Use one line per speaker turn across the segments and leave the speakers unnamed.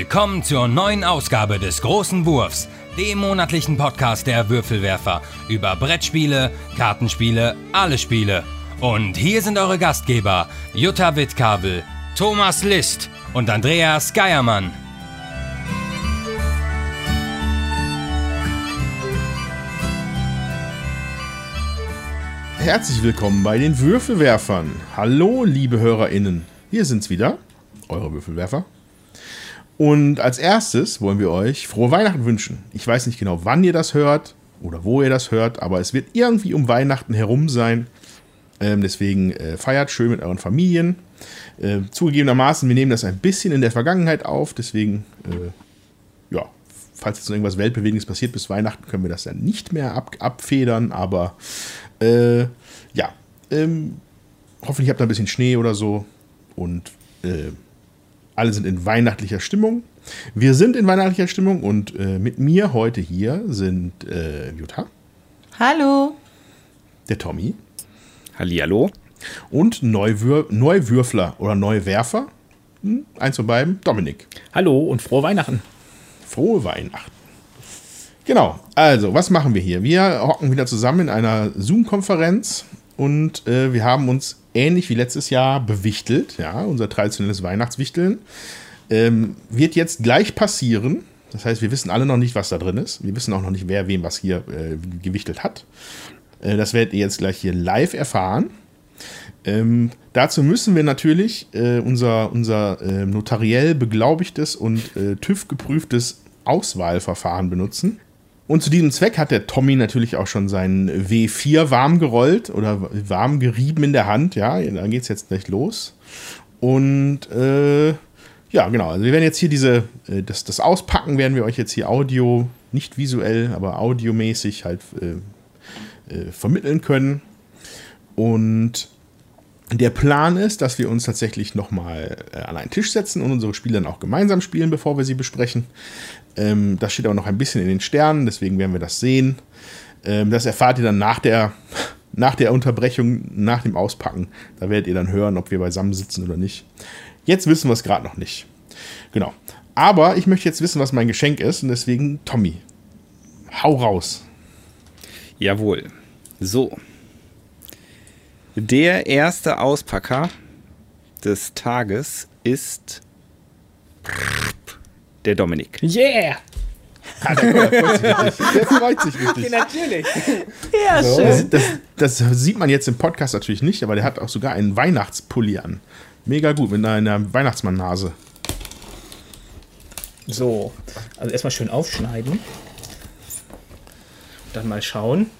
Willkommen zur neuen Ausgabe des Großen Wurfs, dem monatlichen Podcast der Würfelwerfer über Brettspiele, Kartenspiele, alle Spiele. Und hier sind eure Gastgeber Jutta Wittkabel, Thomas List und Andreas Geiermann.
Herzlich willkommen bei den Würfelwerfern. Hallo, liebe HörerInnen. Hier sind's wieder, eure Würfelwerfer. Und als erstes wollen wir euch frohe Weihnachten wünschen. Ich weiß nicht genau, wann ihr das hört oder wo ihr das hört, aber es wird irgendwie um Weihnachten herum sein. Ähm, deswegen äh, feiert schön mit euren Familien. Äh, zugegebenermaßen, wir nehmen das ein bisschen in der Vergangenheit auf, deswegen, äh, ja, falls jetzt noch irgendwas Weltbewegendes passiert bis Weihnachten, können wir das dann nicht mehr ab abfedern, aber äh, ja, ähm, hoffentlich habt ihr ein bisschen Schnee oder so und äh, alle sind in weihnachtlicher Stimmung. Wir sind in weihnachtlicher Stimmung und äh, mit mir heute hier sind äh, Jutta.
Hallo.
Der Tommy.
Hallihallo.
Und Neuwür Neuwürfler oder Neuwerfer. Hm, eins von beiden. Dominik.
Hallo und frohe Weihnachten.
Frohe Weihnachten. Genau, also, was machen wir hier? Wir hocken wieder zusammen in einer Zoom-Konferenz und äh, wir haben uns ähnlich wie letztes Jahr bewichtelt, ja, unser traditionelles Weihnachtswichteln. Ähm, wird jetzt gleich passieren. Das heißt, wir wissen alle noch nicht, was da drin ist. Wir wissen auch noch nicht, wer wem was hier äh, gewichtelt hat. Äh, das werdet ihr jetzt gleich hier live erfahren. Ähm, dazu müssen wir natürlich äh, unser, unser äh, notariell beglaubigtes und äh, TÜV geprüftes Auswahlverfahren benutzen. Und zu diesem Zweck hat der Tommy natürlich auch schon seinen W4 warm gerollt oder warm gerieben in der Hand. Ja, dann geht es jetzt gleich los. Und äh, ja, genau. Also wir werden jetzt hier diese, äh, das, das Auspacken werden wir euch jetzt hier Audio, nicht visuell, aber audiomäßig halt äh, äh, vermitteln können. Und der Plan ist, dass wir uns tatsächlich nochmal äh, an einen Tisch setzen und unsere Spiele dann auch gemeinsam spielen, bevor wir sie besprechen. Ähm, das steht aber noch ein bisschen in den Sternen, deswegen werden wir das sehen. Ähm, das erfahrt ihr dann nach der, nach der Unterbrechung, nach dem Auspacken. Da werdet ihr dann hören, ob wir beisammen sitzen oder nicht. Jetzt wissen wir es gerade noch nicht. Genau. Aber ich möchte jetzt wissen, was mein Geschenk ist und deswegen, Tommy, hau raus.
Jawohl. So. Der erste Auspacker des Tages ist der Dominik.
Yeah!
Ah, der, freut sich richtig. Der freut sich richtig.
Natürlich. Ja,
So.
schön.
Das, das sieht man jetzt im Podcast natürlich nicht, aber der hat auch sogar einen Weihnachtspulli an. Mega gut, mit einer Weihnachtsmann-Nase.
So, also erstmal schön aufschneiden. Dann mal schauen.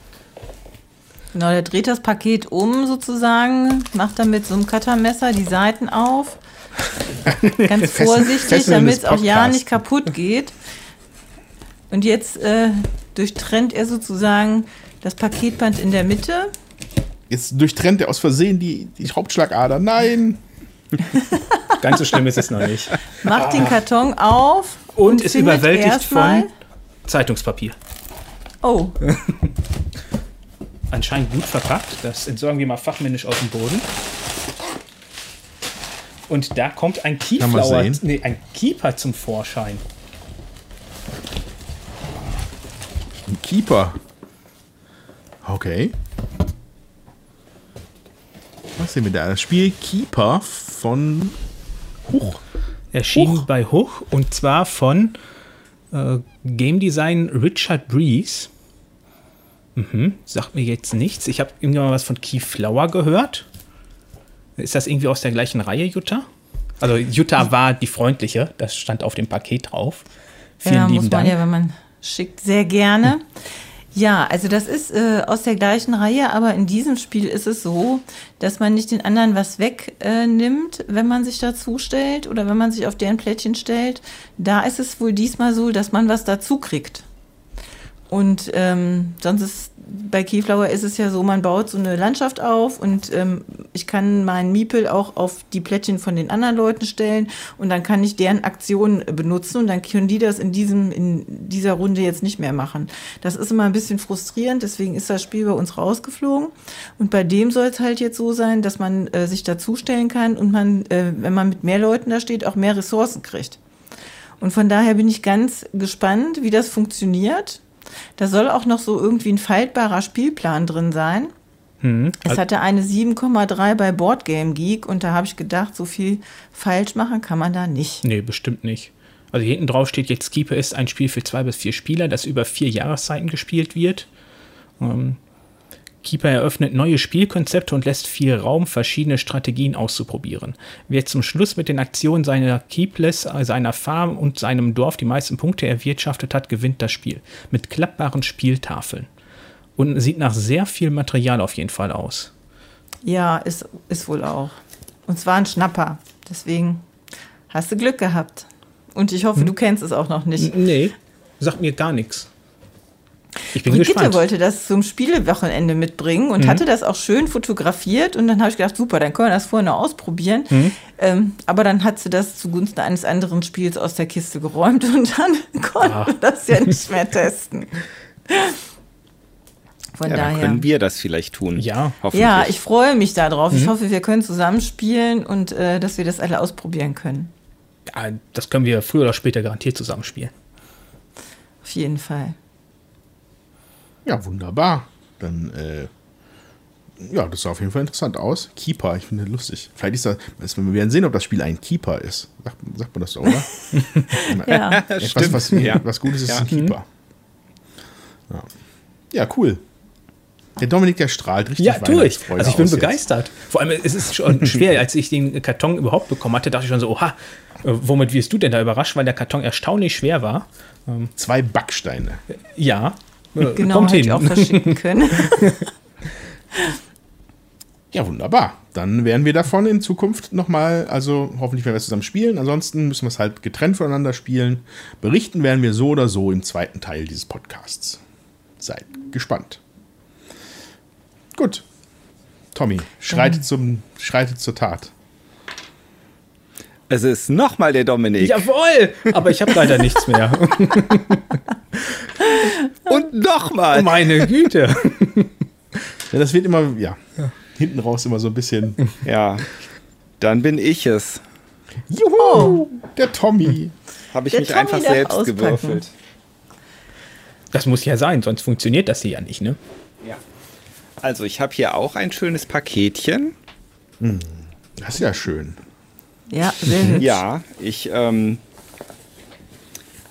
Genau, der dreht das Paket um sozusagen, macht dann mit so einem Cuttermesser die Seiten auf. Ganz vorsichtig, damit es auch ja nicht kaputt geht. Und jetzt äh, durchtrennt er sozusagen das Paketband in der Mitte.
Jetzt durchtrennt er aus Versehen die, die Hauptschlagader. Nein!
Ganz so schlimm ist es noch nicht.
Macht den Karton auf
Und ist
findet
überwältigt von Zeitungspapier.
Oh,
Anscheinend gut verpackt. Das entsorgen wir mal fachmännisch aus dem Boden. Und da kommt ein Keyflower, nee, ein Keeper zum Vorschein.
Ein Keeper. Okay. Was sehen wir da? Das Spiel Keeper von Huch.
Erschien
Huch.
bei Huch und zwar von äh, Game Design Richard Breeze. Mhm, sagt mir jetzt nichts. Ich habe irgendwann mal was von Keyflower gehört. Ist das irgendwie aus der gleichen Reihe, Jutta? Also Jutta war die freundliche, das stand auf dem Paket drauf. Vielen
ja,
lieben
muss man
Dank.
ja, wenn man schickt, sehr gerne. Ja, also das ist äh, aus der gleichen Reihe, aber in diesem Spiel ist es so, dass man nicht den anderen was wegnimmt, äh, wenn man sich dazu stellt oder wenn man sich auf deren Plättchen stellt. Da ist es wohl diesmal so, dass man was dazu kriegt. Und ähm, sonst ist bei Keyflower ist es ja so, man baut so eine Landschaft auf und ähm, ich kann meinen Miepel auch auf die Plättchen von den anderen Leuten stellen und dann kann ich deren Aktionen benutzen und dann können die das in diesem in dieser Runde jetzt nicht mehr machen. Das ist immer ein bisschen frustrierend, deswegen ist das Spiel bei uns rausgeflogen und bei dem soll es halt jetzt so sein, dass man äh, sich dazustellen kann und man, äh, wenn man mit mehr Leuten da steht, auch mehr Ressourcen kriegt. Und von daher bin ich ganz gespannt, wie das funktioniert. Da soll auch noch so irgendwie ein faltbarer Spielplan drin sein.
Hm.
Es hatte eine 7,3 bei Boardgame Geek und da habe ich gedacht, so viel falsch machen kann man da nicht.
Nee, bestimmt nicht. Also hier hinten drauf steht jetzt, Keeper ist ein Spiel für zwei bis vier Spieler, das über vier Jahreszeiten gespielt wird. Ähm, Keeper eröffnet neue Spielkonzepte und lässt viel Raum, verschiedene Strategien auszuprobieren. Wer zum Schluss mit den Aktionen seiner Keepless, äh, seiner Farm und seinem Dorf die meisten Punkte erwirtschaftet hat, gewinnt das Spiel. Mit klappbaren Spieltafeln. Und sieht nach sehr viel Material auf jeden Fall aus.
Ja, ist, ist wohl auch. Und zwar ein Schnapper. Deswegen hast du Glück gehabt. Und ich hoffe, du kennst es auch noch nicht.
Nee, sagt mir gar nichts. Ich bin
Brigitte
gespannt.
wollte das zum Spielewochenende mitbringen und hatte das auch schön fotografiert. Und dann habe ich gedacht, super, dann können wir das vorher noch ausprobieren. Ähm, aber dann hat sie das zugunsten eines anderen Spiels aus der Kiste geräumt und dann konnten wir das ja nicht mehr testen. Von
Ja, dann
daher.
können wir das vielleicht tun.
Ja.
hoffentlich.
Ja, ich freue mich darauf. Ich hoffe, wir können zusammenspielen und äh, dass wir das alle ausprobieren können.
Ja, das können wir früher oder später garantiert zusammenspielen.
Auf jeden Fall.
Ja, wunderbar. Dann, äh, ja, das sah auf jeden Fall interessant aus. Keeper, ich finde das lustig. Vielleicht ist das, wir werden sehen, ob das Spiel ein Keeper ist. Sagt, sagt man das doch, oder?
Ja.
Etwas, was,
Ja.
was Gutes ist,
Ja.
ist ein Keeper. Ja. ja, cool. Der Dominik, der strahlt richtig
Ja, tue ich. Also ich bin
aus jetzt.
begeistert. Vor allem, es ist schon schwer, als ich den Karton überhaupt bekommen hatte, dachte ich schon so, oha, äh, womit wirst du denn da überrascht, weil der Karton erstaunlich schwer war.
Zwei Backsteine.
Ja,
Genau,
kommt
hätte ich auch verschicken können.
Ja, wunderbar. Dann werden wir davon in Zukunft nochmal, also hoffentlich werden wir zusammen spielen. Ansonsten müssen wir es halt getrennt voneinander spielen. Berichten werden wir so oder so im zweiten Teil dieses Podcasts. Seid gespannt. Gut. Tommy, schreitet, zum, schreitet zur Tat.
Es ist nochmal der Dominik.
Jawohl! Aber ich habe leider nichts mehr.
Und nochmal.
Meine Güte.
Ja, das wird immer, ja, hinten raus immer so ein bisschen.
Ja, dann bin ich es.
Juhu! Der Tommy.
Habe ich
Der
mich
Tommy
einfach selbst
auspacken.
gewürfelt.
Das muss ja sein, sonst funktioniert das hier ja nicht, ne?
Ja. Also, ich habe hier auch ein schönes Paketchen.
Das ist ja schön.
Ja, sehr hübsch.
Ja, ich ähm,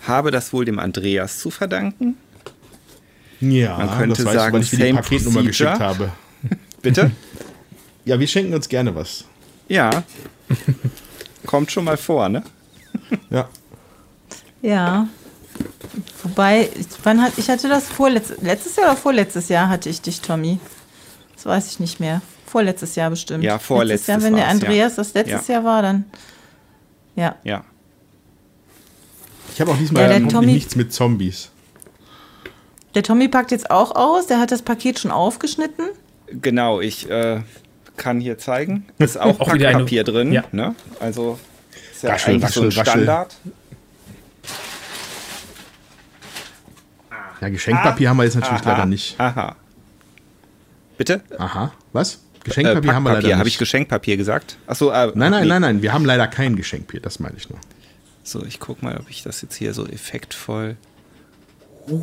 habe das wohl dem Andreas zu verdanken.
Ja,
Man könnte
das weißt du,
sagen,
weil ich die Paketnummer
procedure.
geschickt habe.
Bitte?
Ja, wir schenken uns gerne was.
ja. Kommt schon mal vor, ne?
Ja.
Ja. Wobei, ich, wann hat, ich hatte das vorletztes, letztes Jahr oder vorletztes Jahr hatte ich dich, Tommy. Das weiß ich nicht mehr. Vorletztes Jahr bestimmt.
Ja, vorletztes
Letztes Jahr, wenn der
war's, ja.
Andreas das letztes
Ja.
Jahr war, dann. Ja.
Ja.
Ich habe auch diesmal
Ja, Tommy-
nichts mit Zombies.
Der Tommy packt jetzt auch aus. Der hat das Paket schon aufgeschnitten.
Genau, ich äh, kann hier zeigen. Ist auch,
Auch eine-
Packpapier drin.
Ja.
Ne? Also ist ja
Raschel,
eigentlich so ein. Standard.
Ja, Geschenkpapier haben wir jetzt natürlich
Aha.
leider nicht.
Aha. Bitte?
Aha. Was?
Äh,
Geschenkpapier haben wir leider
Packpapier. Habe
nicht.
ich Geschenkpapier gesagt? Achso, äh,
nein, nein,
nee.
nein, nein. Wir haben leider kein Geschenkpapier. Das meine ich nur.
So, ich guck mal, ob ich das jetzt hier so effektvoll.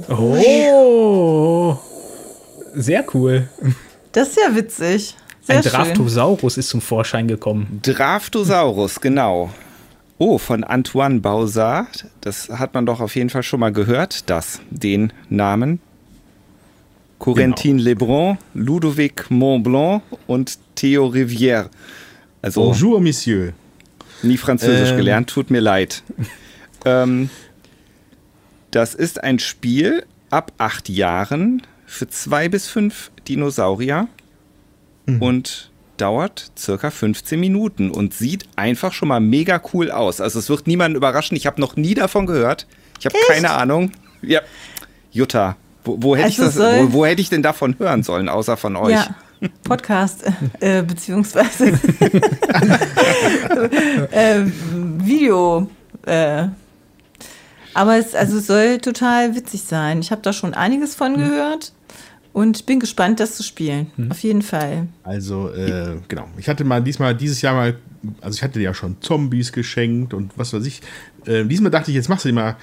Oh. Sehr cool.
Das ist ja witzig. Sehr
Ein
schön.
Draftosaurus ist zum Vorschein gekommen.
Draftosaurus, genau. Oh, von Antoine Bauzard. Das hat man doch auf jeden Fall schon mal gehört, das, den Namen. Corentin Lebrun, Ludovic Montblanc und Theo Rivière. Also
Bonjour, Monsieur.
nie Französisch
Ähm.
gelernt, tut mir leid. ähm, das ist ein Spiel ab acht Jahren für zwei bis fünf Dinosaurier und dauert circa 15 Minuten und sieht einfach schon mal mega cool aus. Also es wird niemanden überraschen. Ich habe noch nie davon gehört. Ich habe keine Ahnung. Ja, Jutta, wo, wo, hätte ich
Also
das, wo, wo hätte ich denn davon hören sollen, außer von euch?
Ja, Podcast, äh, beziehungsweise äh, Video. Äh. Aber es, also es soll total witzig sein. Ich habe da schon einiges von gehört und bin gespannt, das zu spielen. Auf jeden Fall.
Also, äh, genau. Ich hatte mal diesmal, dieses Jahr mal also ich hatte dir ja schon Zombies geschenkt und was weiß ich. Äh, diesmal dachte ich, jetzt machst du dir mal,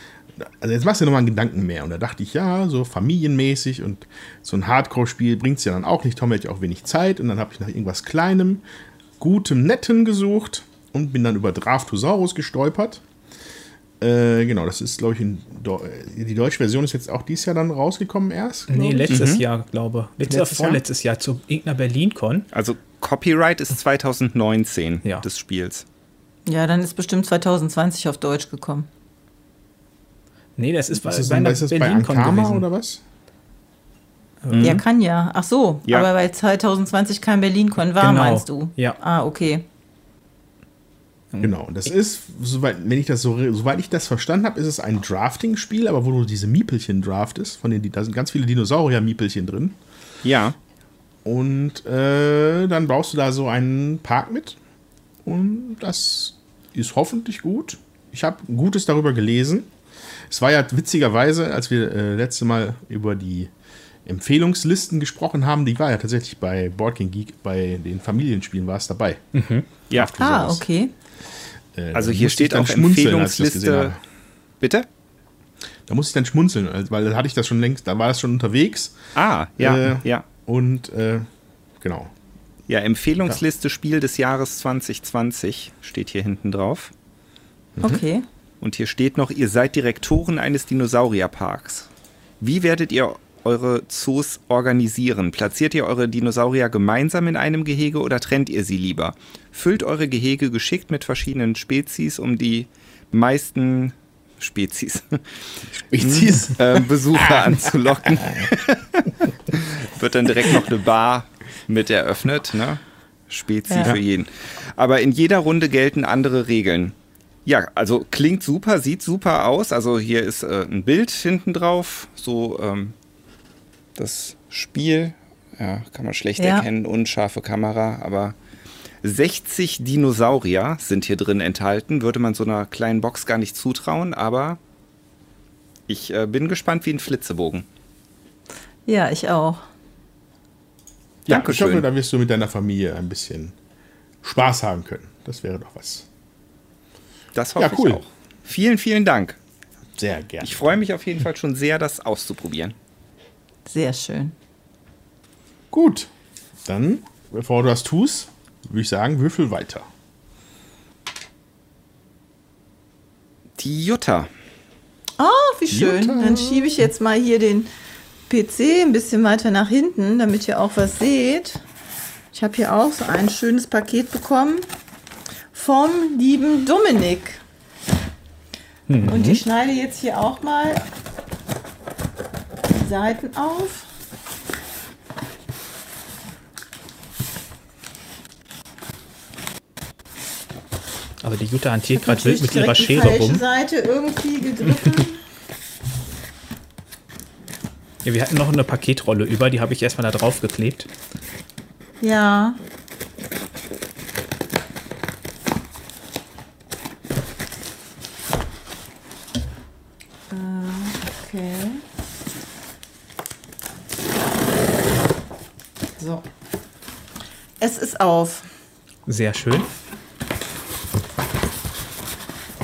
also jetzt machst du dir nochmal einen Gedanken mehr. Und da dachte ich, ja, so familienmäßig und so ein Hardcore-Spiel bringt es ja dann auch nicht. Tom hat ja auch wenig Zeit und dann habe ich nach irgendwas Kleinem, Gutem, Netten gesucht und bin dann über Draftosaurus gestolpert. Äh, genau, das ist, glaube ich, in, die deutsche Version ist jetzt auch dieses Jahr dann rausgekommen erst.
Nee, letztes mhm. Jahr, glaube ich. Letztes, letztes vorletztes Jahr, zu irgendeiner Berlin-Con.
Also Copyright ist 2019 ja. des Spiels.
Ja, dann ist bestimmt 2020 auf Deutsch gekommen.
Nee, das ist,
bei, ist bei einer Berlin-Con gewesen. oder was?
Mhm. Ja, kann ja. Ach so, ja. aber weil 2020 kein Berlin-Con war, genau. meinst du?
Ja.
Ah, okay.
Genau, das ist, soweit, wenn ich das so, soweit ich das verstanden habe, ist es ein Drafting-Spiel, aber wo du diese Miepelchen draftest, von denen, da sind ganz viele Dinosaurier-Miepelchen drin.
Ja.
Und äh, dann baust du da so einen Park mit. Und das ist hoffentlich gut. Ich habe Gutes darüber gelesen. Es war ja witzigerweise, als wir äh, letzte Mal über die Empfehlungslisten gesprochen haben, die war ja tatsächlich bei Board King Geek, bei den Familienspielen war es dabei.
Mhm. Ja.
Ah, okay.
Äh, also hier steht auch Empfehlungsliste. Bitte?
Da muss ich dann schmunzeln, weil da hatte ich das schon längst, da war das schon unterwegs.
Ah, ja,
äh,
ja.
Und äh, genau.
Ja, Empfehlungsliste ja. Spiel des Jahres 2020 steht hier hinten drauf.
Mhm. Okay.
Und hier steht noch, ihr seid Direktoren eines Dinosaurierparks. Wie werdet ihr eure Zoos organisieren? Platziert ihr eure Dinosaurier gemeinsam in einem Gehege oder trennt ihr sie lieber? Füllt eure Gehege geschickt mit verschiedenen Spezies, um die meisten Spezies,
Spezies.
äh, Besucher anzulocken. Wird dann direkt noch eine Bar mit eröffnet, ne? Spezi ja. für jeden. Aber in jeder Runde gelten andere Regeln. Ja, also klingt super, sieht super aus. Also hier ist äh, ein Bild hinten drauf, so ähm, das Spiel. Ja, kann man schlecht ja. erkennen, unscharfe Kamera, aber 60 Dinosaurier sind hier drin enthalten. Würde man so einer kleinen Box gar nicht zutrauen, aber ich äh, bin gespannt wie ein Flitzebogen.
Ja, ich auch.
Ja, Dankeschön. ich hoffe, da wirst du mit deiner Familie ein bisschen Spaß haben können. Das wäre doch was.
Das hoffe ja, cool. ich auch. Vielen, vielen Dank.
Sehr gerne.
Ich freue mich auf jeden Fall schon sehr, das auszuprobieren.
Sehr schön.
Gut, dann, bevor du das tust, würde ich sagen, würfel weiter.
Die Jutta.
Oh, wie schön. Jutta. Dann schiebe ich jetzt mal hier den PC ein bisschen weiter nach hinten, damit ihr auch was seht. Ich habe hier auch so ein schönes Paket bekommen vom lieben Dominik. Mhm. Und ich schneide jetzt hier auch mal die Seiten auf.
Aber die Jutta hantiert gerade wild mit ihrer Schere rum.
Seite irgendwie gegriffen.
ja, wir hatten noch eine Paketrolle über, die habe ich erstmal da drauf geklebt.
Ja. Auf.
Sehr schön.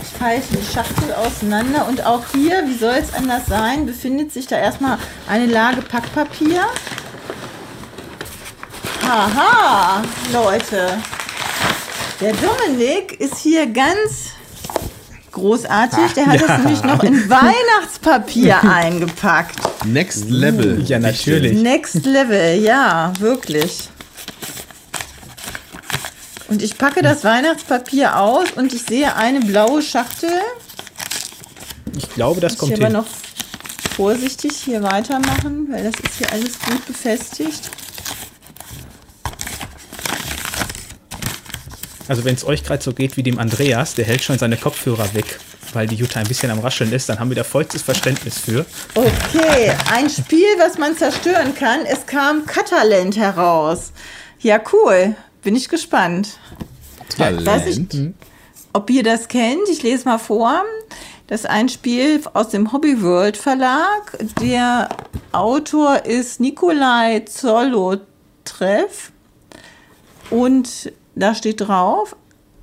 Ich falte die Schachtel auseinander und auch hier, wie soll es anders sein, befindet sich da erstmal eine Lage Packpapier. Haha, Leute. Der Dominik ist hier ganz großartig. Der hat ja. es nämlich noch in Weihnachtspapier eingepackt.
Next Level.
Ja, natürlich.
Next Level, ja, wirklich. Und ich packe das Weihnachtspapier aus und ich sehe eine blaue Schachtel.
Ich glaube, das kommt
ich hin. aber noch vorsichtig hier weitermachen, weil das ist hier alles gut befestigt.
Also wenn es euch gerade so geht wie dem Andreas, der hält schon seine Kopfhörer weg, weil die Jutta ein bisschen am Rascheln ist, dann haben wir da vollstes Verständnis für.
Okay, ein Spiel, was man zerstören kann. Es kam Catalent heraus. Ja, cool. Bin ich gespannt.
Talent. Weiß ich,
ob ihr das kennt. Ich lese mal vor. Das ist ein Spiel aus dem Hobby World Verlag. Der Autor ist Nikolai Zolotrev. Und da steht drauf,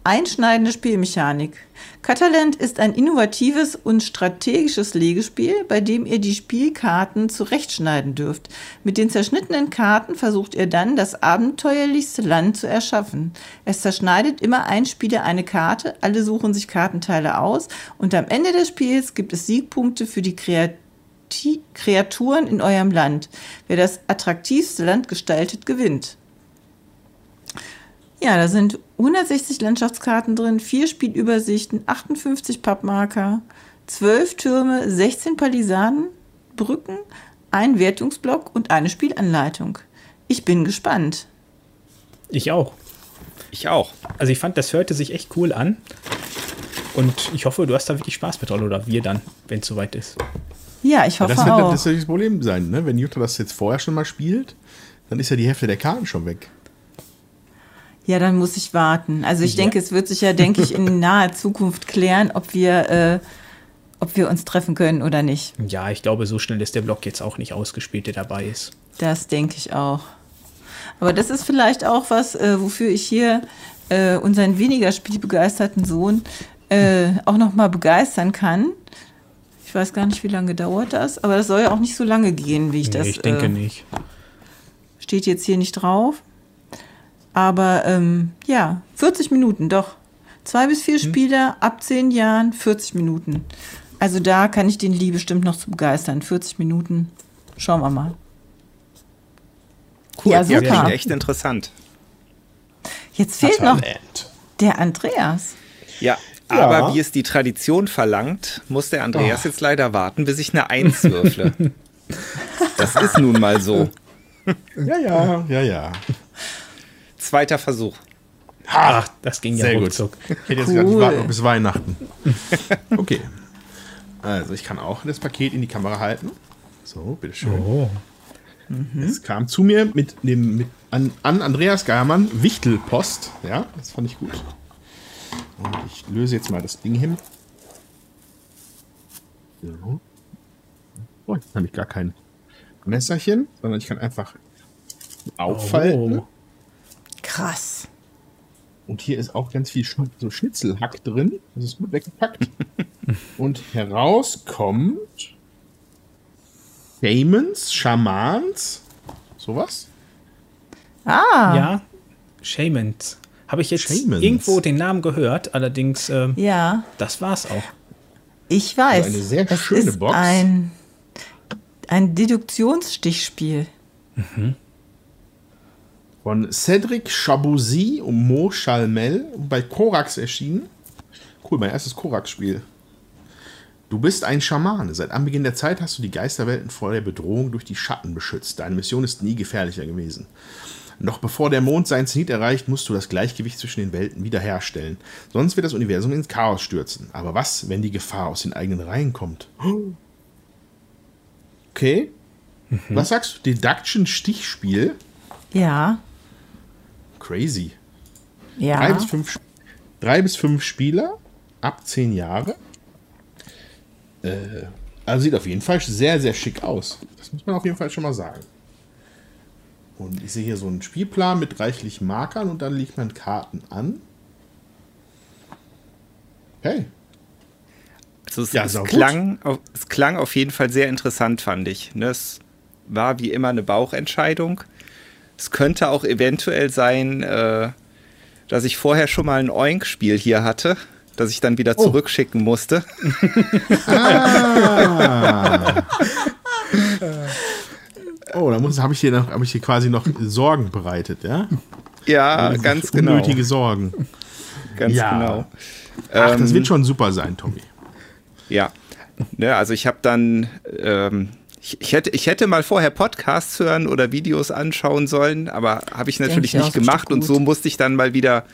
einschneidende Spielmechanik. Cataland ist ein innovatives und strategisches Legespiel, bei dem ihr die Spielkarten zurechtschneiden dürft. Mit den zerschnittenen Karten versucht ihr dann, das abenteuerlichste Land zu erschaffen. Es zerschneidet immer ein Spieler eine Karte, alle suchen sich Kartenteile aus und am Ende des Spiels gibt es Siegpunkte für die Kreati Kreaturen in eurem Land. Wer das attraktivste Land gestaltet, gewinnt. Ja, da sind 160 Landschaftskarten drin, vier Spielübersichten, 58 Pappmarker, 12 Türme, 16 Palisaden, Brücken, ein Wertungsblock und eine Spielanleitung. Ich bin gespannt.
Ich auch.
Ich auch.
Also ich fand, das hörte sich echt cool an. Und ich hoffe, du hast da wirklich Spaß mit, oder wir dann, wenn es soweit ist.
Ja, ich hoffe
das wird
auch.
das wird das Problem sein, ne? Wenn Jutta das jetzt vorher schon mal spielt, dann ist ja die Hälfte der Karten schon weg.
Ja, dann muss ich warten. Also ich
Ja.
denke, es wird sich ja, denke ich, in naher Zukunft klären, ob wir, äh, ob wir uns treffen können oder nicht.
Ja, ich glaube, so schnell ist der Block jetzt auch nicht ausgespielt, der dabei ist.
Das denke ich auch. Aber das ist vielleicht auch was, äh, wofür ich hier äh, unseren weniger spielbegeisterten Sohn äh, auch noch mal begeistern kann. Ich weiß gar nicht, wie lange dauert das, aber das soll ja auch nicht so lange gehen, wie ich
Nee,
das.
ich denke
äh,
nicht.
Steht jetzt hier nicht drauf. Aber ähm, ja, 40 Minuten, doch. Zwei bis vier Spieler ab zehn Jahren, 40 Minuten. Also da kann ich den Lee bestimmt noch zu begeistern. 40 Minuten. Schauen wir mal.
Cool.
Ja,
Ja,
super.
klingt echt interessant.
Jetzt fehlt noch der Andreas.
Ja,
Ja.
aber wie es die Tradition verlangt, muss der Andreas jetzt leider warten, bis ich eine Eins würfle. das ist nun mal so.
Ja, ja, ja, ja.
Zweiter Versuch.
Ach, das ging ja
Sehr gut.
ruckzuck.
Ich hätte jetzt
Cool.
gedacht, ich warte noch bis Weihnachten. Okay. Also, ich kann auch das Paket in die Kamera halten. So, bitteschön.
Oh.
Es kam zu mir mit dem mit an, an Andreas Geiermann Wichtelpost. Ja, das fand ich gut. Und ich löse jetzt mal das Ding hin. So. Oh, jetzt habe ich gar kein Messerchen, sondern ich kann einfach auffalten.
Oh.
Krass.
Und hier ist auch ganz viel Schn so Schnitzelhack drin. Das ist gut weggepackt. Und heraus kommt Shamans, Schamans, sowas.
Ah,
Ja, Shamans. Habe ich jetzt
Shamans.
irgendwo den Namen gehört, allerdings, ähm,
ja,
das war's auch.
ich weiß.
Also eine sehr
es
schöne
ist
Box.
Ein, ein Deduktionsstichspiel.
Von Cedric Chabouzy und Mo Chalmel bei Korax erschienen. Cool, mein erstes Korax-Spiel. Du bist ein Schamane. Seit Anbeginn der Zeit hast du die Geisterwelten vor der Bedrohung durch die Schatten beschützt. Deine Mission ist nie gefährlicher gewesen. Noch bevor der Mond seinen Zenit erreicht, musst du das Gleichgewicht zwischen den Welten wiederherstellen. Sonst wird das Universum ins Chaos stürzen. Aber was, wenn die Gefahr aus den eigenen Reihen kommt? Okay. Was sagst du? Deduction-Stichspiel?
Ja,
Crazy.
ja.
Drei, bis fünf, drei bis fünf Spieler ab zehn Jahre. Äh, also sieht auf jeden Fall sehr, sehr schick aus. Das muss man auf jeden Fall schon mal sagen. Und ich sehe hier so einen Spielplan mit reichlich Markern und dann legt man Karten an. Okay.
Also es,
Ja,
es, klang, auf- es klang auf jeden Fall sehr interessant, fand ich. Ne, es war wie immer eine Bauchentscheidung. Es könnte auch eventuell sein, äh, dass ich vorher schon mal ein Oink-Spiel hier hatte, das ich dann wieder zurückschicken musste.
Oh, da muss- habe ich hier noch, habe ich hier quasi noch Sorgen bereitet, ja?
Ja, ganz genau.
Unnötige Sorgen.
Ganz
Ja.
genau.
Ach, das
Ähm,
wird schon super sein, Tommy.
Ja, ne, also ich habe dann, ähm, ich, ich, hätte, ich hätte mal vorher Podcasts hören oder Videos anschauen sollen, aber habe ich natürlich
ich auch,
nicht
ist
gemacht und so musste ich dann mal wieder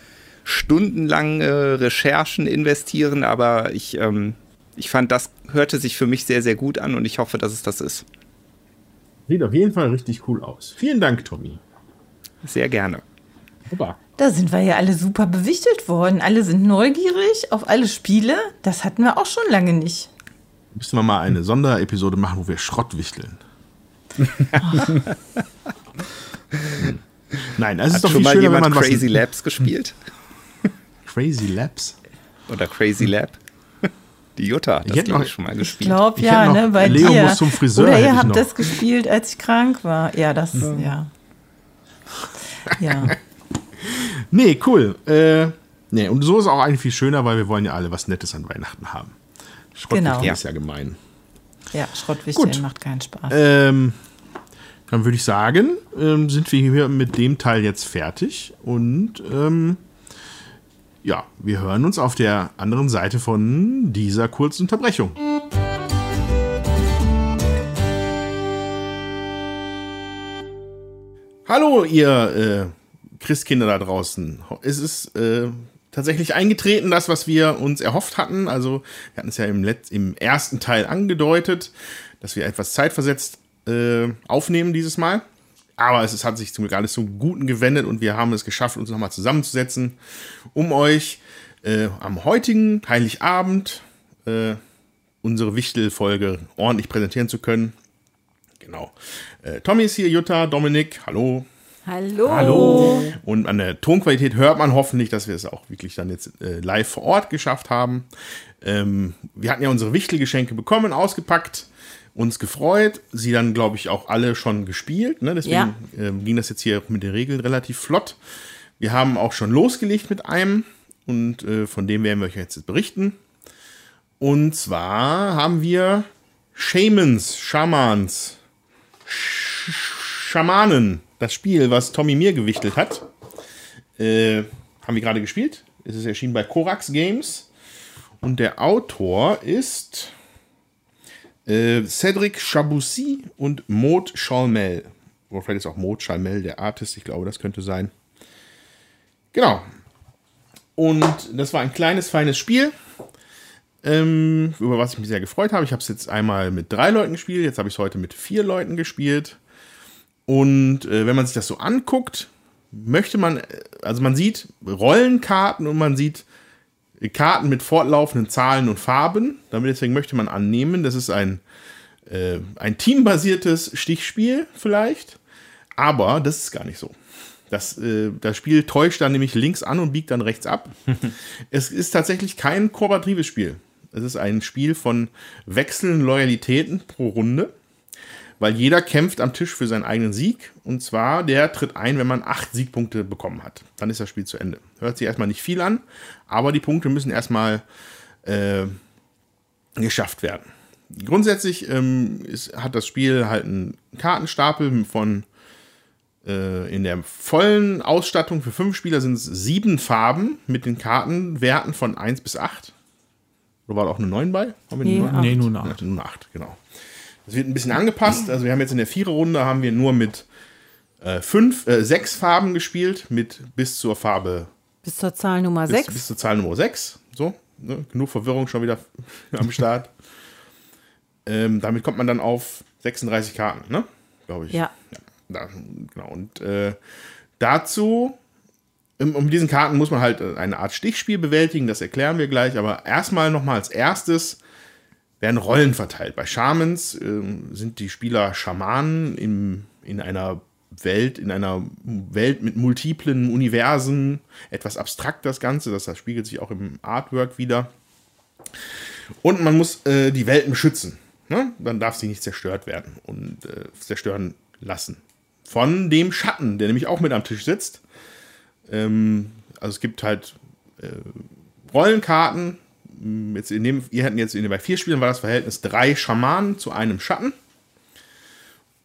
stundenlange Recherchen investieren, aber ich, ähm, ich fand, das hörte sich für mich sehr, sehr gut an und ich hoffe, dass es das ist.
Sieht auf jeden Fall richtig cool aus. Vielen Dank, Tommy.
Sehr gerne.
Super.
Da sind wir ja alle super bewichtelt worden. Alle sind neugierig auf alle Spiele. Das hatten wir auch schon lange nicht.
Müssen wir mal eine Sonderepisode machen, wo wir Schrott wichteln. Nein, es ist doch
schon
viel
mal
schöner, wenn
jemand
man was.
Crazy Labs gespielt?
Crazy Labs.
Oder Crazy Lab. Die Jutta hat das, glaube ich, schon mal
Ich
gespielt.
glaube
Ich
ja,
hätte noch
ne, bei
Leo
dir.
muss zum Friseur,
Oder ihr
ich
habt
noch.
das gespielt, als ich krank war. Ja, das, ja. Ja,
Nee, cool. Äh, nee, und so ist es auch eigentlich viel schöner, weil wir wollen ja alle was Nettes an Weihnachten haben. Schrottwichteln
Genau.
ist ja gemein.
ja Schrottwichteln
Gut.
macht keinen Spaß.
Ähm, dann würde ich sagen, ähm, sind wir hier mit dem Teil jetzt fertig und ähm, ja, wir hören uns auf der anderen Seite von dieser kurzen Unterbrechung. Hallo, ihr äh, Christkinder da draußen. Es ist äh, tatsächlich eingetreten, das, was wir uns erhofft hatten. Also, wir hatten es ja im, Letz-, im ersten Teil angedeutet, dass wir etwas zeitversetzt äh, aufnehmen dieses Mal. Aber es ist, hat sich zum Glück alles zum Guten gewendet und wir haben es geschafft, uns nochmal zusammenzusetzen, um euch äh, am heutigen Heiligabend äh, unsere Wichtel-Folge ordentlich präsentieren zu können. Genau. Äh, Tommy ist hier, Jutta, Dominik, hallo.
Hallo.
Hallo.
Und an der Tonqualität hört man hoffentlich, dass wir es auch wirklich dann jetzt äh, live vor Ort geschafft haben. Ähm, wir hatten ja unsere Wichtelgeschenke bekommen, ausgepackt, uns gefreut. Sie dann, glaube ich, auch alle schon gespielt. Ne? Deswegen
Ja.
ähm, ging das jetzt hier mit den Regeln relativ flott. Wir haben auch schon losgelegt mit einem und äh, von dem werden wir euch jetzt berichten. Und zwar haben wir Shamans, Schamans, Sch Schamanen, das Spiel, was Tommy mir gewichtelt hat. Äh, haben wir gerade gespielt. Es ist erschienen bei Korax Games. Und der Autor ist äh, Cedric Chaboussi und Maud Chalmel. Oder vielleicht ist auch Maud Chalmel der Artist, ich glaube, das könnte sein. Genau. Und das war ein kleines, feines Spiel, ähm, über was ich mich sehr gefreut habe. Ich habe es jetzt einmal mit drei Leuten gespielt, jetzt habe ich es heute mit vier Leuten gespielt. Und äh, wenn man sich das so anguckt, möchte man, äh, also man sieht Rollenkarten und man sieht äh, Karten mit fortlaufenden Zahlen und Farben. Damit deswegen möchte man annehmen, das ist ein, äh, ein teambasiertes Stichspiel vielleicht. Aber das ist gar nicht so. Das, äh, das Spiel täuscht dann nämlich links an und biegt dann rechts ab. es ist tatsächlich kein kooperatives Spiel. Es ist ein Spiel von wechselnden Loyalitäten pro Runde weil jeder kämpft am Tisch für seinen eigenen Sieg. Und zwar, der tritt ein, wenn man acht Siegpunkte bekommen hat. Dann ist das Spiel zu Ende. Hört sich erstmal nicht viel an, aber die Punkte müssen erstmal äh, geschafft werden. Grundsätzlich ähm, ist, hat das Spiel halt einen Kartenstapel von äh, in der vollen Ausstattung für fünf Spieler sind es sieben Farben mit den Kartenwerten von 1 bis 8. Oder war da auch eine 9 bei? Haben wir
Nee,
eine 9?
acht.
Nee, nur eine
Ja,
Acht.
nur eine 8, genau. Das wird ein bisschen angepasst. Also wir haben jetzt in der Viererrunde haben wir nur mit äh, fünf, äh, sechs Farben gespielt, mit bis zur Farbe,
Bis zur Zahl Nummer
bis,
6.
bis zur Zahl Nummer 6. So, ne? genug Verwirrung schon wieder am Start. ähm, damit kommt man dann auf 36 Karten, ne? Glaube ich.
Ja.
Da, genau. Und äh, dazu, um, um diesen Karten muss man halt äh, eine Art Stichspiel bewältigen, das erklären wir gleich. Aber erstmal nochmal als erstes werden Rollen verteilt. Bei Shamans ähm, sind die Spieler Schamanen im, in einer Welt, in einer Welt mit multiplen Universen, etwas abstrakt das Ganze, das, das spiegelt sich auch im Artwork wieder. Und man muss äh, die Welten beschützen. Ne? Dann darf sie nicht zerstört werden und äh, zerstören lassen. Von dem Schatten, der nämlich auch mit am Tisch sitzt. Ähm, also es gibt halt äh, Rollenkarten. Jetzt in dem, ihr hatten jetzt bei vier Spielen war das Verhältnis drei Schamanen zu einem Schatten.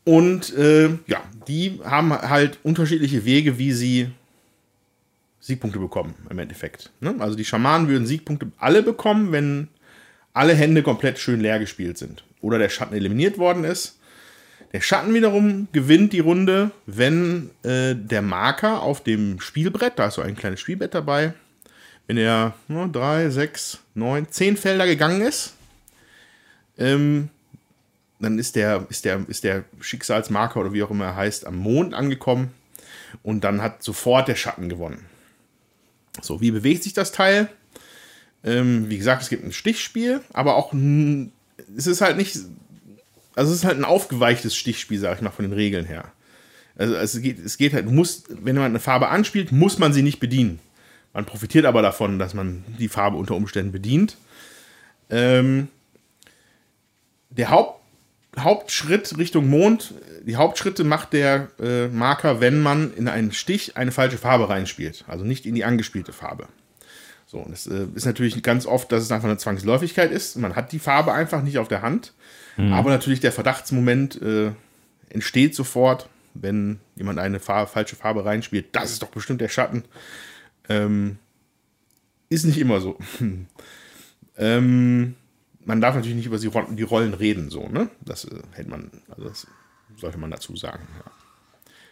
Und äh, ja, die haben halt unterschiedliche Wege, wie sie Siegpunkte bekommen im Endeffekt. Ne? Also die Schamanen würden Siegpunkte alle bekommen, wenn alle Hände komplett schön leer gespielt sind. Oder der Schatten eliminiert worden ist. Der Schatten wiederum gewinnt die Runde, wenn äh, der Marker auf dem Spielbrett, da ist so ein kleines Spielbrett dabei, wenn er ne, drei, sechs, neun, zehn Felder gegangen ist, ähm, dann ist der, ist, der, ist der Schicksalsmarker oder wie auch immer er heißt, am Mond angekommen und dann hat sofort der Schatten gewonnen. So, wie bewegt sich das Teil? Ähm, wie gesagt, es gibt ein Stichspiel, aber auch es ist halt nicht, also es ist halt ein aufgeweichtes Stichspiel, sag ich mal, von den Regeln her. Also es geht, es geht halt, du musst, wenn man eine Farbe anspielt, muss man sie nicht bedienen. Man profitiert aber davon, dass man die Farbe unter Umständen bedient. Ähm, der Haupt, Hauptschritt Richtung Mond, die Hauptschritte macht der äh, Marker, wenn man in einen Stich eine falsche Farbe reinspielt. Also nicht in die angespielte Farbe. So, und das äh, ist natürlich ganz oft, dass es einfach eine Zwangsläufigkeit ist. Man hat die Farbe einfach nicht auf der Hand. Aber natürlich der Verdachtsmoment äh, entsteht sofort, wenn jemand eine Farbe, falsche Farbe reinspielt. Das ist doch bestimmt der Schatten. Ähm, ist nicht immer so. ähm, man darf natürlich nicht über die, Ro- die Rollen reden, so, ne? Das äh, hält man, also das sollte man dazu sagen. Ja.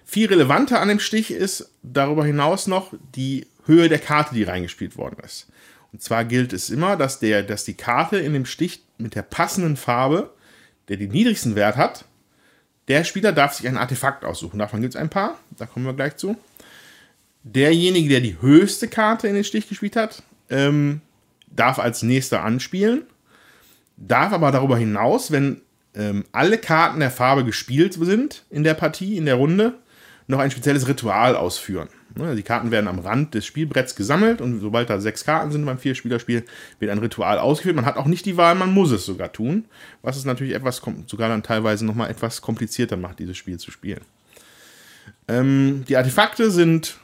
Viel relevanter an dem Stich ist darüber hinaus noch die Höhe der Karte, die reingespielt worden ist. Und zwar gilt es immer, dass, der, dass die Karte in dem Stich mit der passenden Farbe, der den niedrigsten Wert hat, der Spieler darf sich ein Artefakt aussuchen. Davon gibt es ein paar, da kommen wir gleich zu. Derjenige, der die höchste Karte in den Stich gespielt hat, ähm, darf als nächster anspielen, darf aber darüber hinaus, wenn ähm, alle Karten der Farbe gespielt sind in der Partie, in der Runde, noch ein spezielles Ritual ausführen. Ne, Die Karten werden am Rand des Spielbretts gesammelt und sobald da sechs Karten sind beim Vierspielerspiel, wird ein Ritual ausgeführt. Man hat auch nicht die Wahl, man muss es sogar tun, was es natürlich etwas, sogar dann teilweise nochmal etwas komplizierter macht, dieses Spiel zu spielen. Ähm, die Artefakte sind,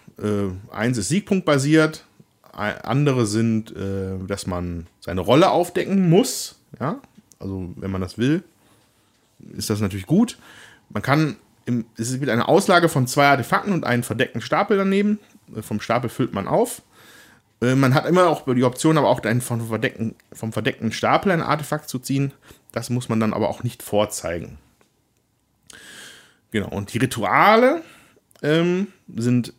eins ist siegpunktbasiert, ein- andere sind, äh, dass man seine Rolle aufdecken muss. Ja, also wenn man das will, ist das natürlich gut. Man kann, im, es mit einer Auslage von zwei Artefakten und einem verdeckten Stapel daneben. Äh, Vom Stapel füllt man auf. Äh, Man hat immer auch die Option, aber auch einen vom verdeckten, vom verdeckten Stapel ein Artefakt zu ziehen. Das muss man dann aber auch nicht vorzeigen. Genau, und die Rituale ähm, sind,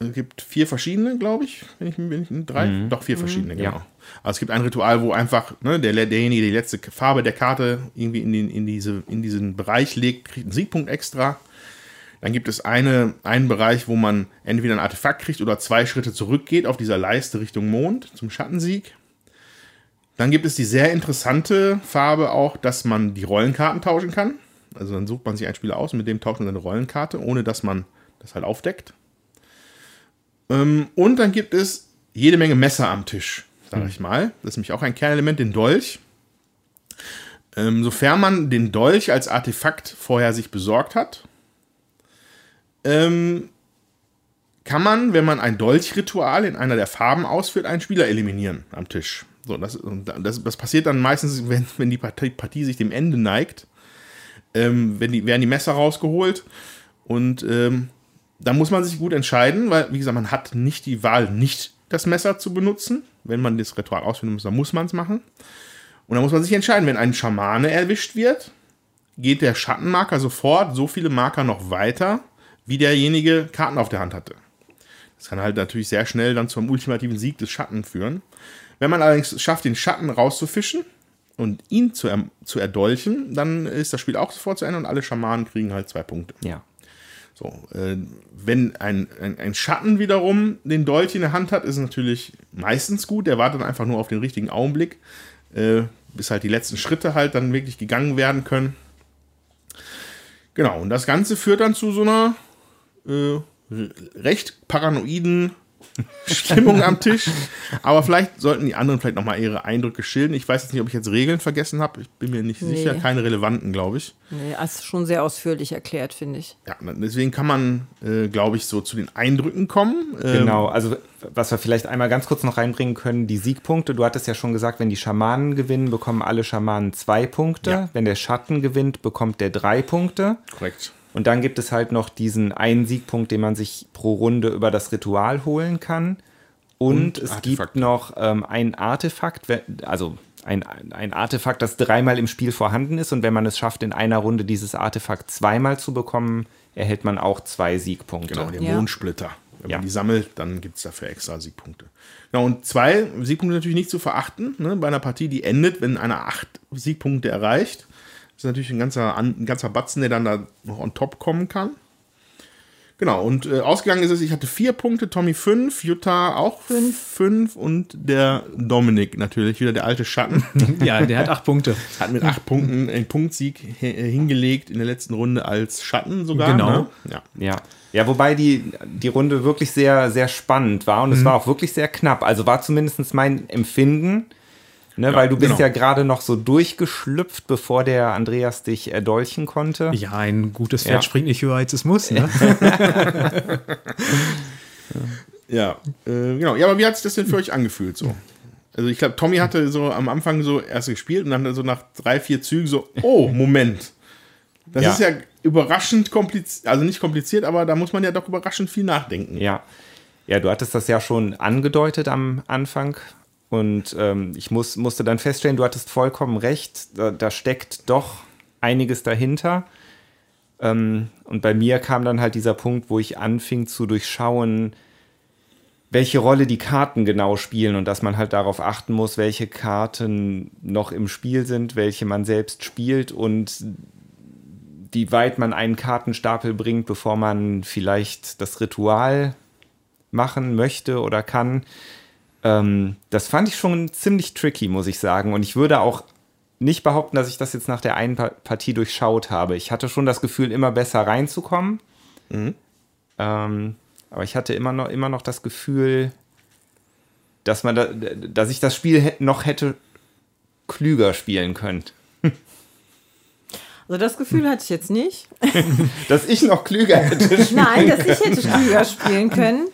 es gibt vier verschiedene, glaube ich, wenn ich, wenn ich drei, doch vier verschiedene, genau.
ja.
Also es gibt ein Ritual, wo einfach ne, der, derjenige, der die letzte Farbe der Karte irgendwie in, den, in, diese, in diesen Bereich legt, kriegt einen Siegpunkt extra. Dann gibt es eine, einen Bereich, wo man entweder ein Artefakt kriegt oder zwei Schritte zurückgeht auf dieser Leiste Richtung Mond zum Schattensieg. Dann gibt es die sehr interessante Farbe auch, dass man die Rollenkarten tauschen kann. Also dann sucht man sich einen Spieler aus und mit dem tauscht man seine Rollenkarte, ohne dass man das halt aufdeckt. Ähm, und dann gibt es jede Menge Messer am Tisch, sage ich mal. Das ist nämlich auch ein Kernelement, den Dolch. Ähm, sofern man den Dolch als Artefakt vorher sich besorgt hat, ähm, kann man, wenn man ein Dolchritual in einer der Farben ausführt, einen Spieler eliminieren am Tisch. So, das, das, das passiert dann meistens, wenn, wenn die Partie, Partie sich dem Ende neigt. Ähm, wenn die, werden die Messer rausgeholt und ähm, da muss man sich gut entscheiden, weil, wie gesagt, man hat nicht die Wahl, nicht das Messer zu benutzen. Wenn man das Ritual ausführen muss, dann muss man es machen. Und dann muss man sich entscheiden, wenn ein Schamane erwischt wird, geht der Schattenmarker sofort so viele Marker noch weiter, wie derjenige Karten auf der Hand hatte. Das kann halt natürlich sehr schnell dann zum ultimativen Sieg des Schatten führen. Wenn man allerdings schafft, den Schatten rauszufischen und ihn zu, er, zu erdolchen, dann ist das Spiel auch sofort zu Ende und alle Schamanen kriegen halt zwei Punkte.
Ja.
So, äh, wenn ein, ein, ein Schatten wiederum den Dolch in der Hand hat, ist natürlich meistens gut. Der wartet einfach nur auf den richtigen Augenblick, äh, bis halt die letzten Schritte halt dann wirklich gegangen werden können. Genau, und das Ganze führt dann zu so einer äh, recht paranoiden Stimmung am Tisch. Aber vielleicht sollten die anderen vielleicht nochmal ihre Eindrücke schildern. Ich weiß jetzt nicht, ob ich jetzt Regeln vergessen habe. Ich bin mir nicht
Nee.
sicher. Keine relevanten, glaube ich.
Nee, das ist schon sehr ausführlich erklärt, finde ich.
Ja, deswegen kann man, äh, glaube ich, so zu den Eindrücken kommen. Ähm,
Genau, also was wir vielleicht einmal ganz kurz noch reinbringen können, die Siegpunkte. Du hattest ja schon gesagt, wenn die Schamanen gewinnen, bekommen alle Schamanen zwei Punkte.
Ja.
Wenn der Schatten gewinnt, bekommt der drei Punkte.
Korrekt.
Und dann gibt es halt noch diesen einen Siegpunkt, den man sich pro Runde über das Ritual holen kann. Und,
Und
es
Artefakt.
gibt noch ähm, ein Artefakt, also ein, ein Artefakt, das dreimal im Spiel vorhanden ist. Und wenn man es schafft, in einer Runde dieses Artefakt zweimal zu bekommen, erhält man auch zwei Siegpunkte.
Genau, der
Ja.
Mondsplitter. Wenn
Ja.
man die sammelt, dann gibt es dafür extra Siegpunkte. Genau, und zwei Siegpunkte natürlich nicht zu verachten. Ne? Bei einer Partie, die endet, wenn einer acht Siegpunkte erreicht. Das ist natürlich ein ganzer, an- ein ganzer Batzen, der dann da noch on top kommen kann. Genau, und äh, ausgegangen ist es, ich hatte vier Punkte, Tommy fünf, Jutta auch fünf, fünf und der Dominik natürlich, wieder der alte Schatten,
Ja, der hat acht Punkte.
hat mit acht Punkten einen Punktsieg äh, hingelegt in der letzten Runde als Schatten sogar.
Genau.
Ne? Ja.
Ja. Ja, wobei die, die Runde wirklich sehr, sehr spannend war und es war auch wirklich sehr knapp. Also war zumindest mein Empfinden, ne, weil du bist
genau.
ja gerade noch so durchgeschlüpft, bevor der Andreas dich erdolchen konnte.
Ja, ein gutes Pferd
Ja.
springt nicht höher, als es muss. Ne?
Ja, äh, genau. Ja, aber wie hat sich das denn für euch angefühlt so? Also ich glaube, Tommy hatte so am Anfang so erst gespielt und dann so nach drei, vier Zügen so, oh, Moment. Das
Ja.
ist ja überraschend kompliziert, also nicht kompliziert, aber da muss man ja doch überraschend viel nachdenken.
Ja. Ja, du hattest das ja schon angedeutet am Anfang. Und ähm, ich muss, musste dann feststellen, du hattest vollkommen recht. Da, da steckt doch einiges dahinter. Ähm, und bei mir kam dann halt dieser Punkt, wo ich anfing zu durchschauen, welche Rolle die Karten genau spielen und dass man halt darauf achten muss, welche Karten noch im Spiel sind, welche man selbst spielt und wie weit man einen Kartenstapel bringt, bevor man vielleicht das Ritual machen möchte oder kann. Ähm, das fand ich schon ziemlich tricky, muss ich sagen. Und ich würde auch nicht behaupten, dass ich das jetzt nach der einen Pa- Partie durchschaut habe. Ich hatte schon das Gefühl, immer besser reinzukommen. Ähm, aber ich hatte immer noch, immer noch das Gefühl, dass man da, dass ich das Spiel noch hätte klüger spielen können.
Also das Gefühl hatte ich jetzt nicht.
Dass ich noch klüger hätte spielen
Nein, dass ich hätte klüger spielen können.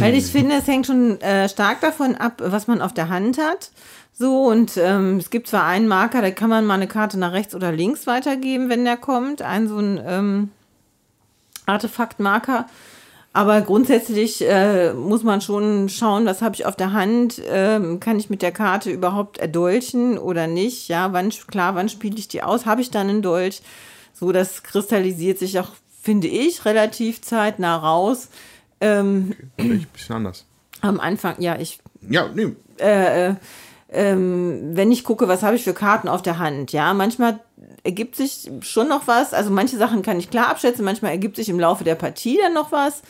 Weil ich finde, es hängt schon äh, stark davon ab, was man auf der Hand hat. So, und ähm, es gibt zwar einen Marker, da kann man mal eine Karte nach rechts oder links weitergeben, wenn der kommt. Ein so ein ähm, Artefaktmarker. Aber grundsätzlich äh, muss man schon schauen, was habe ich auf der Hand, ähm, kann ich mit der Karte überhaupt erdolchen oder nicht? Ja, wann klar, wann spiele ich die aus? Habe ich dann einen Dolch? So, das kristallisiert sich auch, finde ich, relativ zeitnah raus. Ähm,
Vielleicht ein bisschen anders.
am Anfang, ja, ich
Ja, nee,
ähm, wenn ich gucke, was habe ich für Karten auf der Hand, ja, manchmal ergibt sich schon noch was, also manche Sachen kann ich klar abschätzen, manchmal ergibt sich im Laufe der Partie dann noch was,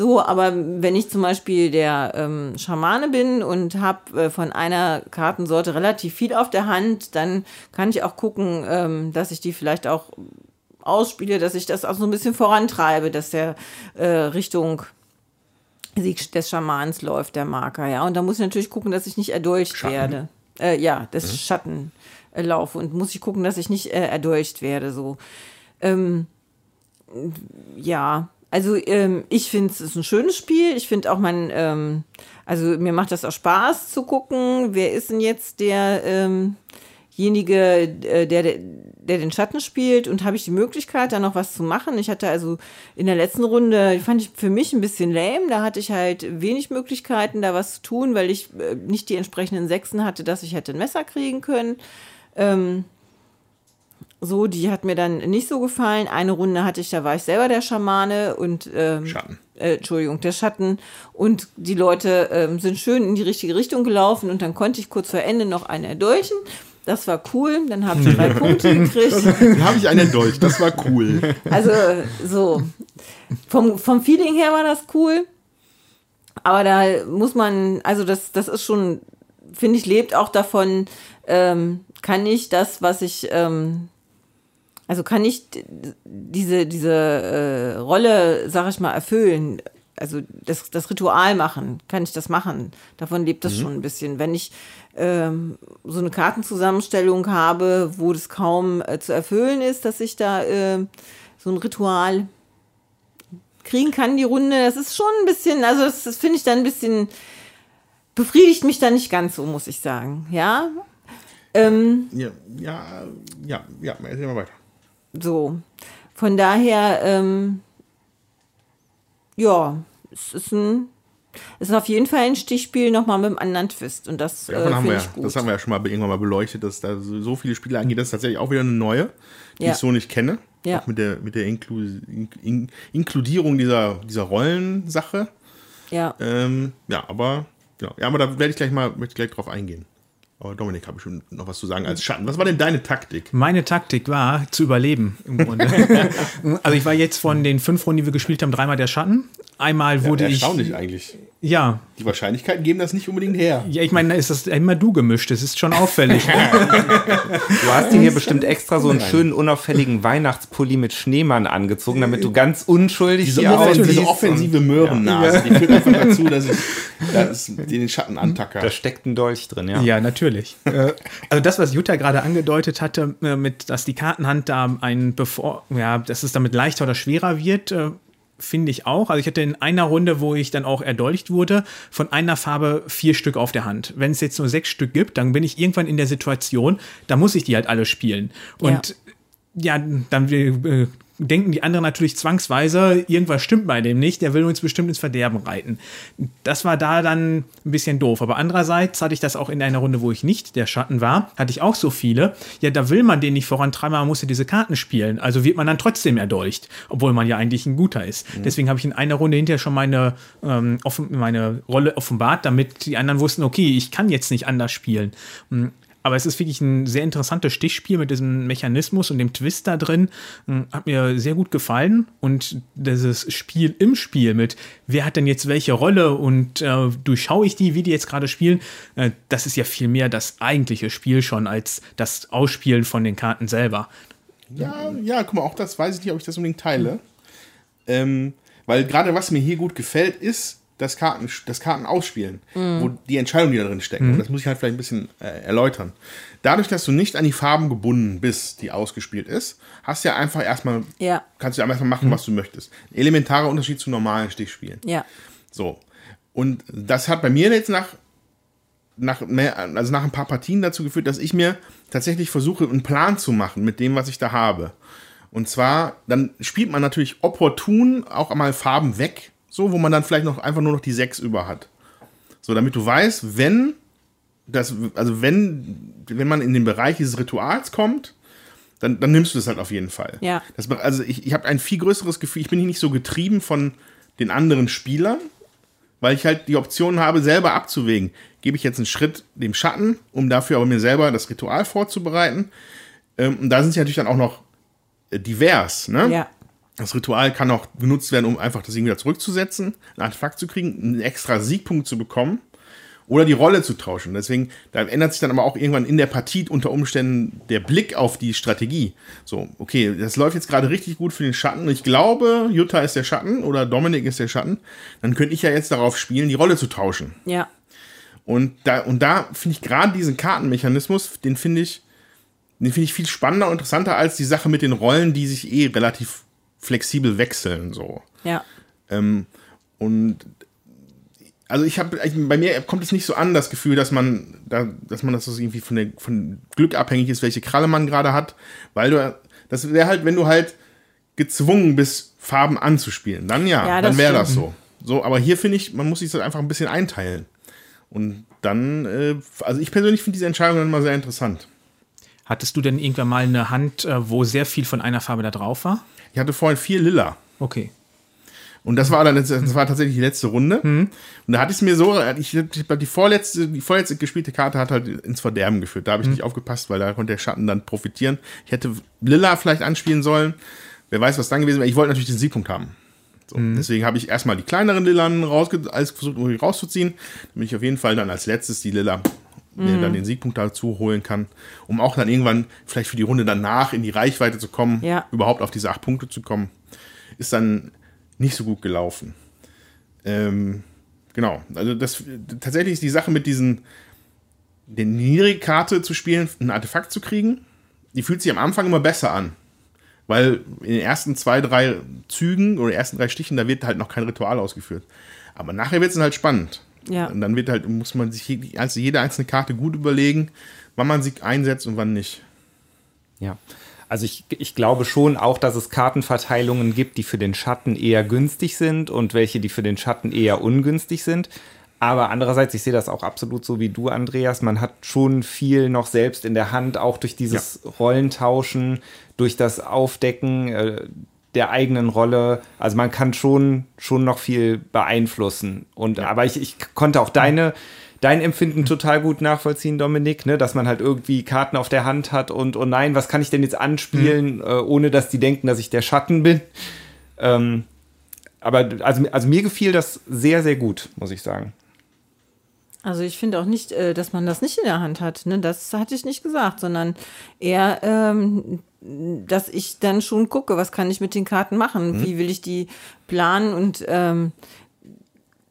so, aber wenn ich zum Beispiel der ähm, Schamane bin und habe äh, von einer Kartensorte relativ viel auf der Hand, dann kann ich auch gucken, ähm, dass ich die vielleicht auch ausspiele, dass ich das auch so ein bisschen vorantreibe, dass der äh, Richtung Sieg des Schamans läuft, der Marker, ja. Und da muss ich natürlich gucken, dass ich nicht erdolcht werde. Äh, ja, des Schatten äh, laufe. Und muss ich gucken, dass ich nicht äh, erdolcht werde, so. Ähm, ja, also ähm, ich finde es ist ein schönes Spiel. Ich finde auch man, ähm, also mir macht das auch Spaß zu gucken, wer ist denn jetzt der ähm, derjenige, äh, der, der, den Schatten spielt und habe ich die Möglichkeit, da noch was zu machen. Ich hatte also in der letzten Runde, fand ich für mich ein bisschen lame, da hatte ich halt wenig Möglichkeiten, da was zu tun, weil ich äh, nicht die entsprechenden Sechsen hatte, dass ich hätte ein Messer kriegen können. Ähm, so, die hat mir dann nicht so gefallen. Eine Runde hatte ich, da war ich selber der Schamane und ähm,
Schatten.
äh, Entschuldigung, der Schatten. Und die Leute ähm, sind schön in die richtige Richtung gelaufen und dann konnte ich kurz vor Ende noch einen erdolchen. Das war cool. Dann habe ich drei Punkte gekriegt.
Dann habe ich einen Dolch, das war cool.
Also so, vom, vom Feeling her war das cool. Aber da muss man, also das, das ist schon, finde ich, lebt auch davon, ähm, kann ich das, was ich, ähm, also kann ich diese, diese äh, Rolle, sag ich mal, erfüllen. Also das, das Ritual machen, kann ich das machen? Davon lebt das schon ein bisschen. Wenn ich ähm, so eine Kartenzusammenstellung habe, wo das kaum äh, zu erfüllen ist, dass ich da äh, so ein Ritual kriegen kann, die Runde, das ist schon ein bisschen, also das, das finde ich dann ein bisschen, befriedigt mich dann nicht ganz so, muss ich sagen. Ja, ähm,
Ja, ja, ja, ja, erzähl mal weiter.
so. Von daher, ähm, ja, es ist ein, es ist auf jeden Fall ein Stichspiel nochmal mit einem anderen Twist und das äh,
haben wir,
ich
ja,
gut.
das haben wir ja schon mal irgendwann mal beleuchtet, dass da so so viele Spiele angeht. Das ist tatsächlich auch wieder eine neue, die
Ja.
ich so nicht kenne.
Ja.
Auch mit der, mit der Inklu in, in, Inkludierung dieser, dieser Rollensache.
ja.
Ähm, ja, aber genau. Ja, aber da werde ich gleich mal möchte ich gleich drauf eingehen. Aber Dominik habe bestimmt noch was zu sagen als Schatten. Was war denn deine Taktik?
Meine Taktik war, zu überleben im Grunde. also ich war jetzt von den fünf Runden, die wir gespielt haben, dreimal der Schatten. Einmal wurde
ja,
ich.
Erstaunlich eigentlich.
Ja.
Die Wahrscheinlichkeiten geben das nicht unbedingt her.
Ja, ich meine, ist das immer du gemischt. Das ist schon auffällig.
Du hast dir hier bestimmt extra so einen schönen, unauffälligen Weihnachtspulli mit Schneemann angezogen, damit du ganz unschuldig
Diese,
hier
offen, diese offensive Möhrennase, die führt einfach dazu, dass ich dass den Schatten antacker.
Da steckt ein Dolch drin, ja.
Ja, natürlich. Äh, also das, was Jutta gerade angedeutet hatte, äh, mit, dass die Kartenhand da ein bevor, ja, dass es damit leichter oder schwerer wird, äh, finde ich auch. Also ich hatte in einer Runde, wo ich dann auch erdolcht wurde, von einer Farbe vier Stück auf der Hand. Wenn es jetzt nur sechs Stück gibt, dann bin ich irgendwann in der Situation, da muss ich die halt alle spielen. Und ja, dann äh, denken die anderen natürlich zwangsweise, irgendwas stimmt bei dem nicht, der will uns bestimmt ins Verderben reiten. Das war da dann ein bisschen doof. Aber andererseits hatte ich das auch in einer Runde, wo ich nicht der Schatten war, hatte ich auch so viele. Ja, da will man den nicht vorantreiben, man muss ja diese Karten spielen. Also wird man dann trotzdem erdolcht, obwohl man ja eigentlich ein guter ist. Deswegen habe ich in einer Runde hinterher schon meine, ähm, offen, meine Rolle offenbart, damit die anderen wussten, okay, ich kann jetzt nicht anders spielen. Aber es ist wirklich ein sehr interessantes Stichspiel mit diesem Mechanismus und dem Twist da drin. Hm, Hat mir sehr gut gefallen. Und dieses Spiel im Spiel mit, wer hat denn jetzt welche Rolle und äh, durchschaue ich die, wie die jetzt gerade spielen, äh, das ist ja viel mehr das eigentliche Spiel schon als das Ausspielen von den Karten selber.
Ja, ja, guck mal, auch das weiß ich nicht, ob ich das unbedingt teile. Ähm, weil gerade was mir hier gut gefällt, ist das, Karten, das Karten ausspielen, wo die Entscheidungen, die da drin stecken. Und das muss ich halt vielleicht ein bisschen äh, erläutern. Dadurch, dass du nicht an die Farben gebunden bist, die ausgespielt ist, hast du ja einfach erstmal,
Ja.
kannst du einfach machen, was du möchtest. Ein elementarer Unterschied zu normalen Stichspielen.
Ja.
So. Und das hat bei mir jetzt nach, nach, mehr, also nach ein paar Partien dazu geführt, dass ich mir tatsächlich versuche, einen Plan zu machen mit dem, was ich da habe. Und zwar, dann spielt man natürlich opportun auch einmal Farben weg, so, wo man dann vielleicht noch einfach nur noch die sechs über hat. So, damit du weißt, wenn das, also wenn, wenn man in den Bereich dieses Rituals kommt, dann, dann nimmst du das halt auf jeden Fall.
Ja.
Das, also ich, ich habe ein viel größeres Gefühl, ich bin hier nicht so getrieben von den anderen Spielern, weil ich halt die Option habe, selber abzuwägen. Gebe ich jetzt einen Schritt dem Schatten, um dafür aber mir selber das Ritual vorzubereiten. Ähm, und da sind sie natürlich dann auch noch äh, divers. Ne?
Ja.
Das Ritual kann auch genutzt werden, um einfach das Ding wieder zurückzusetzen, ein Artefakt zu kriegen, einen extra Siegpunkt zu bekommen oder die Rolle zu tauschen. Deswegen, da ändert sich dann aber auch irgendwann in der Partie unter Umständen der Blick auf die Strategie. So, okay, das läuft jetzt gerade richtig gut für den Schatten. Ich glaube, Jutta ist der Schatten oder Dominik ist der Schatten. Dann könnte ich ja jetzt darauf spielen, die Rolle zu tauschen.
Ja.
Und da, und da finde ich gerade diesen Kartenmechanismus, den finde ich, den finde ich viel spannender und interessanter als die Sache mit den Rollen, die sich eh relativ flexibel wechseln. So.
Ja.
Ähm, und also ich habe, bei mir kommt es nicht so an, das Gefühl, dass man, da, dass man das so irgendwie von, der, von Glück abhängig ist, welche Kralle man gerade hat, weil du, das wäre halt, wenn du halt gezwungen bist, Farben anzuspielen, dann ja,
Ja,
dann wäre das so. So, aber hier finde ich, man muss sich das einfach ein bisschen einteilen. Und dann, äh, also ich persönlich finde diese Entscheidung dann mal sehr interessant.
Hattest du denn irgendwann mal eine Hand, äh, wo sehr viel von einer Farbe da drauf war?
Ich hatte vorhin vier Lila.
Okay.
Und das war dann das war tatsächlich die letzte Runde. Und da hatte ich es mir so, ich, die vorletzte, die vorletzte gespielte Karte hat halt ins Verderben geführt. Da habe ich nicht aufgepasst, weil da konnte der Schatten dann profitieren. Ich hätte Lilla vielleicht anspielen sollen. Wer weiß, was dann gewesen wäre. Ich wollte natürlich den Siegpunkt haben. So, Deswegen habe ich erstmal die kleineren Lillan rausge als versucht irgendwie rauszuziehen, damit ich auf jeden Fall dann als letztes die Lilla mir dann den Siegpunkt dazu holen kann, um auch dann irgendwann vielleicht für die Runde danach in die Reichweite zu kommen,
Ja.
überhaupt auf diese acht Punkte zu kommen. Ist dann nicht so gut gelaufen. Ähm, genau, also das tatsächlich ist die Sache mit diesen die Niedrigkarte zu spielen, ein Artefakt zu kriegen, die fühlt sich am Anfang immer besser an. Weil in den ersten zwei, drei Zügen oder ersten drei Stichen, da wird halt noch kein Ritual ausgeführt. Aber nachher wird es dann halt spannend.
Ja.
Und dann wird halt, muss man sich jede, also jede einzelne Karte gut überlegen, wann man sie einsetzt und wann nicht.
Ja. Also ich, ich glaube schon auch, dass es Kartenverteilungen gibt, die für den Schatten eher günstig sind und welche, die für den Schatten eher ungünstig sind. Aber andererseits, ich sehe das auch absolut so wie du, Andreas. Man hat schon viel noch selbst in der Hand, auch durch dieses Rollentauschen, durch das Aufdecken äh, der eigenen Rolle. Also man kann schon, schon noch viel beeinflussen. Und aber ich, ich konnte auch deine, dein Empfinden total gut nachvollziehen, Dominik, ne? dass man halt irgendwie Karten auf der Hand hat und, oh nein, was kann ich denn jetzt anspielen, mhm. äh, ohne dass die denken, dass ich der Schatten bin. Ähm, aber also, also mir gefiel das sehr, sehr gut, muss ich sagen.
Also ich finde auch nicht, äh, dass man das nicht in der Hand hat. Ne? Das hatte ich nicht gesagt, sondern eher, ähm, dass ich dann schon gucke, was kann ich mit den Karten machen, mhm. wie will ich die planen und ähm,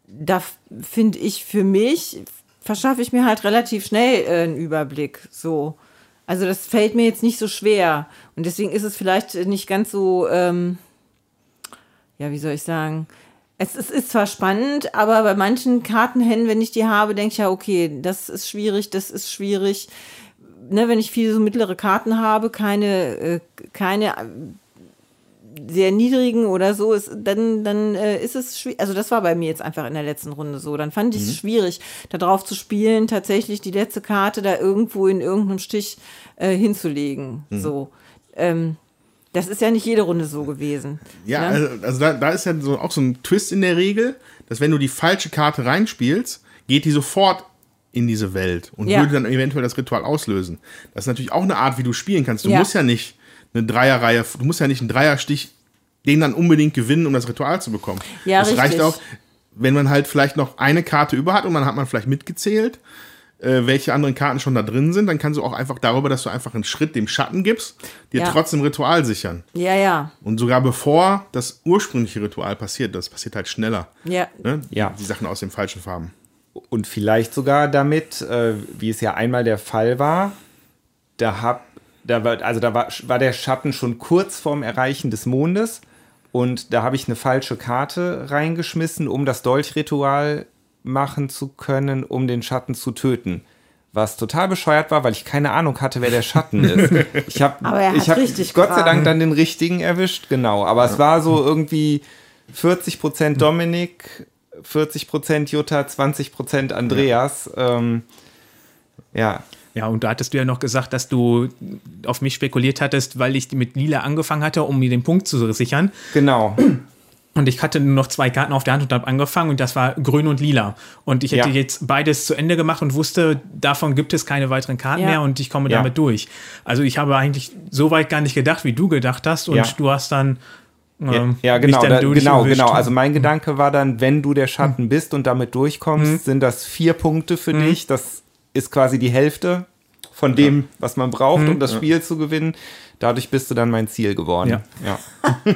da finde ich für mich, verschaffe ich mir halt relativ schnell äh, einen Überblick. So. Also das fällt mir jetzt nicht so schwer. Und deswegen ist es vielleicht nicht ganz so, ähm, ja, wie soll ich sagen, es, es ist zwar spannend, aber bei manchen Kartenhänden, wenn ich die habe, denke ich ja, okay, das ist schwierig, das ist schwierig. Ne, wenn ich viele so mittlere Karten habe, keine, äh, keine äh, sehr niedrigen oder so, ist, dann, dann äh, ist es schwierig. Also das war bei mir jetzt einfach in der letzten Runde so. Dann fand ich es mhm. schwierig, darauf zu spielen, tatsächlich die letzte Karte da irgendwo in irgendeinem Stich äh, hinzulegen. Mhm. So. Ähm, das ist ja nicht jede Runde so gewesen.
Ja, ne? also, also da, da, ist ja so, auch so ein Twist in der Regel, dass wenn du die falsche Karte reinspielst, geht die sofort in diese Welt und ja. würde dann eventuell das Ritual auslösen. Das ist natürlich auch eine Art, wie du spielen kannst. Du ja. musst ja nicht eine Dreierreihe, du musst ja nicht einen Dreierstich den dann unbedingt gewinnen, um das Ritual zu bekommen. Ja, das richtig. reicht auch, wenn man halt vielleicht noch eine Karte über hat und dann hat man vielleicht mitgezählt äh, welche anderen Karten schon da drin sind, dann kannst du auch einfach darüber, dass du einfach einen Schritt dem Schatten gibst, dir ja. trotzdem Ritual sichern.
Ja, ja.
Und sogar bevor das ursprüngliche Ritual passiert, das passiert halt schneller.
Ja.
Ne? Ja. Die Sachen aus den falschen Farben.
Und vielleicht sogar damit, äh, wie es ja einmal der Fall war, da hab, da war, also da war, war der Schatten schon kurz vorm Erreichen des Mondes und da habe ich eine falsche Karte reingeschmissen, um das Dolchritual machen zu können, um den Schatten zu töten. Was total bescheuert war, weil ich keine Ahnung hatte, wer der Schatten ist. Ich habe ich hab Gott sei Dank dann den richtigen erwischt, genau. Aber es war so irgendwie 40% Dominik, 40% Jutta, 20% Andreas. Ja. Ähm, ja.
Ja, und da hattest du ja noch gesagt, dass du auf mich spekuliert hattest, weil ich mit Lila angefangen hatte, um mir den Punkt zu sichern.
Genau.
Und ich hatte nur noch zwei Karten auf der Hand und habe angefangen und das war grün und lila. Und ich hätte ja. jetzt beides zu Ende gemacht und wusste, davon gibt es keine weiteren Karten ja. mehr und ich komme ja. damit durch. Also ich habe eigentlich so weit gar nicht gedacht, wie du gedacht hast und du hast dann
ähm, ja, genau, da, genau, genau. Also mein Gedanke war dann, wenn du der Schatten mhm. bist und damit durchkommst, mhm. sind das vier Punkte für mhm. dich. Das ist quasi die Hälfte von dem, was man braucht, um mhm. das Spiel zu gewinnen. Dadurch bist du dann mein Ziel geworden. Ja. ja.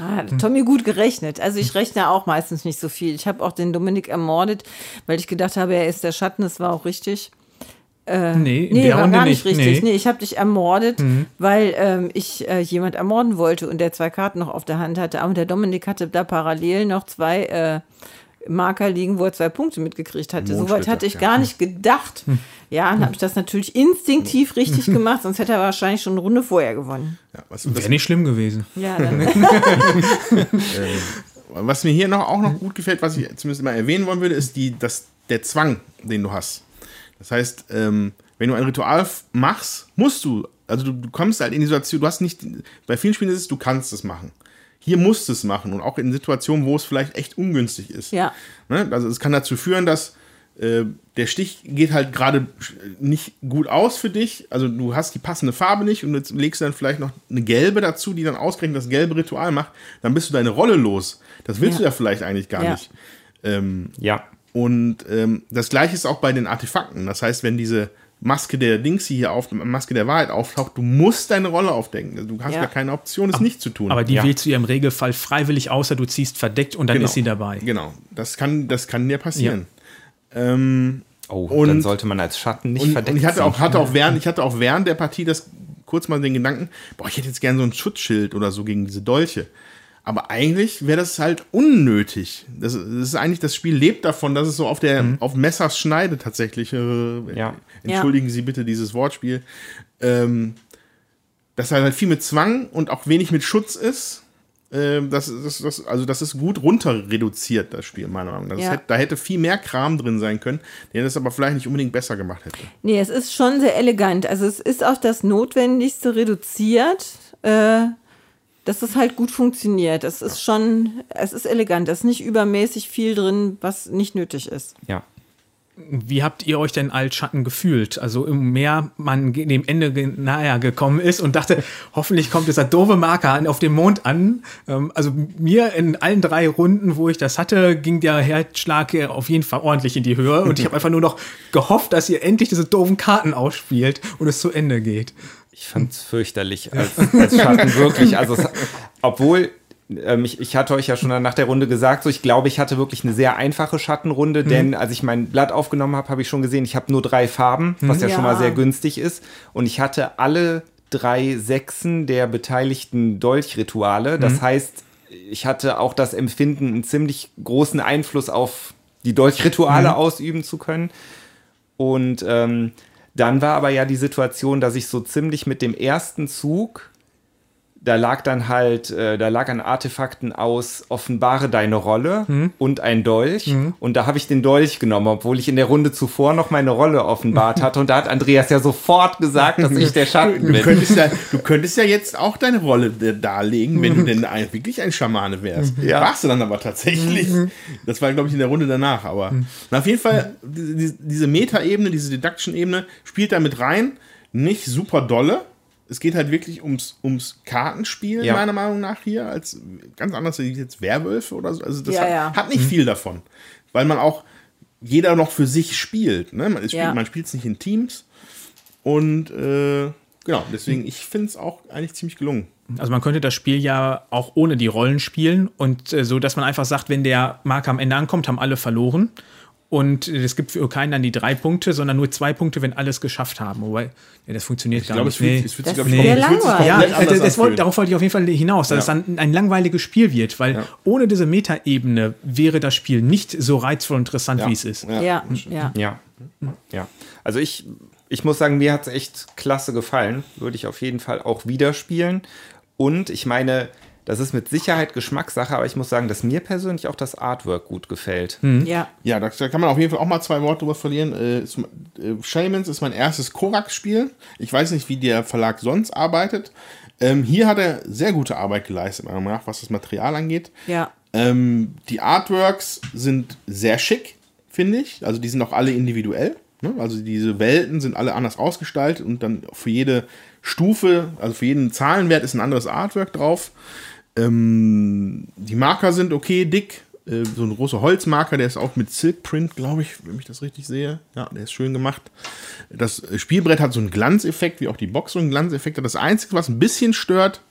ah, Tommy gut gerechnet. Also ich rechne auch meistens nicht so viel. Ich habe auch den Dominik ermordet, weil ich gedacht habe, er ist der Schatten. Das war auch richtig. Äh, nee, in nee, der war Runde gar nicht, nicht. richtig. Nee, nee ich habe dich ermordet, mhm. weil ähm, ich äh, jemand ermorden wollte und der zwei Karten noch auf der Hand hatte. Aber der Dominik hatte da parallel noch zwei äh, Marker liegen, wo er zwei Punkte mitgekriegt hatte. Soweit hatte ich gar nicht gedacht. Hm. Ja, dann habe ich das natürlich instinktiv richtig gemacht, sonst hätte er wahrscheinlich schon eine Runde vorher gewonnen.
Ja, Wäre nicht schlimm gewesen. Ja, dann.
ähm, was mir hier noch, auch noch gut gefällt, was ich zumindest mal erwähnen wollen würde, ist die, das, der Zwang, den du hast. Das heißt, ähm, wenn du ein Ritual machst, musst du, also du, du kommst halt in die Situation, du hast nicht, bei vielen Spielen ist es, du kannst es machen hier musst du es machen und auch in Situationen, wo es vielleicht echt ungünstig ist.
Ja.
Ne? Also es kann dazu führen, dass äh, der Stich geht halt gerade nicht gut aus für dich. Also du hast die passende Farbe nicht und jetzt legst du dann vielleicht noch eine gelbe dazu, die dann ausgerechnet das gelbe Ritual macht. Dann bist du deine Rolle los. Das willst ja. du ja vielleicht eigentlich gar ja. nicht. Ähm, ja. Und ähm, das gleiche ist auch bei den Artefakten. Das heißt, wenn diese Maske der Dings hier auf, Maske der Wahrheit auftaucht, du musst deine Rolle aufdenken. Du hast ja. gar keine Option, es nicht zu tun.
Aber die ja. wählst du ja im Regelfall freiwillig, außer du ziehst verdeckt und dann
genau.
ist sie dabei.
Genau, das kann, das kann dir passieren. Ja. Ähm,
oh, und, dann sollte man als Schatten nicht und, verdeckt und
ich hatte auch, hatte auch während, ich hatte auch während der Partie das kurz mal den Gedanken, boah, ich hätte jetzt gerne so ein Schutzschild oder so gegen diese Dolche. Aber eigentlich wäre das halt unnötig. Das, das, ist eigentlich, das Spiel lebt davon, dass es so auf der mhm. auf Messers Schneide tatsächlich. Äh, ja. Entschuldigen ja. Sie bitte dieses Wortspiel. Ähm, dass halt viel mit Zwang und auch wenig mit Schutz ist. Ähm, das, das, das, also das ist gut runter reduziert, das Spiel, meiner Meinung nach. Ja. Hätte, da hätte viel mehr Kram drin sein können, der das aber vielleicht nicht unbedingt besser gemacht hätte.
Nee, es ist schon sehr elegant. Also es ist auch das Notwendigste reduziert. Äh, dass es halt gut funktioniert. Es ist schon, es ist elegant, es ist nicht übermäßig viel drin, was nicht nötig ist.
Ja.
wie habt ihr euch denn als Schatten gefühlt? Also im mehr man dem Ende nahe gekommen ist und dachte, hoffentlich kommt dieser doofe Marker auf dem Mond an. Ähm, also mir in allen drei Runden, wo ich das hatte, ging der Herzschlag auf jeden Fall ordentlich in die Höhe und ich habe einfach nur noch gehofft, dass ihr endlich diese doofen Karten ausspielt und es zu Ende geht.
Ich fand es fürchterlich als, als Schatten wirklich. Also es, obwohl ähm, ich, ich, hatte euch ja schon nach der Runde gesagt, so ich glaube, ich hatte wirklich eine sehr einfache Schattenrunde, mhm. denn als ich mein Blatt aufgenommen habe, habe ich schon gesehen, ich habe nur drei Farben, was ja, ja, schon mal sehr günstig ist. Und ich hatte alle drei Sechsen der beteiligten Dolchrituale. Das mhm. heißt, ich hatte auch das Empfinden, einen ziemlich großen Einfluss auf die Dolchrituale mhm. ausüben zu können. Und ähm, dann war aber ja die Situation, dass ich so ziemlich mit dem ersten Zug da lag dann halt, äh, da lag an Artefakten aus, offenbare deine Rolle hm. und ein Dolch. Hm. Und da habe ich den Dolch genommen, obwohl ich in der Runde zuvor noch meine Rolle offenbart hatte. Und da hat Andreas ja sofort gesagt, dass ich der Schatten bin.
Du könntest ja, du könntest ja jetzt auch deine Rolle darlegen, wenn du denn ein, wirklich ein Schamane wärst. Ja. Warst du dann aber tatsächlich. Das war, glaube ich, in der Runde danach. Aber na, auf jeden Fall, diese, diese Meta-Ebene, diese Deduction-Ebene spielt da mit rein. Nicht super dolle es geht halt wirklich ums, ums Kartenspiel, ja. meiner Meinung nach hier, als ganz anders als jetzt Werwölfe oder so. Also das ja, hat, ja. hat, nicht mhm. viel davon. Weil man auch jeder noch für sich spielt. Ne? Man, spielt es nicht in Teams. Und äh, genau, deswegen, ich finde es auch eigentlich ziemlich gelungen.
Also man könnte das Spiel ja auch ohne die Rollen spielen und äh, so, dass man einfach sagt, wenn der Marker am Ende ankommt, haben alle verloren. Und es gibt für keinen dann die drei Punkte, sondern nur zwei Punkte, wenn alles geschafft haben. Wobei, ja, das funktioniert ich gar
glaube,
nicht. Nee.
Es fühlt, es fühlt sich, nee. langweilig.
Ja, das, das wollte, darauf wollte ich auf jeden Fall hinaus, dass ja. es dann ein langweiliges Spiel wird, weil ja. ohne diese Metaebene wäre das Spiel nicht so reizvoll und interessant,
ja.
wie es ist.
Ja, ja.
ja. ja. Also ich, ich muss sagen, mir hat es echt klasse gefallen. Würde ich auf jeden Fall auch wieder spielen. Und ich meine, das ist mit Sicherheit Geschmackssache, aber ich muss sagen, dass mir persönlich auch das Artwork gut gefällt.
Hm. Ja.
Ja, da, kann man auf jeden Fall auch mal zwei Worte drüber verlieren. Äh, ist, äh, Shamans ist mein erstes Korax-Spiel. Ich weiß nicht, wie der Verlag sonst arbeitet. Ähm, hier hat er sehr gute Arbeit geleistet, meiner Meinung nach, was das Material angeht.
Ja.
Ähm, die Artworks sind sehr schick, finde ich. Also die sind auch alle individuell. Ne? Also diese Welten sind alle anders ausgestaltet und dann für jede Stufe, also für jeden Zahlenwert ist ein anderes Artwork drauf. Ähm, die Marker sind okay, dick. Äh, so ein großer Holzmarker, der ist auch mit Silk Print, glaube ich, wenn ich das richtig sehe. Ja, der ist schön gemacht. Das Spielbrett hat so einen Glanzeffekt, wie auch die Box so einen Glanzeffekt hat. Das Einzige, was ein bisschen stört,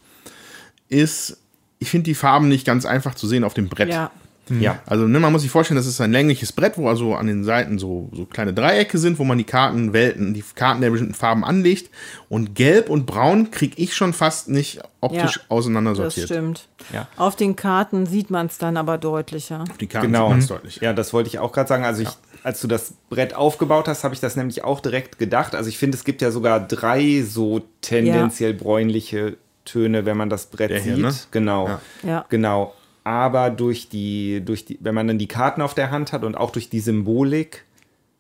ist, ich finde die Farben nicht ganz einfach zu sehen auf dem Brett.
Ja.
Mhm. Ja, also ne, man muss sich vorstellen, das ist ein längliches Brett, wo also an den Seiten so, so kleine Dreiecke sind, wo man die Kartenwelten, die Karten der bestimmten Farben anlegt. Und Gelb und Braun kriege ich schon fast nicht optisch ja, auseinandersortiert.
Das stimmt. Ja. Auf den Karten sieht man es dann aber deutlicher. Auf
die Karten genau. sieht man es deutlich. Ja, das wollte ich auch gerade sagen. Also ich, als du das Brett aufgebaut hast, habe ich das nämlich auch direkt gedacht. Also ich finde, es gibt ja sogar drei so tendenziell bräunliche Töne, wenn man das Brett der sieht. Hier, ne? Genau.
Ja.
Genau aber durch die, durch die, wenn man dann die Karten auf der Hand hat und auch durch die Symbolik,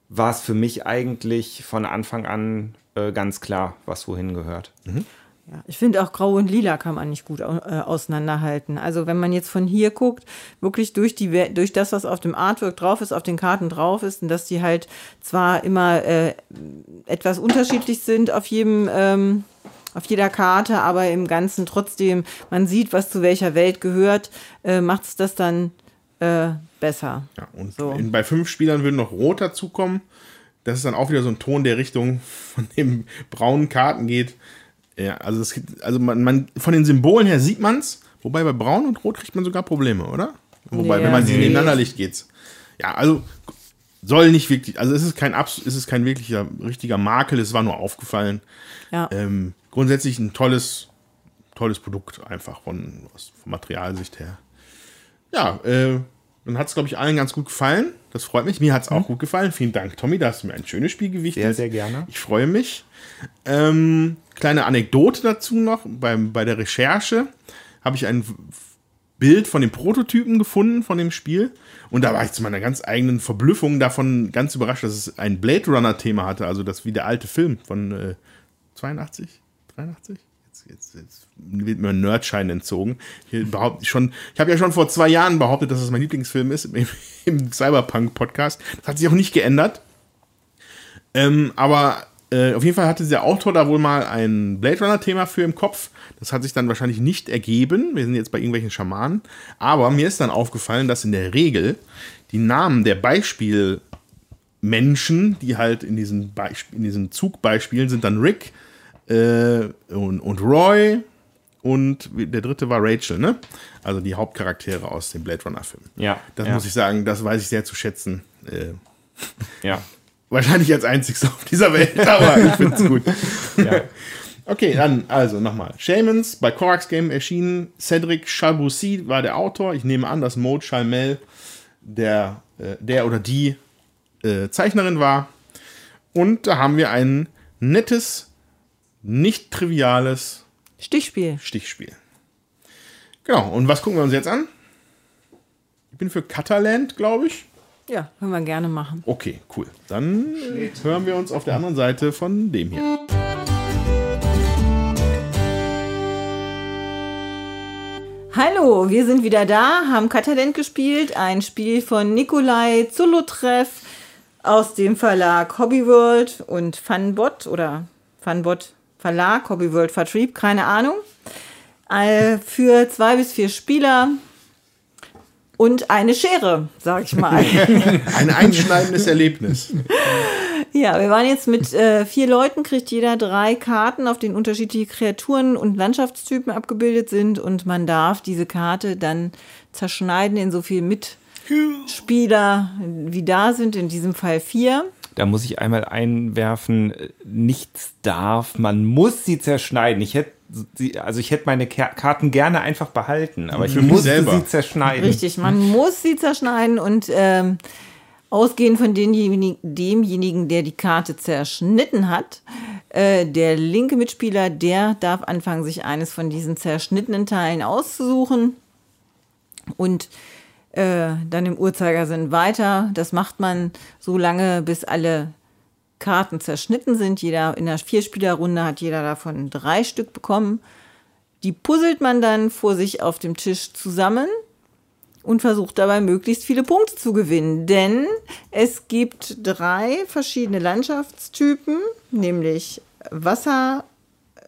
war es für mich eigentlich von Anfang an äh, ganz klar, was wohin gehört. Mhm.
Ja, ich finde auch Grau und Lila kann man nicht gut äh, auseinanderhalten. Also wenn man jetzt von hier guckt, wirklich durch, die, durch das, was auf dem Artwork drauf ist, auf den Karten drauf ist, und dass die halt zwar immer äh, etwas unterschiedlich sind auf jedem ähm, auf jeder Karte, aber im Ganzen trotzdem, man sieht, was zu welcher Welt gehört, äh, macht es das dann äh, besser.
Ja, und so. in, bei fünf Spielern würde noch Rot dazukommen. Das ist dann auch wieder so ein Ton, der Richtung von den braunen Karten geht. Ja, also, das, also man, man, von den Symbolen her sieht man es, wobei bei Braun und Rot kriegt man sogar Probleme, oder? Wobei, ja, wenn man sie nebeneinander liegt, geht's. Ja, also soll nicht wirklich, also es ist kein Abs es ist kein wirklicher richtiger Makel, es war nur aufgefallen.
Ja.
Ähm, grundsätzlich ein tolles, tolles Produkt einfach von, von Materialsicht her. Ja, äh, dann hat es, glaube ich, allen ganz gut gefallen. Das freut mich. Mir hat es auch mhm. gut gefallen. Vielen Dank, Tommy. Da hast du mir ein schönes Spiel gewichtet.
Sehr, sehr gerne.
Ich freue mich. Ähm, kleine Anekdote dazu noch. Beim, bei der Recherche habe ich ein Bild von dem Prototypen gefunden von dem Spiel. Und da war ich zu meiner ganz eigenen Verblüffung davon ganz überrascht, dass es ein Blade Runner-Thema hatte. Also das wie der alte Film von äh, 82, 83? Jetzt, jetzt, jetzt wird mir ein Nerdschein entzogen. Ich, ich habe ja schon vor zwei Jahren behauptet, dass das mein Lieblingsfilm ist im, im Cyberpunk-Podcast. Das hat sich auch nicht geändert. Ähm, aber äh, auf jeden Fall hatte der Autor da wohl mal ein Blade Runner-Thema für im Kopf. Das hat sich dann wahrscheinlich nicht ergeben. Wir sind jetzt bei irgendwelchen Schamanen. Aber mir ist dann aufgefallen, dass in der Regel die Namen der Beispielmenschen, die halt in diesen, Beisp in diesen Zugbeispielen sind, dann Rick äh, und, und Roy und der dritte war Rachel, ne? Also die Hauptcharaktere aus dem Blade Runner-Film.
Ja.
Das
ja,
muss ich sagen, das weiß ich sehr zu schätzen. Äh,
Ja.
wahrscheinlich als einzigster auf dieser Welt, aber ich finde es gut.
ja.
Okay, dann also nochmal. Shamans bei Korax Game erschienen. Cedric Chalboussi war der Autor. Ich nehme an, dass Maud Chalmel der, äh, der oder die äh, Zeichnerin war. Und da haben wir ein nettes, nicht triviales
Stichspiel.
Stichspiel. Genau, und was gucken wir uns jetzt an? Ich bin für Cataland, glaube ich.
Ja, können wir gerne machen.
Okay, cool. Dann äh, hören wir uns auf der anderen Seite von dem hier.
Hallo, wir sind wieder da, haben Katalent gespielt, ein Spiel von Nikolai Zulotreff aus dem Verlag Hobbyworld und Funbot oder Funbot Verlag, Hobbyworld Vertrieb, keine Ahnung. Für zwei bis vier Spieler und eine Schere, sag ich mal.
Ein einschneidendes Erlebnis.
Ja, wir waren jetzt mit äh, vier Leuten, kriegt jeder drei Karten, auf denen unterschiedliche Kreaturen und Landschaftstypen abgebildet sind und man darf diese Karte dann zerschneiden in so viel Mitspieler, wie da sind, in diesem Fall vier.
Da muss ich einmal einwerfen, äh, nichts darf, man muss sie zerschneiden. Ich hätte sie, also ich hätte meine Ka Karten gerne einfach behalten, aber ich musste
selber.
sie zerschneiden.
Richtig, man muss sie zerschneiden und ähm, ausgehend von denjenigen, demjenigen, der die Karte zerschnitten hat, äh, der linke Mitspieler, der darf anfangen, sich eines von diesen zerschnittenen Teilen auszusuchen und äh, dann im Uhrzeigersinn weiter. Das macht man so lange, bis alle Karten zerschnitten sind. Jeder in der Vierspielerrunde hat jeder davon drei Stück bekommen. Die puzzelt man dann vor sich auf dem Tisch zusammen und versucht dabei möglichst viele Punkte zu gewinnen. Denn es gibt drei verschiedene Landschaftstypen, nämlich Wasser, äh,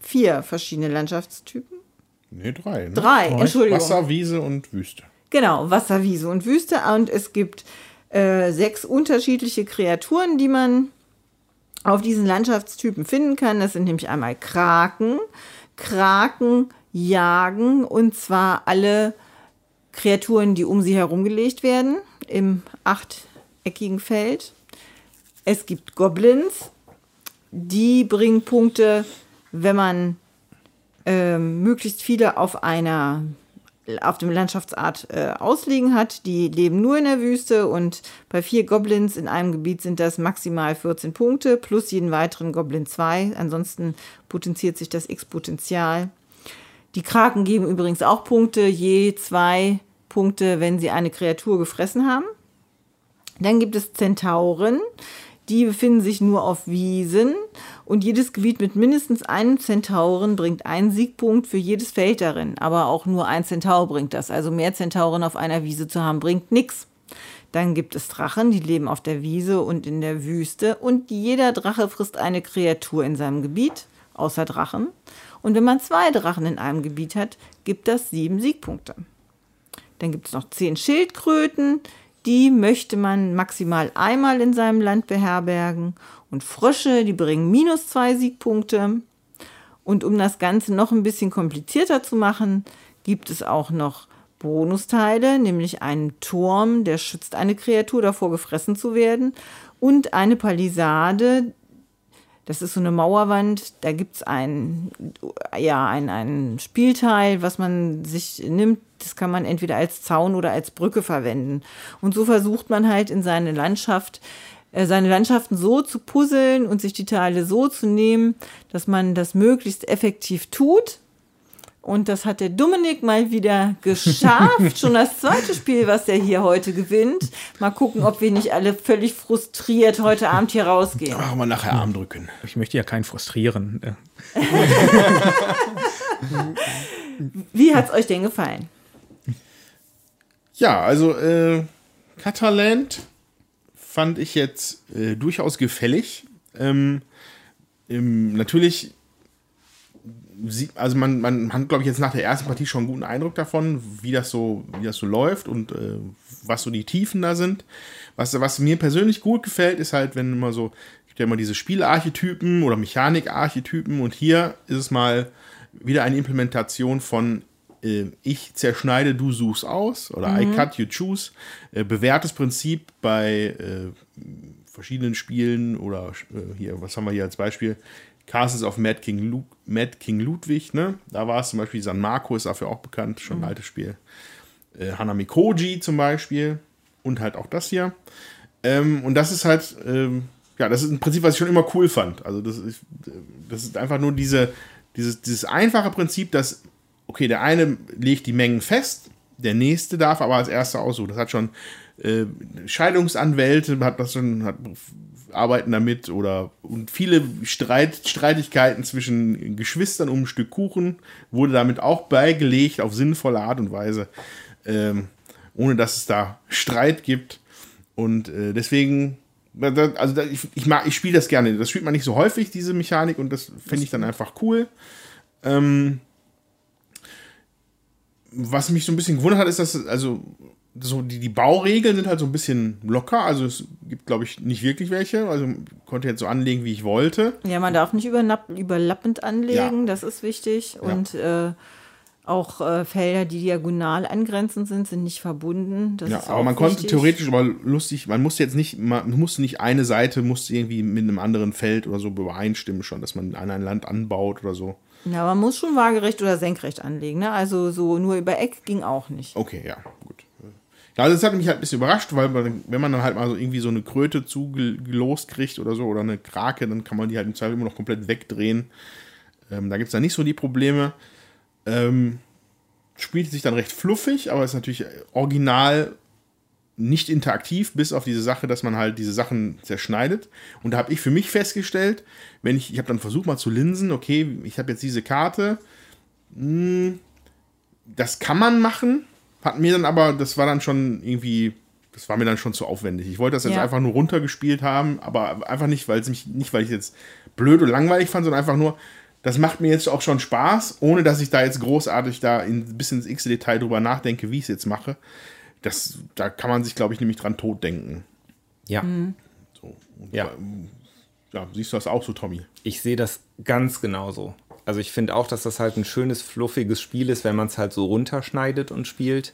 vier verschiedene Landschaftstypen.
Nee, drei. Ne?
Drei, Entschuldigung.
Wasser, Wiese und Wüste.
Genau, Wasser, Wiese und Wüste. Und es gibt äh, sechs unterschiedliche Kreaturen, die man auf diesen Landschaftstypen finden kann. Das sind nämlich einmal Kraken. Kraken jagen und zwar alle Kreaturen, die um sie herumgelegt werden, im achteckigen Feld. Es gibt Goblins, die bringen Punkte, wenn man ähm, möglichst viele auf einer auf dem Landschaftsart äh, ausliegen hat. Die leben nur in der Wüste und bei vier Goblins in einem Gebiet sind das maximal 14 Punkte plus jeden weiteren Goblin 2. Ansonsten potenziert sich das X-Potenzial. Die Kraken geben übrigens auch Punkte, je zwei Punkte, wenn sie eine Kreatur gefressen haben. Dann gibt es Zentauren, die befinden sich nur auf Wiesen und jedes Gebiet mit mindestens einem Zentauren bringt einen Siegpunkt für jedes Feld darin. Aber auch nur ein Zentaur bringt das. Also mehr Zentauren auf einer Wiese zu haben, bringt nichts. Dann gibt es Drachen, die leben auf der Wiese und in der Wüste. Und jeder Drache frisst eine Kreatur in seinem Gebiet, außer Drachen. Und wenn man zwei Drachen in einem Gebiet hat, gibt das sieben Siegpunkte. Dann gibt es noch zehn Schildkröten, die möchte man maximal einmal in seinem Land beherbergen. Und Frösche, die bringen minus zwei Siegpunkte. Und um das Ganze noch ein bisschen komplizierter zu machen, gibt es auch noch Bonusteile, nämlich einen Turm, der schützt eine Kreatur davor, gefressen zu werden. Und eine Palisade, das ist so eine Mauerwand, da gibt es ein, ja, ein, ein Spielteil, was man sich nimmt. Das kann man entweder als Zaun oder als Brücke verwenden. Und so versucht man halt in seine Landschaft, seine Landschaften so zu puzzeln und sich die Teile so zu nehmen, dass man das möglichst effektiv tut. Und das hat der Dominik mal wieder geschafft. Schon das zweite Spiel, was er hier heute gewinnt. Mal gucken, ob wir nicht alle völlig frustriert heute Abend hier rausgehen.
Machen wir nachher Arm drücken.
Ich möchte ja keinen frustrieren. Äh,
Wie hat's euch denn gefallen?
Ja, also äh, Cataland fand ich jetzt äh, durchaus gefällig. Ähm, ähm, natürlich, also man, man hat, glaube ich, jetzt nach der ersten Partie schon einen guten Eindruck davon, wie das so, wie das so läuft und äh, was so die Tiefen da sind. Was, was mir persönlich gut gefällt, ist halt, wenn immer so, gibt ja immer diese Spielarchetypen oder Mechanikarchetypen und hier ist es mal wieder eine Implementation von äh, ich zerschneide, du suchst aus oder I cut, you choose. Äh, bewährtes Prinzip bei äh, verschiedenen Spielen oder äh, hier, was haben wir hier als Beispiel? Castles of Mad King, Lu Mad King Ludwig, ne? Da war es zum Beispiel San Marco, ist dafür auch bekannt, schon ein altes Spiel. Äh, Hanami Koji zum Beispiel und halt auch das hier. Ähm, und das ist halt, ähm, ja, das ist ein Prinzip, was ich schon immer cool fand. Also das ist, das ist einfach nur diese, dieses, dieses einfache Prinzip, dass, okay, der eine legt die Mengen fest, der nächste darf aber als erster aussuchen. Das hat schon äh, Scheidungsanwälte, hat das schon, hat, arbeiten damit oder und viele Streit, Streitigkeiten zwischen Geschwistern um ein Stück Kuchen wurde damit auch beigelegt auf sinnvolle Art und Weise, ähm, ohne dass es da Streit gibt. Und äh, deswegen, also ich, ich, mag, ich spiele das gerne. Das spielt man nicht so häufig, diese Mechanik, und das finde ich dann einfach cool. Ähm, was mich so ein bisschen gewundert hat, ist, dass also so die, die Bauregeln sind halt so ein bisschen locker. Also es gibt, glaube ich, nicht wirklich welche. Also konnte jetzt so anlegen, wie ich wollte.
Ja, man darf nicht überlappend anlegen, ja. das ist wichtig. Und ja. äh, auch äh, Felder, die diagonal angrenzend sind, sind nicht verbunden. Das
ja, aber man wichtig. konnte theoretisch aber lustig, man musste jetzt nicht, man musste nicht eine Seite, musste irgendwie mit einem anderen Feld oder so übereinstimmen schon, dass man an ein Land anbaut oder so.
Ja, man muss schon waagerecht oder senkrecht anlegen, ne? Also so nur über Eck ging auch nicht.
Okay, ja, gut. Ja, also das hat mich halt ein bisschen überrascht, weil man, wenn man dann halt mal so irgendwie so eine Kröte zugelost kriegt oder so oder eine Krake, dann kann man die halt im Zweifel immer noch komplett wegdrehen. Ähm, da gibt es dann nicht so die Probleme. Ähm, spielt sich dann recht fluffig, aber ist natürlich original nicht interaktiv, bis auf diese Sache, dass man halt diese Sachen zerschneidet. Und da habe ich für mich festgestellt, wenn ich, ich habe dann versucht mal zu linsen, okay, ich habe jetzt diese Karte, hm, das kann man machen, hat mir dann aber, das war dann schon irgendwie, das war mir dann schon zu aufwendig. Ich wollte das jetzt ja. einfach nur runtergespielt haben, aber einfach nicht, weil es mich, nicht weil ich jetzt blöd oder langweilig fand, sondern einfach nur, das macht mir jetzt auch schon Spaß, ohne dass ich da jetzt großartig da in, bis ins x Detail drüber nachdenke, wie ich es jetzt mache. Das, da kann man sich, glaube ich, nämlich dran tot denken.
Ja. Mhm.
So, ja. ja, siehst du das auch so, Tommy?
Ich sehe das ganz genauso. Also ich finde auch, dass das halt ein schönes, fluffiges Spiel ist, wenn man es halt so runterschneidet und spielt.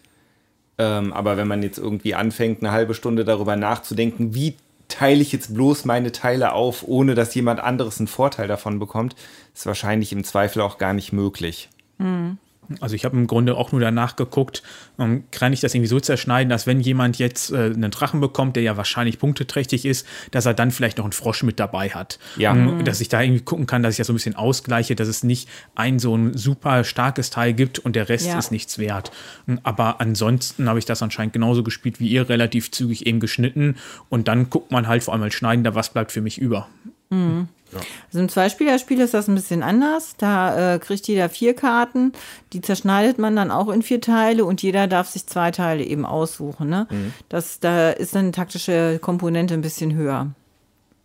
Ähm, aber wenn man jetzt irgendwie anfängt, eine halbe Stunde darüber nachzudenken, wie teile ich jetzt bloß meine Teile auf, ohne dass jemand anderes einen Vorteil davon bekommt, ist wahrscheinlich im Zweifel auch gar nicht möglich.
Mhm. Also ich habe im Grunde auch nur danach geguckt, ähm, kann ich das irgendwie so zerschneiden, dass wenn jemand jetzt äh, einen Drachen bekommt, der ja wahrscheinlich punkteträchtig ist, dass er dann vielleicht noch einen Frosch mit dabei hat. Ja. Um, mhm. Dass ich da irgendwie gucken kann, dass ich das so ein bisschen ausgleiche, dass es nicht ein so ein super starkes Teil gibt und der Rest ja. ist nichts wert. Ähm, aber ansonsten habe ich das anscheinend genauso gespielt wie ihr, relativ zügig eben geschnitten und dann guckt man halt vor allem als Schneidender, was bleibt für mich über.
Mhm. Ja. Also im Zweispielerspiel ist das ein bisschen anders. Da äh, kriegt jeder vier Karten. Die zerschneidet man dann auch in vier Teile und jeder darf sich zwei Teile eben aussuchen. Ne? Mhm. Das, da ist dann eine taktische Komponente ein bisschen höher.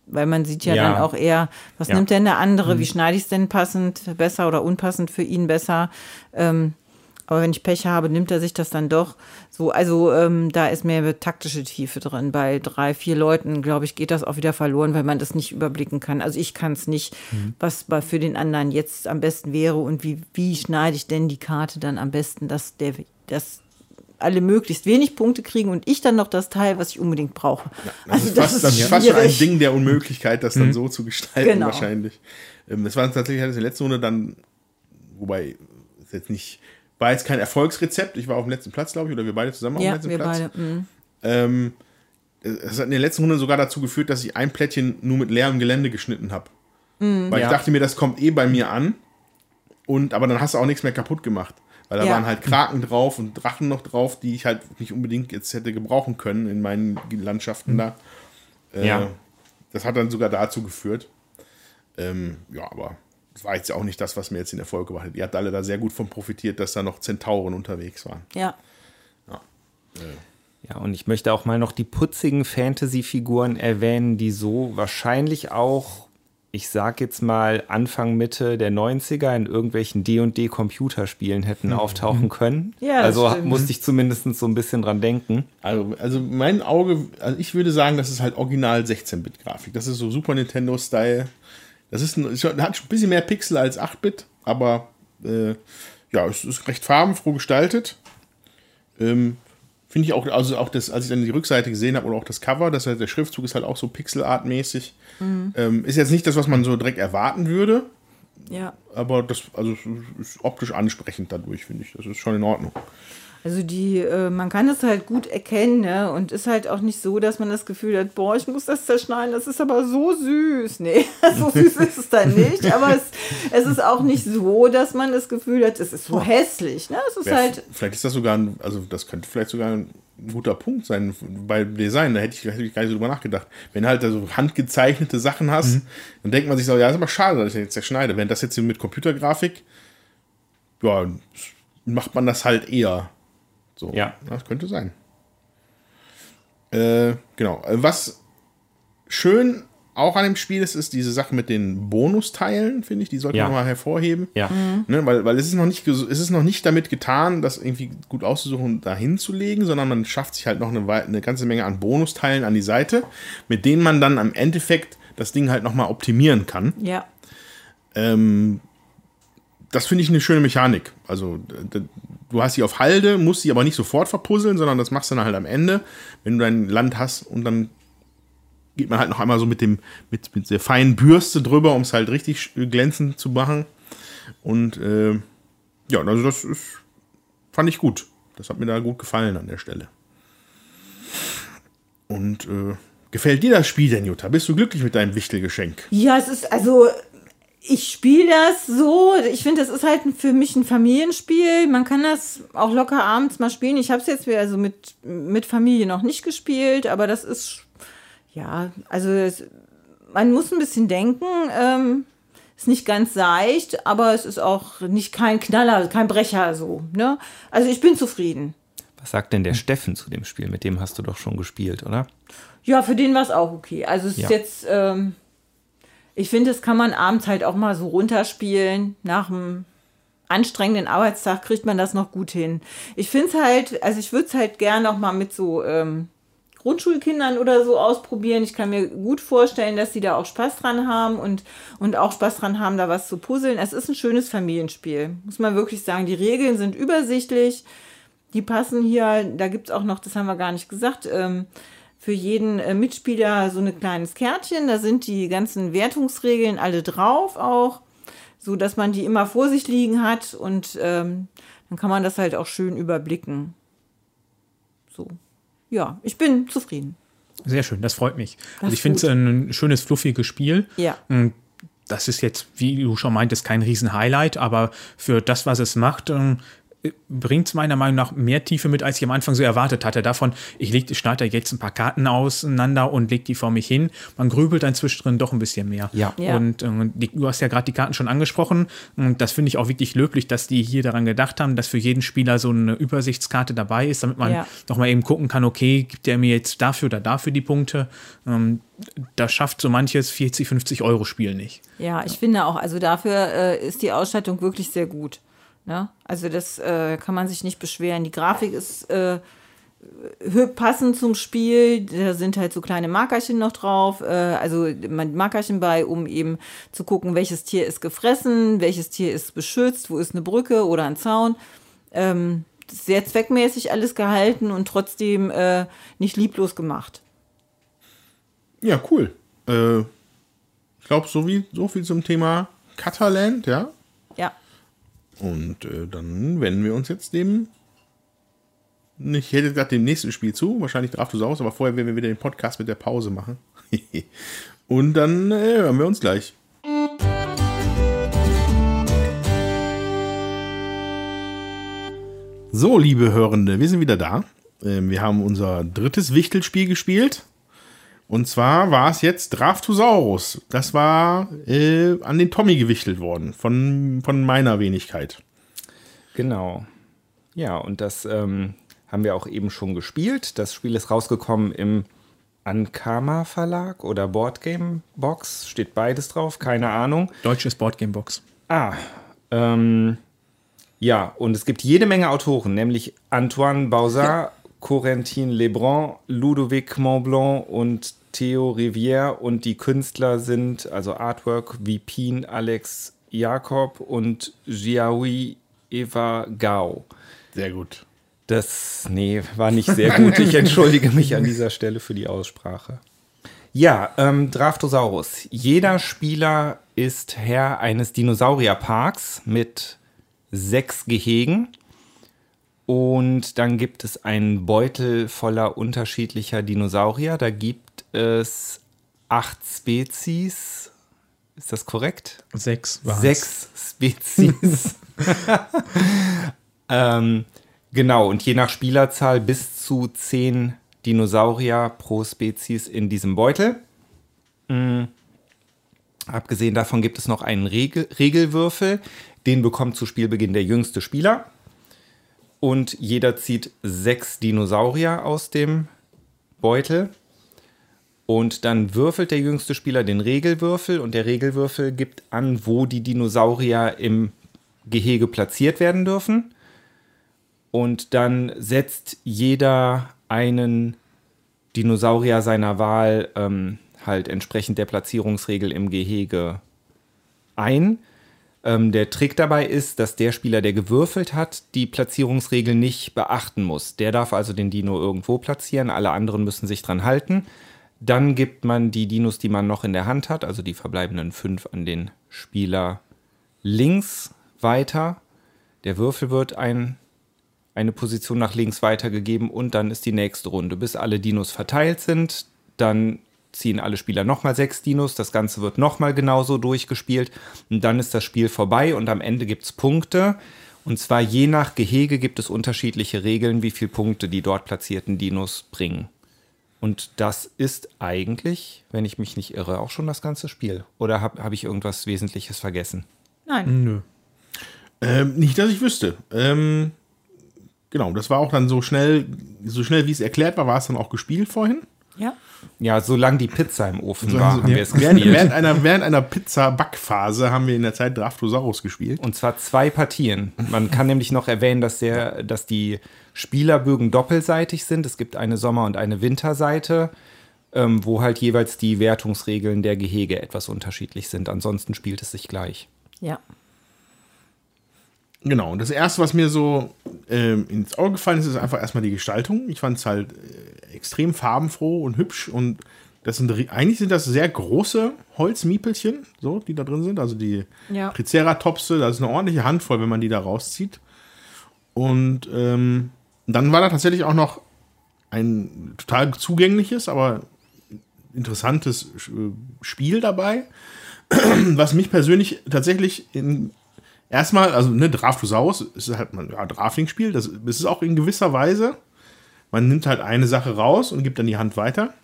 Weil man sieht ja, ja. dann auch eher, was ja. nimmt denn der andere, mhm. wie schneide ich es denn passend besser oder unpassend für ihn besser. Ähm, aber wenn ich Pech habe, nimmt er sich das dann doch. So, also ähm, da ist mehr taktische Tiefe drin. Bei drei, vier Leuten, glaube ich, geht das auch wieder verloren, weil man das nicht überblicken kann. Also ich kann es nicht, mhm. was für den anderen jetzt am besten wäre und wie, wie schneide ich denn die Karte dann am besten, dass der, dass alle möglichst wenig Punkte kriegen und ich dann noch das Teil, was ich unbedingt brauche.
Ja, das also ist das, fast, ist, das ist fast schon ein Ding der Unmöglichkeit, das dann mhm. so zu gestalten genau. wahrscheinlich. Ähm, das war tatsächlich in der letzten Runde dann, wobei ist jetzt nicht war jetzt kein Erfolgsrezept. Ich war auf dem letzten Platz, glaube ich, oder wir beide zusammen auf
dem
letzten
wir
Platz.
Beide. Mhm.
Ähm, es hat in der letzten Runde sogar dazu geführt, dass ich ein Plättchen nur mit leerem Gelände geschnitten habe. Mhm, Weil ja. ich dachte mir, das kommt eh bei mir an. Und, aber dann hast du auch nichts mehr kaputt gemacht. Weil da ja. waren halt Kraken drauf und Drachen noch drauf, die ich halt nicht unbedingt jetzt hätte gebrauchen können in meinen Landschaften mhm. da. Äh, ja. Das hat dann sogar dazu geführt. Ähm, ja, aber war jetzt auch nicht das, was mir jetzt in der Folge war. Ihr habt alle da sehr gut von profitiert, dass da noch Zentauren unterwegs waren.
Ja.
ja.
Ja, und ich möchte auch mal noch die putzigen Fantasy-Figuren erwähnen, die so wahrscheinlich auch, ich sag jetzt mal, Anfang, Mitte der 90er in irgendwelchen D&D-Computerspielen hätten auftauchen können.
Ja, das
also
stimmt.
musste ich zumindest so ein bisschen dran denken.
Also, also mein Auge, also ich würde sagen, das ist halt original 16-Bit-Grafik. Das ist so Super Nintendo-Style. Das ist, ein, hat ein bisschen mehr Pixel als 8-Bit, aber äh, ja, es ist recht farbenfroh gestaltet. Ähm, Finde ich auch, also auch das, als ich dann die Rückseite gesehen habe oder auch das Cover, das, der Schriftzug ist halt auch so pixelartmäßig. Ähm, ist jetzt nicht das, was man so direkt erwarten würde,
Ja.
aber das also es ist optisch ansprechend dadurch, finde ich. Das ist schon in Ordnung.
Also die, äh, man kann es halt gut erkennen, ne? Und ist halt auch nicht so, dass man das Gefühl hat, boah, ich muss das zerschneiden, das ist aber so süß. Nee, so süß ist es dann nicht. Aber es, es ist auch nicht so, dass man das Gefühl hat, es ist so hässlich. Ne? Es ist
Wer-
halt,
vielleicht ist das sogar, ein, also das könnte vielleicht sogar ein guter Punkt sein bei Design. Da hätte ich, hätte ich gar nicht so drüber nachgedacht. Wenn du halt so handgezeichnete Sachen hast,
Mhm.
dann denkt man sich so, ja, ist aber schade, dass ich den jetzt zerschneide. Wenn das jetzt mit Computergrafik, ja, macht man das halt eher. So,
Ja.
Das könnte sein. Äh, genau. Äh, Was schön auch an dem Spiel ist, ist diese Sache mit den Bonusteilen, finde ich. Die sollte
Ja.
man mal hervorheben.
Ja.
Ne, weil, weil es ist noch nicht es ist noch nicht damit getan, das irgendwie gut auszusuchen und dahin zu legen, sondern man schafft sich halt noch eine, eine ganze Menge an Bonusteilen an die Seite, mit denen man dann am Endeffekt das Ding halt nochmal optimieren kann.
ja.
Ähm, das finde ich eine schöne Mechanik. Also du hast sie auf Halde, musst sie aber nicht sofort verpuzzeln, sondern das machst du dann halt am Ende, wenn du dein Land hast und dann geht man halt noch einmal so mit dem mit, mit der feinen Bürste drüber, um es halt richtig sch- glänzend zu machen. Und äh, ja, also das ist, fand ich gut. Das hat mir da gut gefallen an der Stelle. Und äh, gefällt dir das Spiel denn, Jutta? Bist du glücklich mit deinem Wichtelgeschenk?
Ja, es ist also, ich spiele das so. Ich finde, das ist halt für mich ein Familienspiel. Man kann das auch locker abends mal spielen. Ich habe es jetzt also mit, mit Familie noch nicht gespielt, aber das ist, ja, also es, man muss ein bisschen denken. Ähm, ist nicht ganz seicht, aber es ist auch nicht kein Knaller, kein Brecher so. Ne? Also ich bin zufrieden.
Was sagt denn der Steffen zu dem Spiel? Mit dem hast du doch schon gespielt, oder?
Ja, für den war es auch okay. Also es
Ja.
ist jetzt, ähm, ich finde, das kann man abends halt auch mal so runterspielen. Nach einem anstrengenden Arbeitstag kriegt man das noch gut hin. Ich finde es halt, also ich würde es halt gern noch mal mit so ähm, Grundschulkindern oder so ausprobieren. Ich kann mir gut vorstellen, dass die da auch Spaß dran haben und, und auch Spaß dran haben, da was zu puzzeln. Es ist ein schönes Familienspiel, muss man wirklich sagen. Die Regeln sind übersichtlich. Die passen hier, da gibt es auch noch, das haben wir gar nicht gesagt, ähm, für jeden äh, Mitspieler so ein kleines Kärtchen. Da sind die ganzen Wertungsregeln alle drauf auch, so dass man die immer vor sich liegen hat und ähm, dann kann man das halt auch schön überblicken. So. Ja, ich bin zufrieden.
Sehr schön, das freut mich. also
ist
ich finde es ein schönes, fluffiges Spiel.
Ja.
Mm, Das ist jetzt, wie du schon meintest, kein Riesen-Highlight, aber für das, was es macht, ähm, bringt es meiner Meinung nach mehr Tiefe mit, als ich am Anfang so erwartet hatte. Davon, ich, leg, schneide jetzt ein paar Karten auseinander und lege die vor mich hin. Man grübelt dann zwischendrin doch ein bisschen mehr.
Ja.
Ja.
Und ähm, die, du hast ja gerade die Karten schon angesprochen. Und das finde ich auch wirklich löblich, dass die hier daran gedacht haben, dass für jeden Spieler so eine Übersichtskarte dabei ist, damit man
Ja.
noch mal eben gucken kann, okay, gibt der mir jetzt dafür oder dafür die Punkte? Ähm, das schafft so manches 40, 50 Euro Spiel nicht.
Ja, ich finde auch, also dafür äh, ist die Ausstattung wirklich sehr gut. Ne? Also das äh, kann man sich nicht beschweren. Die Grafik ist äh, passend zum Spiel. Da sind halt so kleine Markerchen noch drauf. Äh, also Markerchen bei, um eben zu gucken, welches Tier ist gefressen, welches Tier ist beschützt, wo ist eine Brücke oder ein Zaun. Ähm, sehr zweckmäßig alles gehalten und trotzdem äh, nicht lieblos gemacht.
Ja, cool. Äh, ich glaube, so, so viel zum Thema Cutterland. Ja. Und äh, dann wenden wir uns jetzt dem. Ich hätte gesagt, dem nächsten Spiel zu. Wahrscheinlich Draftosaurus, aber vorher werden wir wieder den Podcast mit der Pause machen. Und dann äh, hören wir uns gleich. So, liebe Hörende, wir sind wieder da. Ähm, wir haben unser drittes Wichtelspiel gespielt. Und zwar war es jetzt Draftosaurus. Das war äh, an den Tommy gewichtelt worden, von, von meiner Wenigkeit.
Genau. Ja, und das ähm, haben wir auch eben schon gespielt. Das Spiel ist rausgekommen im Ankama Verlag oder Boardgame Box. Steht beides drauf, keine Ahnung.
Deutsches Boardgame-Box.
Ah, ähm, ja, und es gibt jede Menge Autoren, nämlich Antoine Bauzard, Corentin Lebrun, Ludovic Montblanc und Theo Rivière und die Künstler sind also Artwork Vipin Alex Jakob und Jiaoui Eva Gao.
Sehr gut.
Das, nee, war nicht sehr gut. Ich entschuldige mich an dieser Stelle für die Aussprache. Ja, ähm, Draftosaurus. Jeder Spieler ist Herr eines Dinosaurierparks mit sechs Gehegen. Und dann gibt es einen Beutel voller unterschiedlicher Dinosaurier. Da gibt es acht Spezies. Ist das korrekt?
Sechs waren's.
Sechs Spezies. ähm, genau, und je nach Spielerzahl bis zu zehn Dinosaurier pro Spezies in diesem Beutel. Mm. Abgesehen davon gibt es noch einen Regel Regelwürfel. Den bekommt zu Spielbeginn der jüngste Spieler. Und jeder zieht sechs Dinosaurier aus dem Beutel. Und dann würfelt der jüngste Spieler den Regelwürfel und der Regelwürfel gibt an, wo die Dinosaurier im Gehege platziert werden dürfen. Und dann setzt jeder einen Dinosaurier seiner Wahl ähm, halt entsprechend der Platzierungsregel im Gehege ein. Ähm, der Trick dabei ist, dass der Spieler, der gewürfelt hat, die Platzierungsregel nicht beachten muss. Der darf also den Dino irgendwo platzieren, alle anderen müssen sich dran halten. Dann gibt man die Dinos, die man noch in der Hand hat, also die verbleibenden fünf, an den Spieler links weiter. Der Würfel wird ein, eine Position nach links weitergegeben und dann ist die nächste Runde, bis alle Dinos verteilt sind. Dann ziehen alle Spieler nochmal sechs Dinos. Das Ganze wird nochmal genauso durchgespielt. Und dann ist das Spiel vorbei und am Ende gibt es Punkte. Und zwar je nach Gehege gibt es unterschiedliche Regeln, wie viele Punkte die dort platzierten Dinos bringen. Und das ist eigentlich, wenn ich mich nicht irre, auch schon das ganze Spiel. Oder habe hab ich irgendwas Wesentliches vergessen?
Nein.
Nö.
Ähm, nicht, dass ich wüsste. Ähm, genau, das war auch dann so schnell, so schnell wie es erklärt war, war es dann auch gespielt vorhin.
Ja.
Ja, solange die Pizza im Ofen
So,
war, haben wir es
während,
gespielt.
während einer, während einer Pizza-Backphase haben wir in der Zeit Draftosaurus gespielt.
Und zwar zwei Partien. Man kann nämlich noch erwähnen, dass, der, dass die Spielerbögen doppelseitig sind. Es gibt eine Sommer- und eine Winterseite, ähm, wo halt jeweils die Wertungsregeln der Gehege etwas unterschiedlich sind. Ansonsten spielt es sich gleich.
Ja.
Genau, und das erste, was mir so ähm, ins Auge gefallen ist, ist einfach erstmal die Gestaltung. Ich fand es halt äh, extrem farbenfroh und hübsch und das sind eigentlich sind das sehr große Holzmiepelchen, so, die da drin sind. Also die
Ja.
Triceratopse, das ist eine ordentliche Handvoll, wenn man die da rauszieht. Und ähm, dann war da tatsächlich auch noch ein total zugängliches, aber interessantes äh, Spiel dabei, was mich persönlich tatsächlich in erstmal, also ne, Draftosaurus ist halt ein ja, Drafting-Spiel, das, das ist auch in gewisser Weise. Man nimmt halt eine Sache raus und gibt dann die Hand weiter.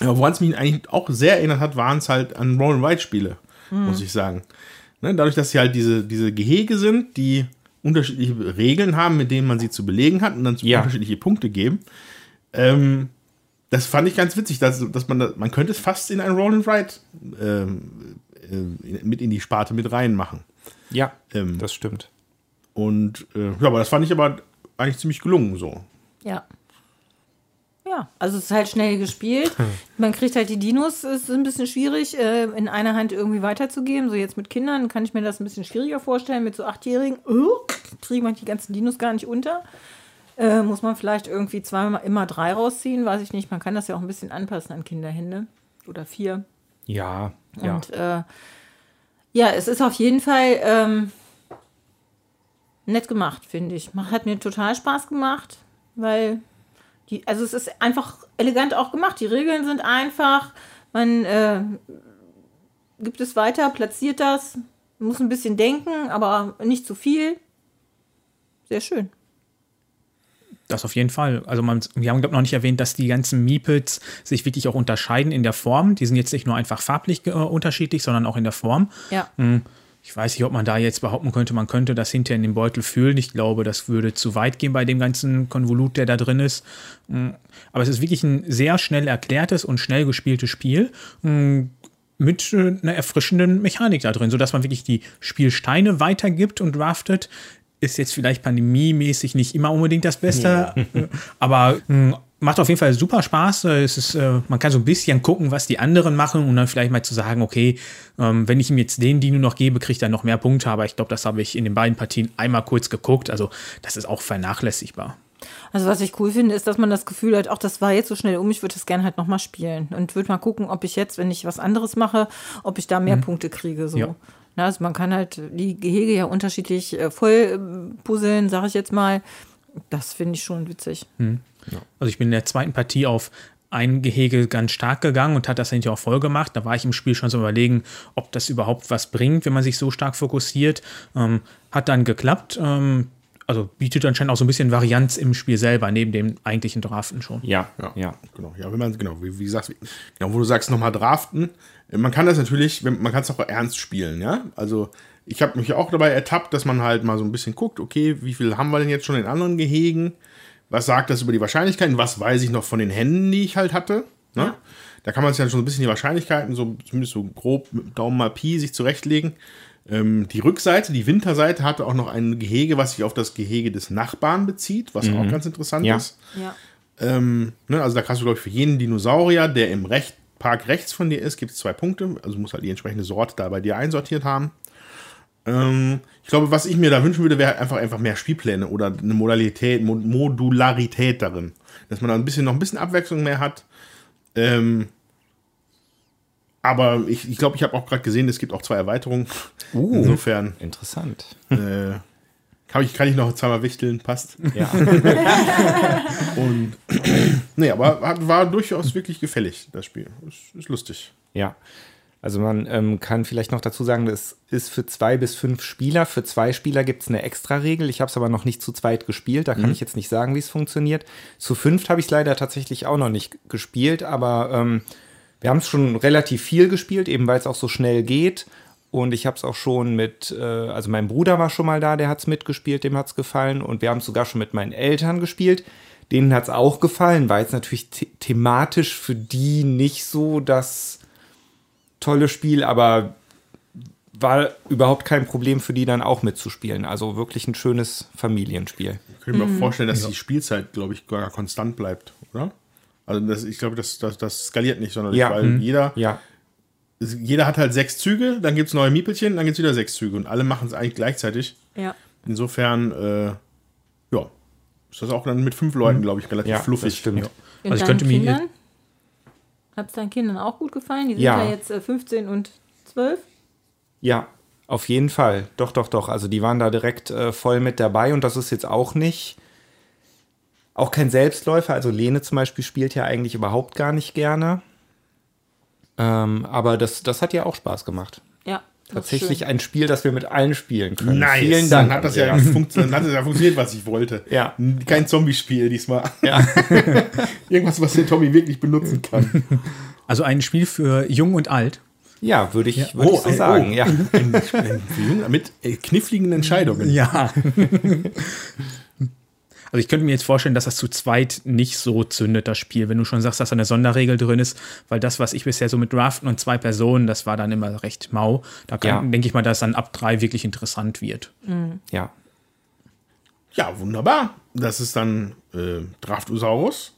Aber woran es mich eigentlich auch sehr erinnert hat, waren es halt an Roll Ride Spiele, muss ich sagen. Ne, dadurch, dass sie halt diese, diese Gehege sind, die unterschiedliche Regeln haben, mit denen man sie zu belegen hat und dann
Ja.
unterschiedliche Punkte geben. Ähm, das fand ich ganz witzig, dass, dass man, man könnte es fast in ein Roll and Ride ähm, äh, mit in die Sparte mit reinmachen.
Ja,
Ähm,
das stimmt.
Und äh, ja, aber das fand ich aber eigentlich ziemlich gelungen so.
Ja. Ja, also es ist halt schnell gespielt. Man kriegt halt die Dinos, es ist ein bisschen schwierig, äh, in einer Hand irgendwie weiterzugeben. So jetzt mit Kindern kann ich mir das ein bisschen schwieriger vorstellen. Mit so Achtjährigen uh, kriegt man die ganzen Dinos gar nicht unter. Äh, muss man vielleicht irgendwie zweimal immer drei rausziehen, weiß ich nicht. Man kann das ja auch ein bisschen anpassen an Kinderhände. Oder vier.
Ja, ja.
Und äh, ja, es ist auf jeden Fall ähm, nett gemacht, finde ich. Hat mir total Spaß gemacht, weil die, also es ist einfach elegant auch gemacht. Die Regeln sind einfach. Man äh, gibt es weiter, platziert das, muss ein bisschen denken, aber nicht zu viel. Sehr schön.
Das auf jeden Fall. Also man, wir haben, glaube ich, noch nicht erwähnt, dass die ganzen Meeples sich wirklich auch unterscheiden in der Form. Die sind jetzt nicht nur einfach farblich äh, unterschiedlich, sondern auch in der Form.
Ja.
Hm, Ich weiß nicht, ob man da jetzt behaupten könnte, man könnte das hinterher in den Beutel fühlen. Ich glaube, das würde zu weit gehen bei dem ganzen Konvolut, der da drin ist. Mm, Aber es ist wirklich ein sehr schnell erklärtes und schnell gespieltes Spiel mm, mit äh, einer erfrischenden Mechanik da drin, sodass man wirklich die Spielsteine weitergibt und draftet. Ist jetzt vielleicht pandemiemäßig nicht immer unbedingt das Beste, äh, aber mh, macht auf jeden Fall super Spaß. Äh, Es ist, äh, man kann so ein bisschen gucken, was die anderen machen und dann vielleicht mal zu sagen, okay, ähm, wenn ich ihm jetzt den Dino noch gebe, kriegt er noch mehr Punkte. Aber ich glaube, das habe ich in den beiden Partien einmal kurz geguckt. Also das ist auch vernachlässigbar.
Also was ich cool finde, ist, dass man das Gefühl hat, auch das war jetzt so schnell um, ich würde das gerne halt nochmal spielen. Und würde mal gucken, ob ich jetzt, wenn ich was anderes mache, ob ich da mehr Punkte kriege. So.
Ja.
Na, also man kann halt die Gehege ja unterschiedlich äh, voll äh, puzzeln, sage ich jetzt mal. Das finde ich schon witzig.
Also ich bin in der zweiten Partie auf ein Gehege ganz stark gegangen und hat das hinterher auch voll gemacht. Da war ich im Spiel schon so überlegen, ob das überhaupt was bringt, wenn man sich so stark fokussiert. Ähm, hat dann geklappt. Ähm, also bietet anscheinend auch so ein bisschen Varianz im Spiel selber, neben dem eigentlichen Draften schon.
Ja,
Ja,
ja.
genau. Ja, wenn man, genau, wie, wie gesagt, genau, wo du sagst, nochmal draften. Man kann das natürlich, man kann es auch ernst spielen, ja. Also, ich habe mich auch dabei ertappt, dass man halt mal so ein bisschen guckt, okay, wie viel haben wir denn jetzt schon in anderen Gehegen? Was sagt das über die Wahrscheinlichkeiten? Was weiß ich noch von den Händen, die ich halt hatte? Ne? Da kann man sich dann schon ein bisschen die Wahrscheinlichkeiten, so zumindest so grob mit Daumen mal Pi, sich zurechtlegen. Ähm, die Rückseite, die Winterseite, hatte auch noch ein Gehege, was sich auf das Gehege des Nachbarn bezieht, was auch ganz interessant
Ja.
ist.
Ja.
Ähm, ne, also da kannst du, glaube ich, für jeden Dinosaurier, der im Recht, Park rechts von dir ist, gibt es zwei Punkte. Also du musst halt die entsprechende Sorte da bei dir einsortiert haben. Ähm, ich glaube, was ich mir da wünschen würde, wäre halt einfach, einfach mehr Spielpläne oder eine Modalität, Mo Modularität darin. Dass man da ein bisschen noch ein bisschen Abwechslung mehr hat. Ähm, aber ich glaube, ich, glaub, ich habe auch gerade gesehen, es gibt auch zwei Erweiterungen. Insofern
Interessant.
äh, kann, ich, kann ich noch zweimal wichteln, passt.
Ja.
Und nee, aber hat, war durchaus wirklich gefällig, das Spiel. Ist, ist lustig.
Ja. Also man ähm, kann vielleicht noch dazu sagen, das ist für zwei bis fünf Spieler. Für zwei Spieler gibt es eine Extra-Regel. Ich habe es aber noch nicht zu zweit gespielt. Da kann ich jetzt nicht sagen, wie es funktioniert. Zu fünft habe ich es leider tatsächlich auch noch nicht gespielt, aber ähm, wir haben es schon relativ viel gespielt, eben weil es auch so schnell geht. Und ich habe es auch schon mit, äh, also mein Bruder war schon mal da, der hat es mitgespielt, dem hat es gefallen. Und wir haben es sogar schon mit meinen Eltern gespielt. Denen hat es auch gefallen, war jetzt natürlich the thematisch für die nicht so das tolle Spiel, aber war überhaupt kein Problem für die dann auch mitzuspielen. Also wirklich ein schönes Familienspiel.
Ich könnte mir vorstellen, dass die Spielzeit, glaube ich, gar konstant bleibt, oder? Also das, ich glaube, das, das, das skaliert nicht sonderlich,
Ja.
weil
Mhm.
jeder,
Ja,
jeder hat halt sechs Züge, dann gibt es neue Miepelchen, dann gibt es wieder sechs Züge und alle machen es eigentlich gleichzeitig.
Ja.
Insofern, äh, ja, ist das auch dann mit fünf Leuten, glaube ich, relativ
ja
fluffig.
das stimmt.
Ja.
Und
Also ich könnte mir-?
Hat es deinen Kindern auch gut gefallen? Die sind
Ja.
ja, jetzt äh, 15 und 12.
Ja, auf jeden Fall. Doch, doch, doch. Also die waren da direkt äh, voll mit dabei und das ist jetzt auch nicht, auch kein Selbstläufer. Also Lene zum Beispiel spielt ja eigentlich überhaupt gar nicht gerne. Ähm, aber das, das hat ja auch Spaß gemacht.
Ja.
Tatsächlich ein Spiel, das wir mit allen spielen können.
Nice.
Vielen Dank.
Dann hat das ja, dann hat das ja funktioniert, was ich wollte.
Ja.
Kein Zombie-Spiel diesmal.
Ja.
Irgendwas, was der Tommy wirklich benutzen kann.
Also ein Spiel für Jung und Alt.
ja, würde ich, würd ich so
ein-
sagen.
oh.
Ja.
Mit äh, kniffligen Entscheidungen.
Ja. Also ich könnte mir jetzt vorstellen, dass das zu zweit nicht so zündet, das Spiel, wenn du schon sagst, dass da eine Sonderregel drin ist, weil das, was ich bisher so mit Draften und zwei Personen, das war dann immer recht mau. Da kann,
Ja.
denke ich mal, dass dann ab drei wirklich interessant wird.
ja.
Ja, wunderbar. Das ist dann äh, Draftosaurus.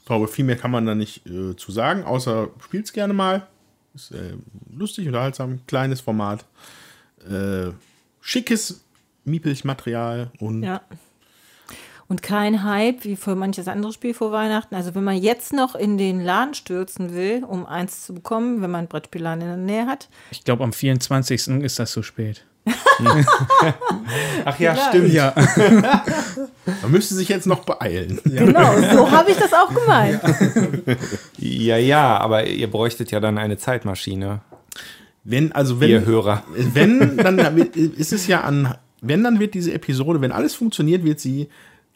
Ich glaube, viel mehr kann man da nicht äh, zu sagen, außer spielt's gerne mal. Ist äh, lustig, unterhaltsam, kleines Format. Äh, schickes Miepelch-Material und
Ja. Und kein Hype wie für manches andere Spiel vor Weihnachten. Also wenn man jetzt noch in den Laden stürzen will, um eins zu bekommen, wenn man einen Brettspielladen in der Nähe hat.
Ich glaube, am 24. ist das zu spät.
Ach ja,
Vielleicht.
stimmt.
Ja.
man müsste sich jetzt noch beeilen.
Genau, so habe ich das auch gemeint.
Ja, ja, aber ihr bräuchtet ja dann eine Zeitmaschine,
Wenn, also wenn,
ihr Hörer.
wenn, dann ist es ja an, wenn, dann wird diese Episode, wenn alles funktioniert, wird sie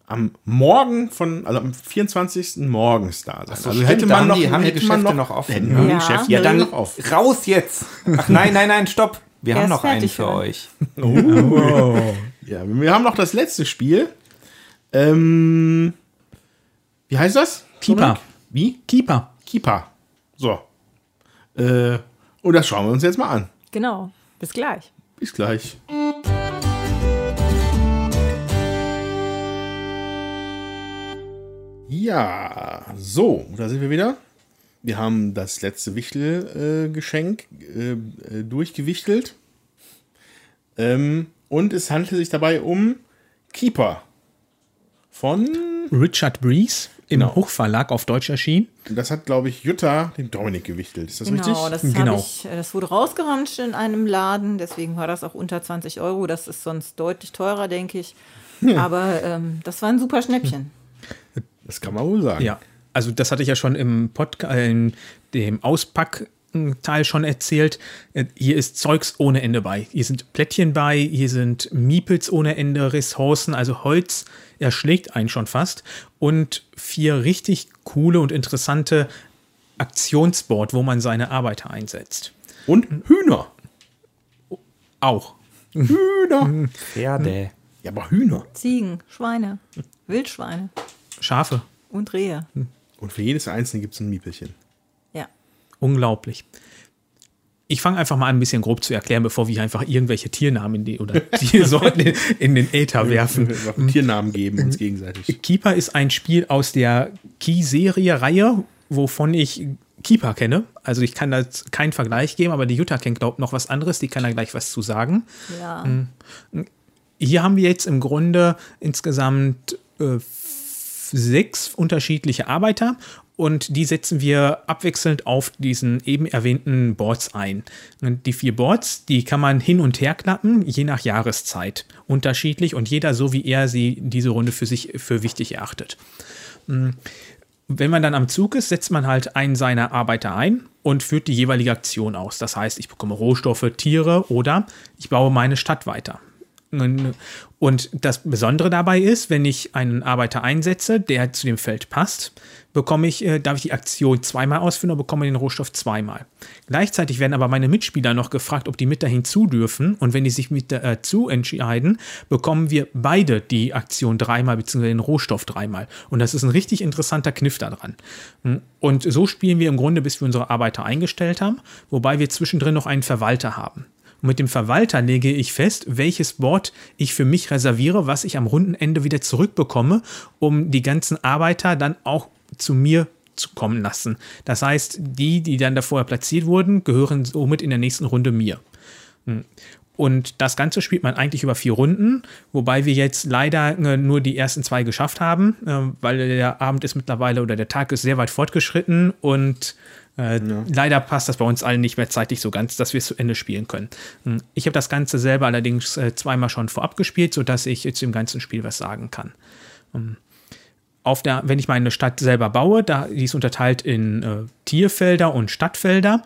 am Morgen von, also am 24. morgens da sein.
so,
also
stimmt,
hätte man noch,
die- haben die Geschäfte noch offen,
Hätten
ne?
die
Ja.
Geschäfte
Ja, dann
noch auf.
raus jetzt. Ach nein, nein, nein, stopp. Wir
Er
haben noch einen für
für
euch.
Ja, wir haben noch das letzte Spiel. Ähm, wie heißt das?
Keeper.
Wie?
Keeper.
Keeper. So. Äh, und das schauen wir uns jetzt mal an.
Genau. Bis gleich.
Bis gleich. Ja, so, da sind wir wieder. Wir haben das letzte Wichtelgeschenk äh, äh, durchgewichtelt. Ähm, und es handelte sich dabei um Keeper von.
Richard Breeze im
Genau.
Hochverlag auf Deutsch erschienen.
Das hat, glaube ich, Jutta dem Dominik gewichtelt. Ist das
Genau,
richtig?
das,
Genau.
ich, äh, das wurde rausgeramscht in einem Laden, deswegen war das auch unter 20 Euro. Das ist sonst deutlich teurer, denke ich. Aber ähm, das war ein super Schnäppchen.
Das kann man wohl sagen.
Ja, also das hatte ich ja schon im Podcast, in dem Auspackteil schon erzählt. Äh, Hier ist Zeugs ohne Ende bei. Hier sind Plättchen bei, hier sind Miepels ohne Ende, Ressourcen, also Holz erschlägt einen schon fast. Und vier richtig coole und interessante Aktionsboard, wo man seine Arbeiter einsetzt.
Und Hühner.
Auch.
Hühner.
Pferde.
Ja, aber Hühner.
Ziegen, Schweine, Wildschweine
Schafe.
und Rehe.
Und für jedes einzelne gibt es ein Miepelchen.
Ja.
Unglaublich. Ich fange einfach mal an, ein bisschen grob zu erklären, bevor wir einfach irgendwelche Tiernamen in die, oder Tiersorten in, in den Äther werfen.
Tiernamen geben uns gegenseitig.
Keeper ist ein Spiel aus der Key-Serie-Reihe, wovon ich Keeper kenne. Also ich kann da jetzt keinen Vergleich geben, aber die Jutta kennt, glaubt noch was anderes, die kann da gleich was zu sagen.
Ja.
Hier haben wir jetzt im Grunde insgesamt äh, sechs unterschiedliche Arbeiter und die setzen wir abwechselnd auf diesen eben erwähnten Boards ein. Und die vier Boards, die kann man hin und her klappen, je nach Jahreszeit. Unterschiedlich und jeder so, wie er sie diese Runde für sich für wichtig erachtet. Wenn man dann am Zug ist, setzt man halt einen seiner Arbeiter ein und führt die jeweilige Aktion aus. Das heißt, ich bekomme Rohstoffe, Tiere oder ich baue meine Stadt weiter. Und das Besondere dabei ist, wenn ich einen Arbeiter einsetze, der zu dem Feld passt, bekomme ich, äh, darf ich die Aktion zweimal ausführen und bekomme den Rohstoff zweimal. Gleichzeitig werden aber meine Mitspieler noch gefragt, ob die mit dahin zu dürfen. Und wenn die sich mit dazu entscheiden, bekommen wir beide die Aktion dreimal bzw. den Rohstoff dreimal. Und das ist ein richtig interessanter Kniff daran. Und so spielen wir im Grunde, bis wir unsere Arbeiter eingestellt haben, wobei wir zwischendrin noch einen Verwalter haben. Und mit dem Verwalter lege ich fest, welches Board ich für mich reserviere, was ich am Rundenende wieder zurückbekomme, um die ganzen Arbeiter dann auch zu mir zu kommen lassen. Das heißt, die, die dann davor platziert wurden, gehören somit in der nächsten Runde mir. Und das Ganze spielt man eigentlich über vier Runden, wobei wir jetzt leider äh, nur die ersten zwei geschafft haben, äh, weil der Abend ist mittlerweile oder der Tag ist sehr weit fortgeschritten und äh, leider passt das bei uns allen nicht mehr zeitlich so ganz, dass wir es zu Ende spielen können. Hm, Ich habe das Ganze selber allerdings äh, zweimal schon vorab gespielt, sodass ich jetzt im ganzen Spiel was sagen kann auf der, wenn ich meine Stadt selber baue, da, die ist unterteilt in äh, Tierfelder und Stadtfelder.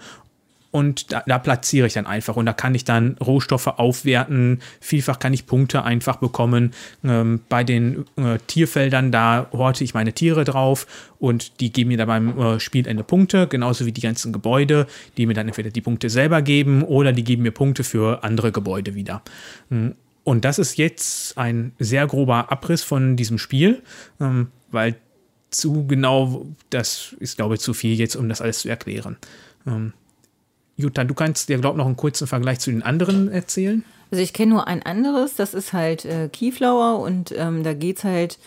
Und da, da platziere ich dann einfach und da kann ich dann Rohstoffe aufwerten. Vielfach kann ich Punkte einfach bekommen. Ähm, bei den äh, Tierfeldern, da horte ich meine Tiere drauf und die geben mir dann beim äh, Spielende Punkte, genauso wie die ganzen Gebäude, die mir dann entweder die Punkte selber geben oder die geben mir Punkte für andere Gebäude wieder. Mm, Und das ist jetzt ein sehr grober Abriss von diesem Spiel, ähm, weil zu genau, das ist, glaube ich, zu viel jetzt, um das alles zu erklären. Ähm, Jutta, du kannst dir, glaube ich, noch einen kurzen Vergleich zu den anderen erzählen.
Also ich kenne nur ein anderes, das ist halt äh, Keyflower und ähm, da geht es halt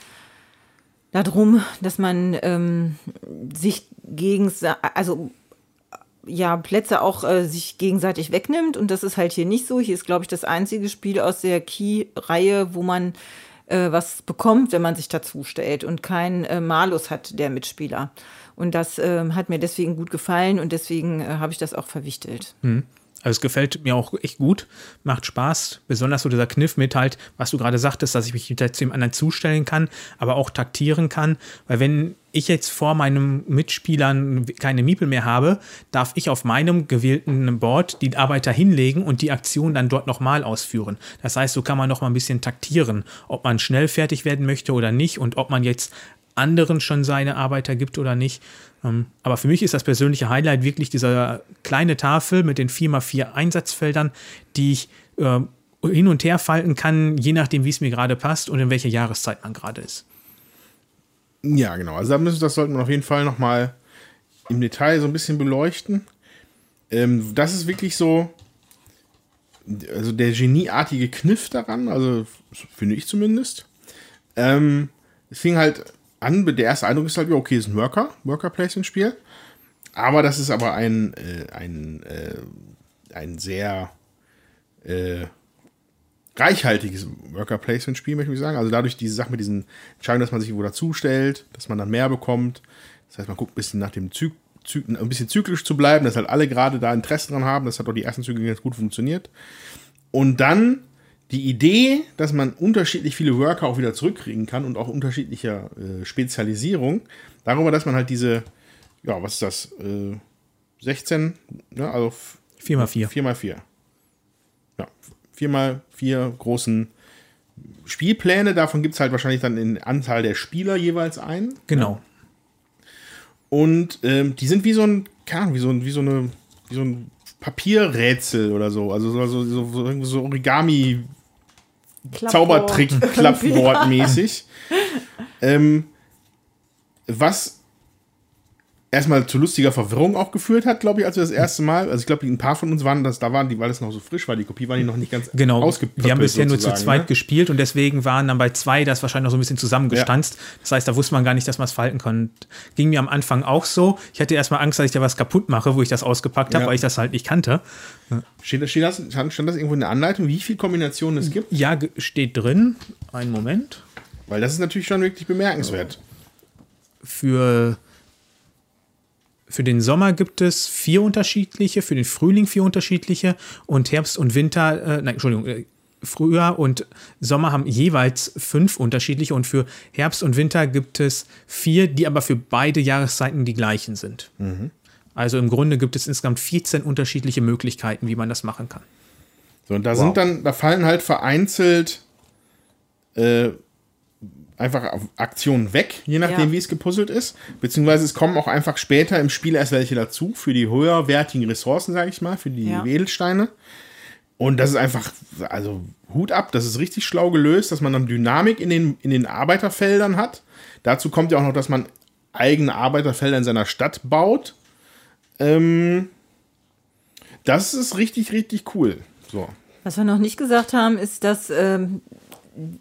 darum, dass man ähm, sich gegen, also ja, Plätze auch äh, sich gegenseitig wegnimmt und das ist halt hier nicht so. Hier ist, glaube ich, das einzige Spiel aus der Key-Reihe, wo man äh, was bekommt, wenn man sich dazu stellt und kein äh, Malus hat der Mitspieler. Und das äh, hat mir deswegen gut gefallen und deswegen äh, habe ich das auch verwichtelt.
Also es gefällt mir auch echt gut, macht Spaß, besonders so dieser Kniff mit halt, was du gerade sagtest, dass ich mich zu dem anderen zustellen kann, aber auch taktieren kann, weil wenn ich jetzt vor meinem Mitspielern keine Miepel mehr habe, darf ich auf meinem gewählten Board die Arbeiter hinlegen und die Aktion dann dort nochmal ausführen. Das heißt, so kann man noch mal ein bisschen taktieren, ob man schnell fertig werden möchte oder nicht und ob man jetzt anderen schon seine Arbeiter gibt oder nicht. Ähm, aber für mich ist das persönliche Highlight wirklich dieser kleine Tafel mit den 4x4 Einsatzfeldern, die ich äh, hin und her falten kann, je nachdem, wie es mir gerade passt und in welcher Jahreszeit man gerade ist.
Ja, genau. Also das sollten wir auf jeden Fall nochmal im Detail so ein bisschen beleuchten. Ähm, das ist wirklich so, also der genieartige Kniff daran, also finde ich zumindest. Ähm, es fing halt an, der erste Eindruck ist halt, ja, okay, ist ein Worker, Worker-Placement-Spiel. Aber das ist aber ein, äh, ein, äh, ein sehr äh, reichhaltiges Worker-Placement-Spiel, möchte ich sagen. Also dadurch diese Sache mit diesen Entscheidungen, dass man sich wo dazustellt, dass man dann mehr bekommt. Das heißt, man guckt ein bisschen nach dem Zyklus ein bisschen zyklisch zu bleiben, dass halt alle gerade da Interesse dran haben. Das hat auch die ersten Züge ganz gut funktioniert. Und dann die Idee, dass man unterschiedlich viele Worker auch wieder zurückkriegen kann und auch unterschiedlicher äh, Spezialisierung, darüber, dass man halt diese, ja, was ist das, äh, 16, ne, also
4x4.
4x4. Ja, 4x4 großen Spielpläne, davon gibt es halt wahrscheinlich dann in Anzahl der Spieler jeweils ein.
Genau. Ja.
Und ähm, die sind wie so ein, keine Ahnung, wie so, ein, wie so eine, wie so ein Papierrätsel oder so. Also so, so, so, so Origami Zaubertrick, Klappwort mäßig. ähm, was erstmal zu lustiger Verwirrung auch geführt hat, glaube ich, als wir das erste Mal, also ich glaube, ein paar von uns waren das, da waren die, weil es noch so frisch war, die Kopie war die noch nicht ganz
genau. Wir haben bisher nur zu zweit ne? gespielt und deswegen waren dann bei zwei das wahrscheinlich noch so ein bisschen zusammengestanzt. Ja. Das heißt, da wusste man gar nicht, dass man es falten konnte. Ging mir am Anfang auch so. Ich hatte erstmal Angst, dass ich da was kaputt mache, wo ich das ausgepackt habe, ja. weil ich das halt nicht kannte.
Steht, steht, das, stand das irgendwo in der Anleitung, wie viele Kombinationen es gibt?
Ja, steht drin. Einen Moment.
Weil das ist natürlich schon wirklich bemerkenswert.
Für für den Sommer gibt es vier unterschiedliche, für den Frühling vier unterschiedliche und Herbst und Winter, äh, nein, Entschuldigung, äh, Frühjahr und Sommer haben jeweils fünf unterschiedliche und für Herbst und Winter gibt es vier, die aber für beide Jahreszeiten die gleichen sind. Mhm. Also im Grunde gibt es insgesamt 14 unterschiedliche Möglichkeiten, wie man das machen kann.
So, und da wow. sind dann, da fallen halt vereinzelt äh, einfach Aktionen weg, je nachdem, ja. wie es gepuzzelt ist. Beziehungsweise es kommen auch einfach später im Spiel erst welche dazu, für die höherwertigen Ressourcen, sage ich mal, für die ja. Edelsteine. Und das ist einfach, also Hut ab, das ist richtig schlau gelöst, dass man dann Dynamik in den, in den Arbeiterfeldern hat. Dazu kommt ja auch noch, dass man eigene Arbeiterfelder in seiner Stadt baut. Ähm, das ist richtig, richtig cool. So.
Was wir noch nicht gesagt haben, ist, dass ähm,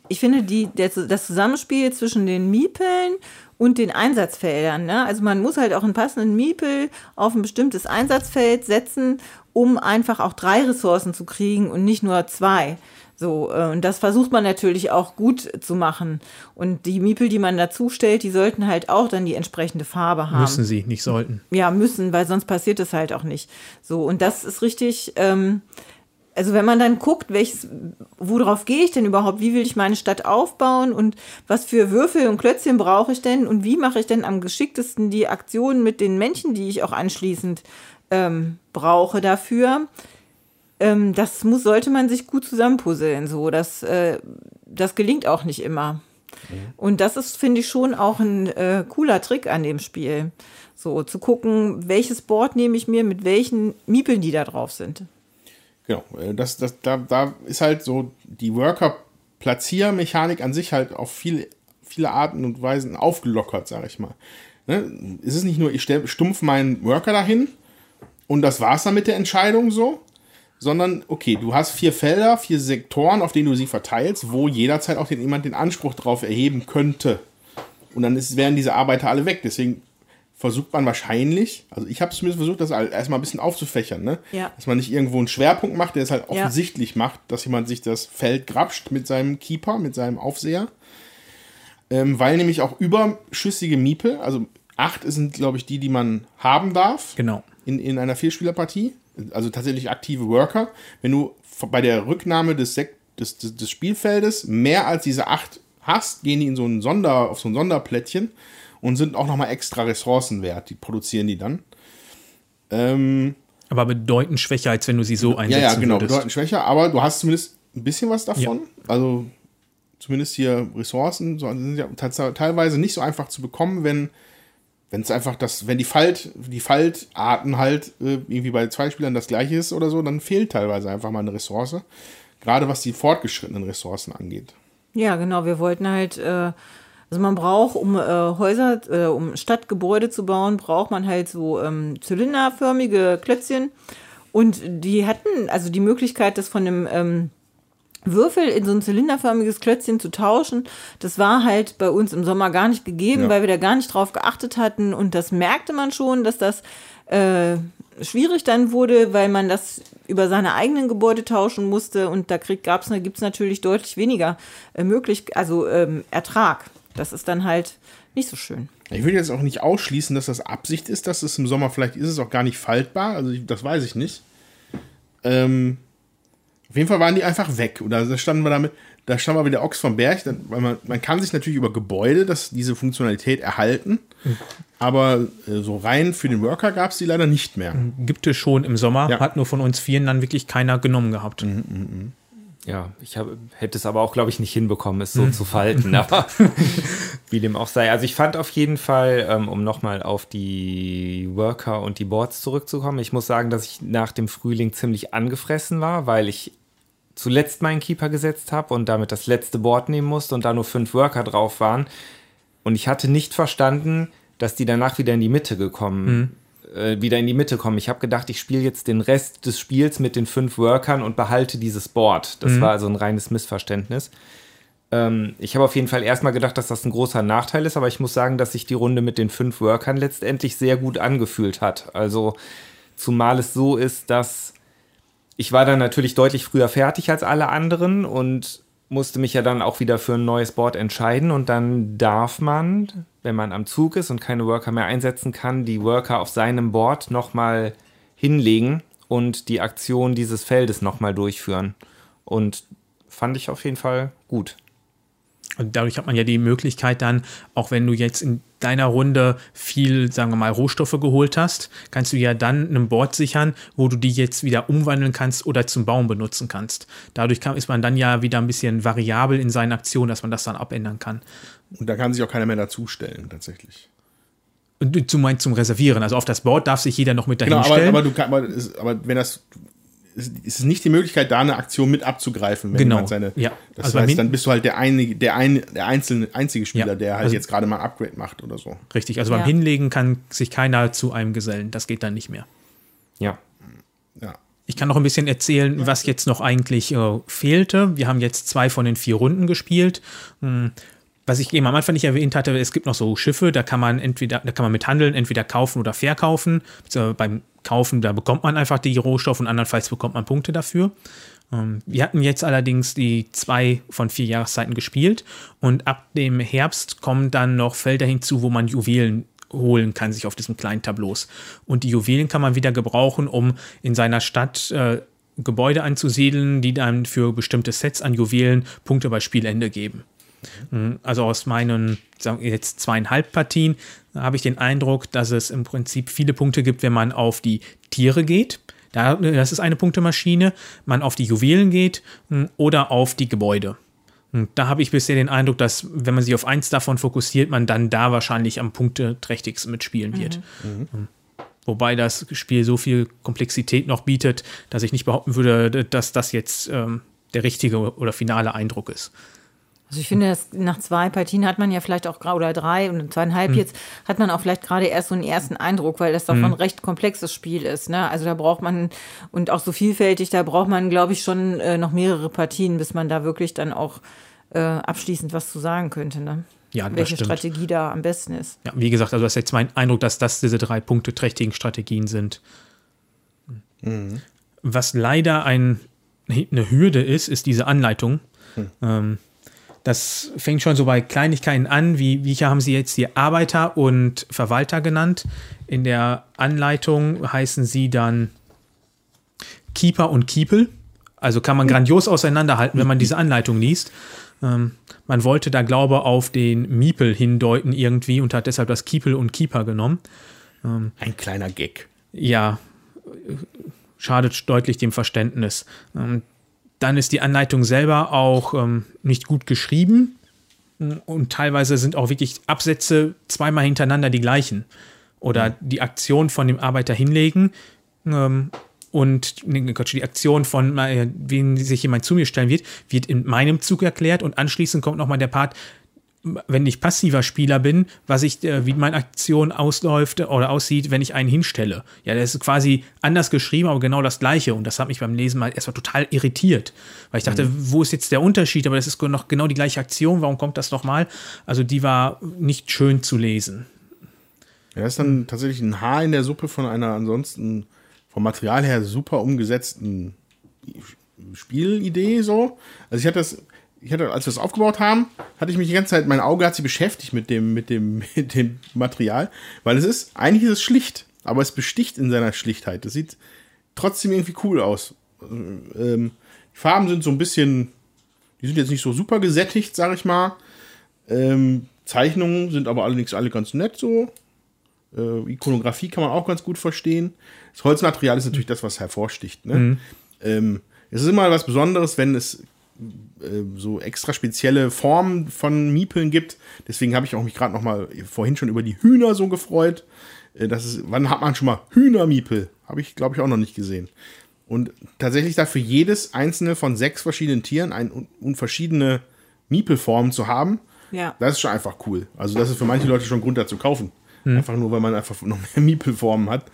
ich finde, die, das Zusammenspiel zwischen den Miepeln und den Einsatzfeldern, ne? also man muss halt auch einen passenden Miepel auf ein bestimmtes Einsatzfeld setzen, um einfach auch drei Ressourcen zu kriegen und nicht nur zwei. So, äh, und das versucht man natürlich auch gut zu machen. Und die Miepel, die man dazu stellt, die sollten halt auch dann die entsprechende Farbe haben.
Müssen sie, nicht sollten.
Ja, müssen, weil sonst passiert es halt auch nicht. So, und das ist richtig, ähm, also wenn man dann guckt, welches, worauf gehe ich denn überhaupt, wie will ich meine Stadt aufbauen und was für Würfel und Klötzchen brauche ich denn und wie mache ich denn am geschicktesten die Aktionen mit den Männchen, die ich auch anschließend ähm, brauche dafür, ähm, das muss, sollte man sich gut zusammenpuzzeln. So, das, äh, das gelingt auch nicht immer. Mhm. Und das ist, finde ich, schon auch ein äh, cooler Trick an dem Spiel. So, zu gucken, welches Board nehme ich mir mit welchen Miepeln, die da drauf sind.
Genau, äh, das, das, da, da ist halt so die Worker-Platziermechanik an sich halt auf viele, viele Arten und Weisen aufgelockert, sage ich mal. Ne? Es ist nicht nur, ich stumpf meinen Worker dahin und das war's dann mit der Entscheidung so, sondern okay, du hast vier Felder, vier Sektoren, auf denen du sie verteilst, wo jederzeit auch den, jemand den Anspruch drauf erheben könnte. Und dann ist, wären diese Arbeiter alle weg. Deswegen versucht man wahrscheinlich, also ich habe zumindest versucht, das erstmal ein bisschen aufzufächern, ne?
Ja.
Dass man nicht irgendwo einen Schwerpunkt macht, der es halt offensichtlich ja. macht, dass jemand sich das Feld grapscht mit seinem Keeper, mit seinem Aufseher. Ähm, weil nämlich auch überschüssige Miepel, also acht sind, glaube ich, die, die man haben darf.
Genau.
In, in einer Vierspielerpartie. Also tatsächlich aktive Worker. Wenn du bei der Rücknahme des, Sek des, des, des Spielfeldes mehr als diese acht hast, gehen die in so ein Sonder, auf so ein Sonderplättchen und sind auch nochmal extra Ressourcen wert. Die produzieren die dann. Ähm,
aber bedeutend schwächer, als wenn du sie so einsetzt.
Ja, ja, genau, würdest. bedeutend schwächer, aber du hast zumindest ein bisschen was davon. Ja. Also zumindest hier Ressourcen, so, sind ja teilweise nicht so einfach zu bekommen, wenn wenn es einfach das, wenn die Falt, die Faltarten halt äh, irgendwie bei zwei Spielern das gleiche ist oder so, dann fehlt teilweise einfach mal eine Ressource. Gerade was die fortgeschrittenen Ressourcen angeht.
Ja, genau. Wir wollten halt, äh, also man braucht, um äh, Häuser, äh, um Stadtgebäude zu bauen, braucht man halt so ähm, zylinderförmige Klötzchen. Und die hatten also die Möglichkeit, das von einem ähm, Würfel in so ein zylinderförmiges Klötzchen zu tauschen, das war halt bei uns im Sommer gar nicht gegeben, ja. weil wir da gar nicht drauf geachtet hatten. Und das merkte man schon, dass das äh, schwierig dann wurde, weil man das über seine eigenen Gebäude tauschen musste. Und da gibt es natürlich deutlich weniger äh, möglich, also ähm, Ertrag. Das ist dann halt nicht so schön.
Ich will jetzt auch nicht ausschließen, dass das Absicht ist, dass es im Sommer vielleicht ist es auch gar nicht faltbar. Also ich, das weiß ich nicht. Ähm, auf jeden Fall waren die einfach weg. Oder da standen wir damit, da stand mal wieder Ochs vom Berg, weil man, man kann sich natürlich über Gebäude das, diese Funktionalität erhalten, mhm. aber äh, so rein für den Worker gab es die leider nicht mehr.
Gibt es schon im Sommer, ja. hat nur von uns vieren dann wirklich keiner genommen gehabt. Mhm,
mh, mh. Ja, ich hab, hätte es aber auch, glaube ich, nicht hinbekommen, es so zu falten. Aber wie dem auch sei. Also ich fand auf jeden Fall, ähm, um nochmal auf die Worker und die Boards zurückzukommen, ich muss sagen, dass ich nach dem Frühling ziemlich angefressen war, weil ich zuletzt meinen Keeper gesetzt habe und damit das letzte Board nehmen musste und da nur fünf Worker drauf waren. Und ich hatte nicht verstanden, dass die danach wieder in die Mitte gekommen, mhm. Äh, wieder in die Mitte kommen. Ich habe gedacht, ich spiele jetzt den Rest des Spiels mit den fünf Workern und behalte dieses Board. Das mhm. war also ein reines Missverständnis. Ähm, ich habe auf jeden Fall erstmal gedacht, dass das ein großer Nachteil ist, aber ich muss sagen, dass sich die Runde mit den fünf Workern letztendlich sehr gut angefühlt hat. Also zumal es so ist, dass ich war dann natürlich deutlich früher fertig als alle anderen und musste mich ja dann auch wieder für ein neues Board entscheiden und dann darf man, wenn man am Zug ist und keine Worker mehr einsetzen kann, die Worker auf seinem Board nochmal hinlegen und die Aktion dieses Feldes nochmal durchführen. Und fand ich auf jeden Fall gut.
Und dadurch hat man ja die Möglichkeit dann, auch wenn du jetzt in deiner Runde viel, sagen wir mal, Rohstoffe geholt hast, kannst du ja dann ein Board sichern, wo du die jetzt wieder umwandeln kannst oder zum Bauen benutzen kannst. Dadurch kann, ist man dann ja wieder ein bisschen variabel in seinen Aktionen, dass man das dann abändern kann.
Und da kann sich auch keiner mehr dazustellen, tatsächlich.
Du meinst zum Reservieren. Also auf das Board darf sich jeder noch mit dahin genau, aber,
aber, du kann, aber, aber wenn das ist es nicht die Möglichkeit, da eine Aktion mit abzugreifen, wenn
genau.
jemand seine.
Ja.
Das also heißt, dann bist du halt der, einige, der, ein, der einzelne, einzige Spieler, ja. der halt also jetzt gerade mal Upgrade macht oder so.
Richtig, also ja. beim Hinlegen kann sich keiner zu einem gesellen. Das geht dann nicht mehr.
Ja.
Ja. Ich kann noch ein bisschen erzählen, was jetzt noch eigentlich äh, fehlte. Wir haben jetzt zwei von den vier Runden gespielt. Hm was ich eben am Anfang nicht erwähnt hatte, es gibt noch so Schiffe, da kann man entweder, da kann man mit handeln, entweder kaufen oder verkaufen. Also beim Kaufen, da bekommt man einfach die Rohstoffe und andernfalls bekommt man Punkte dafür. Ähm, wir hatten jetzt allerdings die zwei von vier Jahreszeiten gespielt und ab dem Herbst kommen dann noch Felder hinzu, wo man Juwelen holen kann, sich auf diesem kleinen Tableaus. Und die Juwelen kann man wieder gebrauchen, um in seiner Stadt äh, Gebäude anzusiedeln, die dann für bestimmte Sets an Juwelen Punkte bei Spielende geben. Mhm. Also aus meinen sagen wir jetzt zweieinhalb Partien habe ich den Eindruck, dass es im Prinzip viele Punkte gibt, wenn man auf die Tiere geht. das ist eine Punktemaschine. Man auf die Juwelen geht hm, oder auf die Gebäude. Und da habe ich bisher den Eindruck, dass, wenn man sich auf eins davon fokussiert, man dann da wahrscheinlich am punkteträchtigsten mitspielen wird. Mhm. Mhm. Wobei das Spiel so viel Komplexität noch bietet, dass ich nicht behaupten würde, dass das jetzt ähm, der richtige oder finale Eindruck ist.
Also ich finde, dass nach zwei Partien hat man ja vielleicht auch oder drei und zweieinhalb mhm. jetzt hat man auch vielleicht gerade erst so einen ersten Eindruck, weil das doch mhm. ein recht komplexes Spiel ist. Ne? Also da braucht man und auch so vielfältig, da braucht man, glaube ich, schon äh, noch mehrere Partien, bis man da wirklich dann auch äh, abschließend was zu sagen könnte. Ne?
Ja,
Welche Strategie da am besten ist.
Ja, wie gesagt, also das ist jetzt mein Eindruck, dass das diese drei Punkte trächtigen Strategien sind. Mhm. Was leider ein, eine Hürde ist, ist diese Anleitung. Mhm. Ähm, das fängt schon so bei Kleinigkeiten an, wie, wie haben Sie jetzt hier Arbeiter und Verwalter genannt? In der Anleitung heißen sie dann Keeper und Kiepel. Also kann man grandios auseinanderhalten, wenn man diese Anleitung liest. Ähm, man wollte da, glaube ich, auf den Miepel hindeuten irgendwie und hat deshalb das Kiepel und Keeper genommen.
Ähm, Ein kleiner Gag.
Ja, schadet deutlich dem Verständnis. Ähm, dann ist die Anleitung selber auch ähm, nicht gut geschrieben und teilweise sind auch wirklich Absätze zweimal hintereinander die gleichen. Oder die Aktion von dem Arbeiter hinlegen ähm, und nee, die Aktion von, äh, wen sich jemand zu mir stellen wird, wird in meinem Zug erklärt und anschließend kommt nochmal der Part, wenn ich passiver Spieler bin, was ich, äh, wie meine Aktion ausläuft oder aussieht, wenn ich einen hinstelle. Ja, das ist quasi anders geschrieben, aber genau das Gleiche. Und das hat mich beim Lesen mal erstmal total irritiert. Weil ich dachte, wo ist jetzt der Unterschied? Aber das ist noch genau die gleiche Aktion. Warum kommt das nochmal? Also die war nicht schön zu lesen.
Ja, das ist dann tatsächlich ein Haar in der Suppe von einer ansonsten vom Material her super umgesetzten Spielidee so. Also ich hatte das, ich hatte, als wir es aufgebaut haben, hatte ich mich die ganze Zeit, mein Auge hat sich beschäftigt mit dem, mit dem, mit dem Material, weil es ist, eigentlich ist es schlicht, aber es besticht in seiner Schlichtheit. Das sieht trotzdem irgendwie cool aus. Ähm, die Farben sind so ein bisschen, die sind jetzt nicht so super gesättigt, sag ich mal. Ähm, Zeichnungen sind aber allerdings alle ganz nett so. Äh, Ikonografie kann man auch ganz gut verstehen. Das Holzmaterial ist natürlich das, was hervorsticht. Ne? Ähm, es ist immer was Besonderes, wenn es äh, so extra spezielle Formen von Miepeln gibt. Deswegen habe ich auch mich gerade noch mal vorhin schon über die Hühner so gefreut. Äh, das ist, wann hat man schon mal Hühnermiepel? Habe ich, glaube ich, auch noch nicht gesehen. Und tatsächlich dafür jedes einzelne von sechs verschiedenen Tieren ein, und, verschiedene Miepelformen zu haben,
Ja.
das ist schon einfach cool. Also das ist für manche Leute schon Grund dazu kaufen. Einfach nur, weil man einfach noch mehr Miepelformen hat.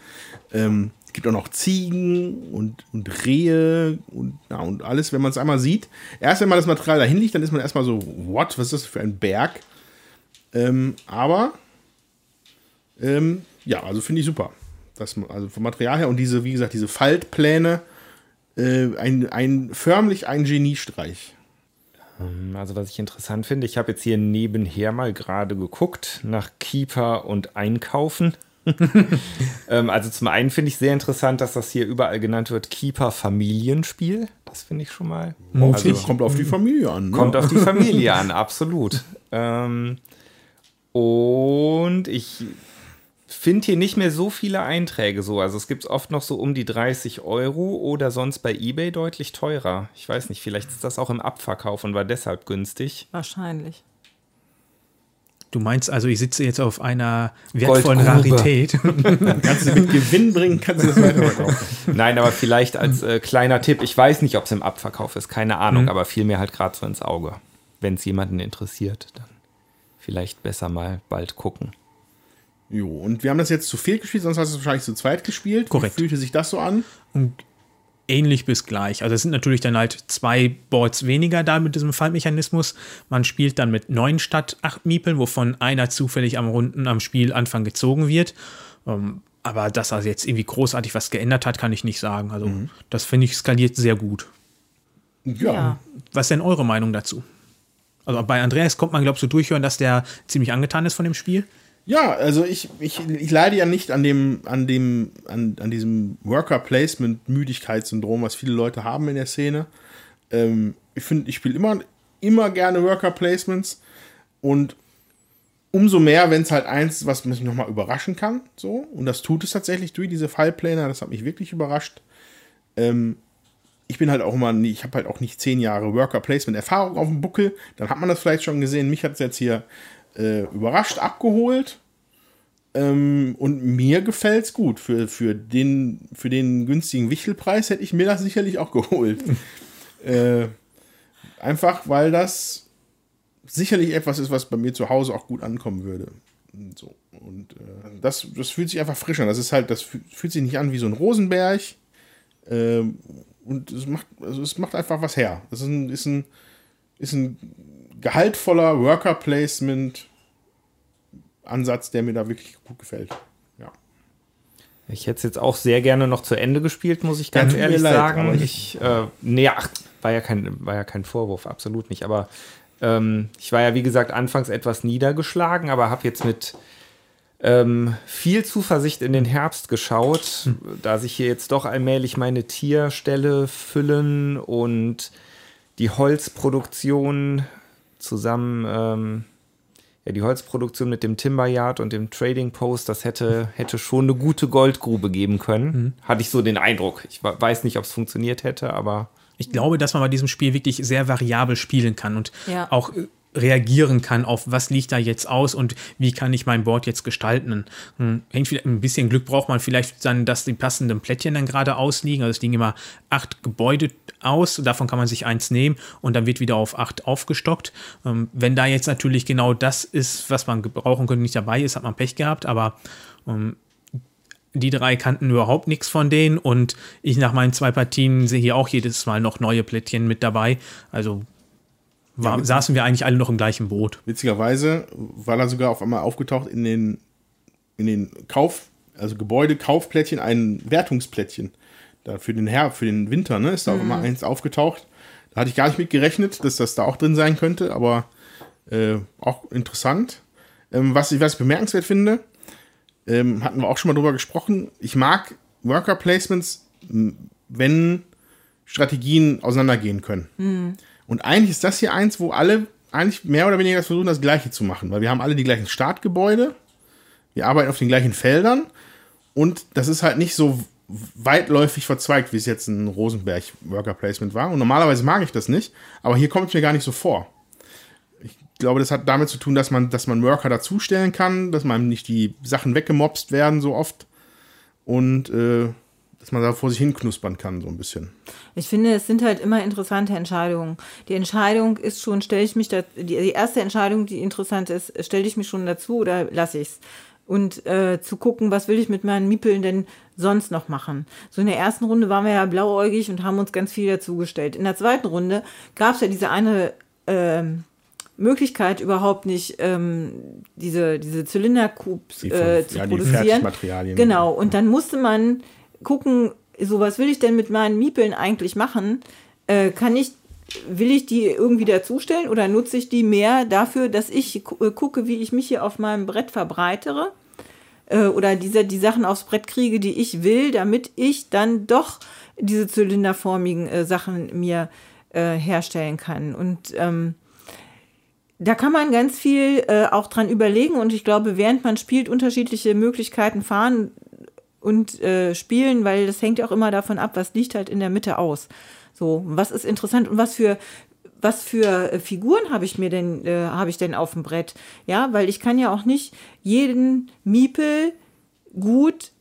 Ähm, es gibt auch noch Ziegen und, und Rehe und, ja, und alles, wenn man es einmal sieht. Erst wenn man das Material dahin liegt, dann ist man erstmal so, what, was ist das für ein Berg? Ähm, aber ähm, ja, also finde ich super. Das, also vom Material her und diese, wie gesagt, diese Faltpläne, äh, ein, ein förmlich ein Geniestreich.
Also was ich interessant finde, ich habe jetzt hier nebenher mal gerade geguckt nach Keeper und Einkaufen. ähm, also zum einen finde ich sehr interessant, dass das hier überall genannt wird Keeper Familienspiel. Das finde ich schon mal.
Also, kommt auf die Familie an. Ne?
Kommt auf die Familie an, absolut. Ähm, und ich finde hier nicht mehr so viele Einträge so. Also es gibt oft noch so um die 30 Euro oder sonst bei eBay deutlich teurer. Ich weiß nicht, vielleicht ist das auch im Abverkauf und war deshalb günstig.
Wahrscheinlich.
Du meinst also, ich sitze jetzt auf einer wertvollen
Goldgrube.
Rarität.
Kannst du mit Gewinn bringen, kannst du das weiterverkaufen.
Nein, aber vielleicht als äh, kleiner Tipp. Ich weiß nicht, ob es im Abverkauf ist, keine Ahnung,
Mhm.
aber fiel mir halt gerade so ins Auge. Wenn es jemanden interessiert, dann vielleicht besser mal bald gucken.
Jo, und wir haben das jetzt zu viert gespielt, sonst hast du es wahrscheinlich zu zweit gespielt.
Korrekt.
Wie fühlte sich das so an?
Ähnlich bis gleich. Also es sind natürlich dann halt zwei Boards weniger da mit diesem Fallmechanismus. Man spielt dann mit neun statt acht Miepeln, wovon einer zufällig am Runden am Spielanfang gezogen wird. Ähm, aber dass er jetzt irgendwie großartig was geändert hat, kann ich nicht sagen. Also das finde ich skaliert sehr gut.
Ja.
Ja.
Was ist denn eure Meinung dazu? Also bei Andreas kommt man, glaube ich, so durchhören, dass der ziemlich angetan ist von dem Spiel.
Ja, also ich, ich, ich leide ja nicht an dem, an dem, an, an diesem Worker-Placement-Müdigkeitssyndrom, was viele Leute haben in der Szene. Ähm, ich finde, ich spiele immer, immer gerne Worker-Placements und umso mehr, wenn es halt eins, was mich nochmal überraschen kann, so. Und das tut es tatsächlich durch diese Fallplaner, das hat mich wirklich überrascht. Ähm, ich bin halt auch immer, ich habe halt auch nicht zehn Jahre Worker-Placement-Erfahrung auf dem Buckel. Dann hat man das vielleicht schon gesehen. Mich hat es jetzt hier äh, überrascht, abgeholt. Ähm, und mir gefällt es gut. Für, für, den, für den günstigen Wichtelpreis hätte ich mir das sicherlich auch geholt. äh, einfach, weil das sicherlich etwas ist, was bei mir zu Hause auch gut ankommen würde. Und So. Und äh, das, das fühlt sich einfach frisch an. Das ist halt, das fühlt, sich nicht an wie so ein Rosenberg. Ähm, und es macht, also es macht einfach was her. Das ist ein, ist ein, ist ein gehaltvoller Worker-Placement-Ansatz, der mir da wirklich gut gefällt. Ja.
Ich hätte es jetzt auch sehr gerne noch zu Ende gespielt, muss ich ganz
mir
ehrlich
leid,
sagen.
aber
Ich, äh, nee, ach, war ja kein, war ja kein Vorwurf, absolut nicht. Aber ähm, ich war ja, wie gesagt, anfangs etwas niedergeschlagen, aber habe jetzt mit ähm, viel Zuversicht in den Herbst geschaut, da sich hier jetzt doch allmählich meine Tierställe füllen und die Holzproduktion zusammen, ähm, ja, die Holzproduktion mit dem Timberyard und dem Trading Post, das hätte, hätte schon eine gute Goldgrube geben können. Hatte ich so den Eindruck. Ich we- weiß nicht, ob es funktioniert hätte, aber
Ich glaube, dass man bei diesem Spiel wirklich sehr variabel spielen kann und
Ja.
auch äh, reagieren kann auf, was liegt da jetzt aus und wie kann ich mein Board jetzt gestalten. Hm, Hängt vielleicht, ein bisschen Glück braucht man vielleicht dann, dass die passenden Plättchen dann gerade ausliegen. Also es liegen immer acht Gebäude aus, davon kann man sich eins nehmen und dann wird wieder auf acht aufgestockt. Ähm, Wenn da jetzt natürlich genau das ist, was man gebrauchen könnte, nicht dabei ist, hat man Pech gehabt, aber ähm, die drei kannten überhaupt nichts von denen und ich nach meinen zwei Partien sehe hier auch jedes Mal noch neue Plättchen mit dabei. Also war, saßen wir eigentlich alle noch im gleichen Boot.
Witzigerweise war da sogar auf einmal aufgetaucht in den, in den Kauf, also Gebäude-Kaufplättchen ein Wertungsplättchen. Da für den Her für den Winter, ne, ist da auf einmal eins aufgetaucht. Da hatte ich gar nicht mit gerechnet, dass das da auch drin sein könnte, aber äh, auch interessant. Ähm, was, ich, was ich bemerkenswert finde, ähm, hatten wir auch schon mal drüber gesprochen. Ich mag Worker Placements, wenn Strategien auseinandergehen können. Und eigentlich ist das hier eins, wo alle eigentlich mehr oder weniger versuchen, das Gleiche zu machen, weil wir haben alle die gleichen Startgebäude, wir arbeiten auf den gleichen Feldern. Und das ist halt nicht so weitläufig verzweigt, wie es jetzt ein Rosenberg Worker Placement war. Und normalerweise mag ich das nicht, aber hier kommt es mir gar nicht so vor. Ich glaube, das hat damit zu tun, dass man, dass man Worker dazustellen kann, dass man nicht die Sachen weggemobst werden so oft. Und äh, dass man da vor sich hin knuspern kann, so ein bisschen.
Ich finde, es sind halt immer interessante Entscheidungen. Die Entscheidung ist schon, stelle ich mich da, die, die erste Entscheidung, die interessant ist, stelle ich mich schon dazu oder lasse ich es? Und äh, zu gucken, was will ich mit meinen Miepeln denn sonst noch machen. So in der ersten Runde waren wir ja blauäugig und haben uns ganz viel dazugestellt. In der zweiten Runde gab es ja diese eine ähm, Möglichkeit überhaupt nicht, ähm, diese, diese Zylinderkubs
Die
äh, zu
ja, die
produzieren.
Fertigmaterialien.
Genau, und dann musste man gucken, so was will ich denn mit meinen Miepeln eigentlich machen? Äh, kann ich, will ich die irgendwie dazustellen oder nutze ich die mehr dafür, dass ich äh, gucke, wie ich mich hier auf meinem Brett verbreitere? Äh, oder diese, die Sachen aufs Brett kriege, die ich will, damit ich dann doch diese zylinderformigen äh, Sachen mir äh, herstellen kann. Und ähm, da kann man ganz viel äh, auch dran überlegen und ich glaube, während man spielt, unterschiedliche Möglichkeiten fahren und äh, spielen, weil das hängt ja auch immer davon ab, was liegt halt in der Mitte aus. So, was ist interessant und was für was für äh, Figuren habe ich mir denn äh, habe ich denn auf dem Brett? Ja, weil ich kann ja auch nicht jeden Miepel gut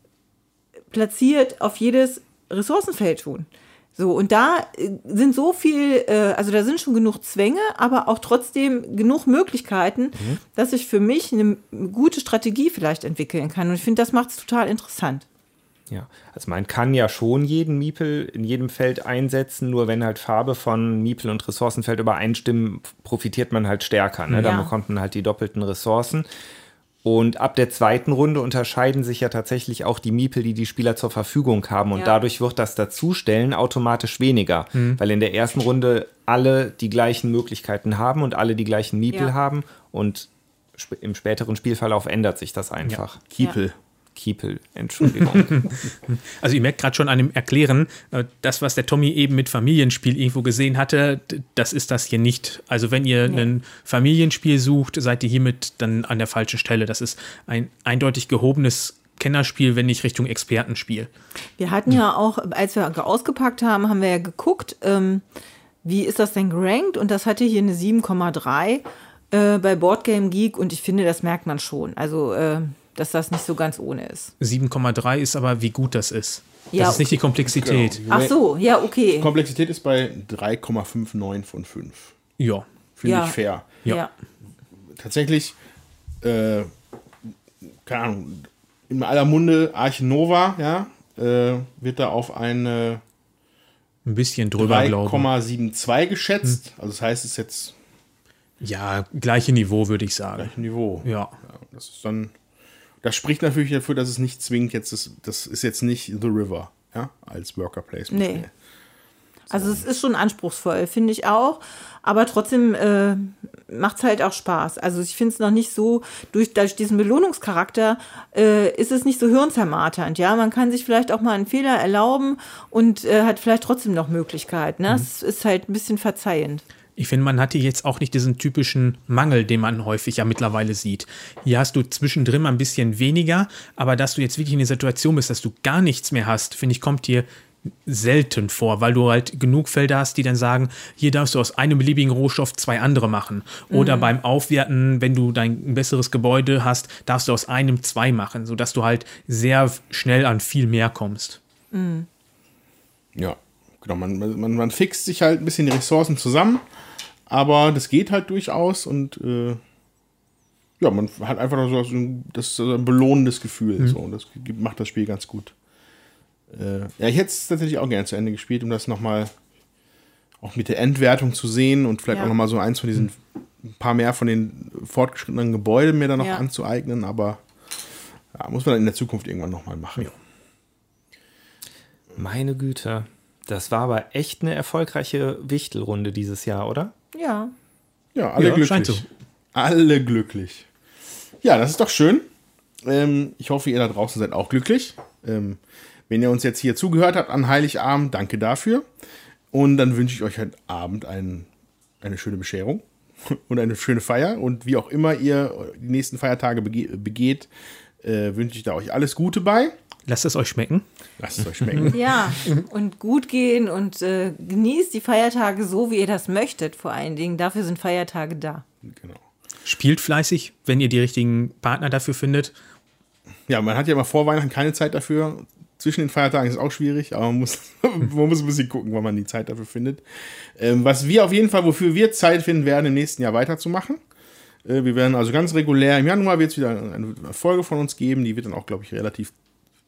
platziert auf jedes Ressourcenfeld tun. So, und da äh, sind so viel, äh, also da sind schon genug Zwänge, aber auch trotzdem genug Möglichkeiten, dass ich für mich eine gute Strategie vielleicht entwickeln kann. Und ich finde, das macht es total interessant.
Ja, also man kann ja schon jeden Miepel in jedem Feld einsetzen, nur wenn halt Farbe von Miepel und Ressourcenfeld übereinstimmen, profitiert man halt stärker. Ne? Dann
Ja.
bekommt man halt die doppelten Ressourcen. Und ab der zweiten Runde unterscheiden sich ja tatsächlich auch die Miepel, die die Spieler zur Verfügung haben. Und
Ja.
dadurch wird das Dazustellen automatisch weniger, weil in der ersten Runde alle die gleichen Möglichkeiten haben und alle die gleichen Miepel
Ja.
haben. Und sp im späteren Spielverlauf ändert sich das einfach.
Kiepel.
Kiepel, Entschuldigung.
Also ihr merkt gerade schon an dem Erklären, äh, das, was der Tommy eben mit Familienspiel irgendwo gesehen hatte, das ist das hier nicht. Also wenn ihr ein Familienspiel sucht, seid ihr hiermit dann an der falschen Stelle. Das ist ein eindeutig gehobenes Kennerspiel, wenn nicht Richtung Expertenspiel.
Wir hatten ja auch, als wir ausgepackt haben, haben wir ja geguckt, ähm, wie ist das denn gerankt? Und das hatte hier eine 7,3 äh, bei Boardgame Geek und ich finde, das merkt man schon. Also, äh, dass das nicht so ganz ohne ist.
7,3 ist aber, wie gut das ist. Das
Ja,
ist nicht die Komplexität.
Genau.
Ach so, ja, okay.
Komplexität ist bei 3,59 von 5.
Ja.
Finde
Ja.
ich fair.
Ja.
Tatsächlich, äh, keine Ahnung, in aller Munde Arche Nova, ja, äh, wird da auf eine
Ein bisschen drüber, glaube
3,72 geschätzt. Also das heißt, es ist jetzt.
Ja, gleiche Niveau, würde ich sagen.
gleich ein Niveau.
Ja.
Das ist dann, das spricht natürlich dafür, dass es nicht zwingend jetzt ist, das ist jetzt nicht The River, ja, als Worker Placement.
Nee. Also es ist schon anspruchsvoll, finde ich auch. Aber trotzdem äh, macht es halt auch Spaß. Also ich finde es noch nicht so, durch, durch diesen Belohnungscharakter äh, ist es nicht so hirnzermarternd. Ja, man kann sich vielleicht auch mal einen Fehler erlauben und äh, hat vielleicht trotzdem noch Möglichkeiten. Ne? Es ist halt ein bisschen verzeihend.
Ich finde, man hat hier jetzt auch nicht diesen typischen Mangel, den man häufig ja mittlerweile sieht. Hier hast du zwischendrin mal ein bisschen weniger, aber dass du jetzt wirklich in der Situation bist, dass du gar nichts mehr hast, finde ich, kommt hier selten vor, weil du halt genug Felder hast, die dann sagen, hier darfst du aus einem beliebigen Rohstoff zwei andere machen. Oder beim Aufwerten, wenn du dein besseres Gebäude hast, darfst du aus einem zwei machen, sodass du halt sehr schnell an viel mehr kommst.
Ja, genau. Man, man, man fixt sich halt ein bisschen die Ressourcen zusammen, aber das geht halt durchaus und äh, ja, man hat einfach so ein, das ein belohnendes Gefühl. So, und das macht das Spiel ganz gut. Äh, ja, ich hätte es tatsächlich auch gerne zu Ende gespielt, um das nochmal auch mit der Endwertung zu sehen und vielleicht
Ja.
auch nochmal so eins von diesen ein paar mehr von den fortgeschrittenen Gebäuden mir dann noch
Ja.
anzueignen, aber ja, muss man dann in der Zukunft irgendwann nochmal machen.
Meine Güte. Das war aber echt eine erfolgreiche Wichtelrunde dieses Jahr, oder?
Ja.
Ja, alle
Ja,
glücklich.
scheint so.
Alle glücklich. Ja, das ist doch schön. Ähm, ich hoffe, ihr da draußen seid auch glücklich. Ähm, wenn ihr uns jetzt hier zugehört habt an Heiligabend, danke dafür. Und dann wünsche ich euch heute Abend ein, eine schöne Bescherung und eine schöne Feier. Und wie auch immer ihr die nächsten Feiertage bege begeht, äh, wünsche ich da euch alles Gute bei.
Lasst es euch schmecken.
Lasst es euch schmecken.
Ja, und gut gehen und äh, genießt die Feiertage so, wie ihr das möchtet, vor allen Dingen. Dafür sind Feiertage da.
genau.
Spielt fleißig, wenn ihr die richtigen Partner dafür findet.
Ja, man hat ja immer vor Weihnachten keine Zeit dafür. Zwischen den Feiertagen ist es auch schwierig, aber man muss, man muss ein bisschen gucken, wann man die Zeit dafür findet. Ähm, was wir auf jeden Fall, wofür wir Zeit finden werden, im nächsten Jahr weiterzumachen. Äh, wir werden also ganz regulär, im Januar wird es wieder eine Folge von uns geben, die wird dann auch, glaube ich, relativ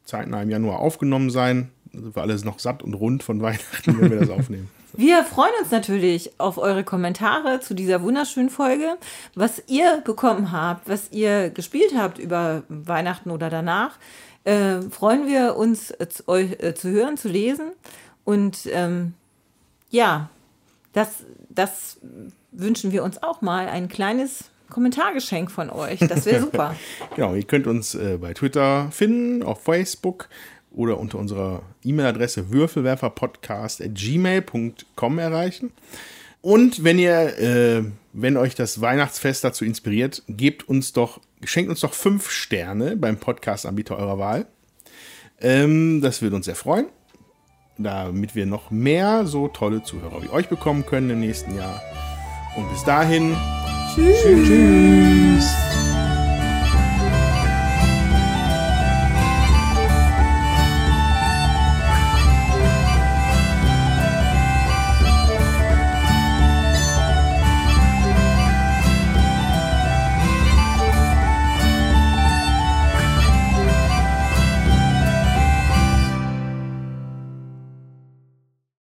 zeitnah im Januar aufgenommen sein. Sind wir alles noch satt und rund von Weihnachten, wenn wir das aufnehmen.
Wir freuen uns natürlich auf eure Kommentare zu dieser wunderschönen Folge, was ihr bekommen habt, was ihr gespielt habt über Weihnachten oder danach. Äh, freuen wir uns, äh, zu, euch, äh, zu hören, zu lesen. Und ähm, ja, das, das wünschen wir uns auch mal, ein kleines Kommentargeschenk von euch. Das wäre super.
Genau, ihr könnt uns äh, bei Twitter finden, auf Facebook oder unter unserer E-Mail-Adresse würfelwerferpodcast.gmail.com erreichen. Und wenn ihr, äh, wenn euch das Weihnachtsfest dazu inspiriert, gebt uns doch, schenkt uns doch fünf Sterne beim Podcast-Anbieter eurer Wahl. Ähm, das würde uns sehr freuen, damit wir noch mehr so tolle Zuhörer wie euch bekommen können im nächsten Jahr. Und bis dahin,
Tschüss.
Tschüss.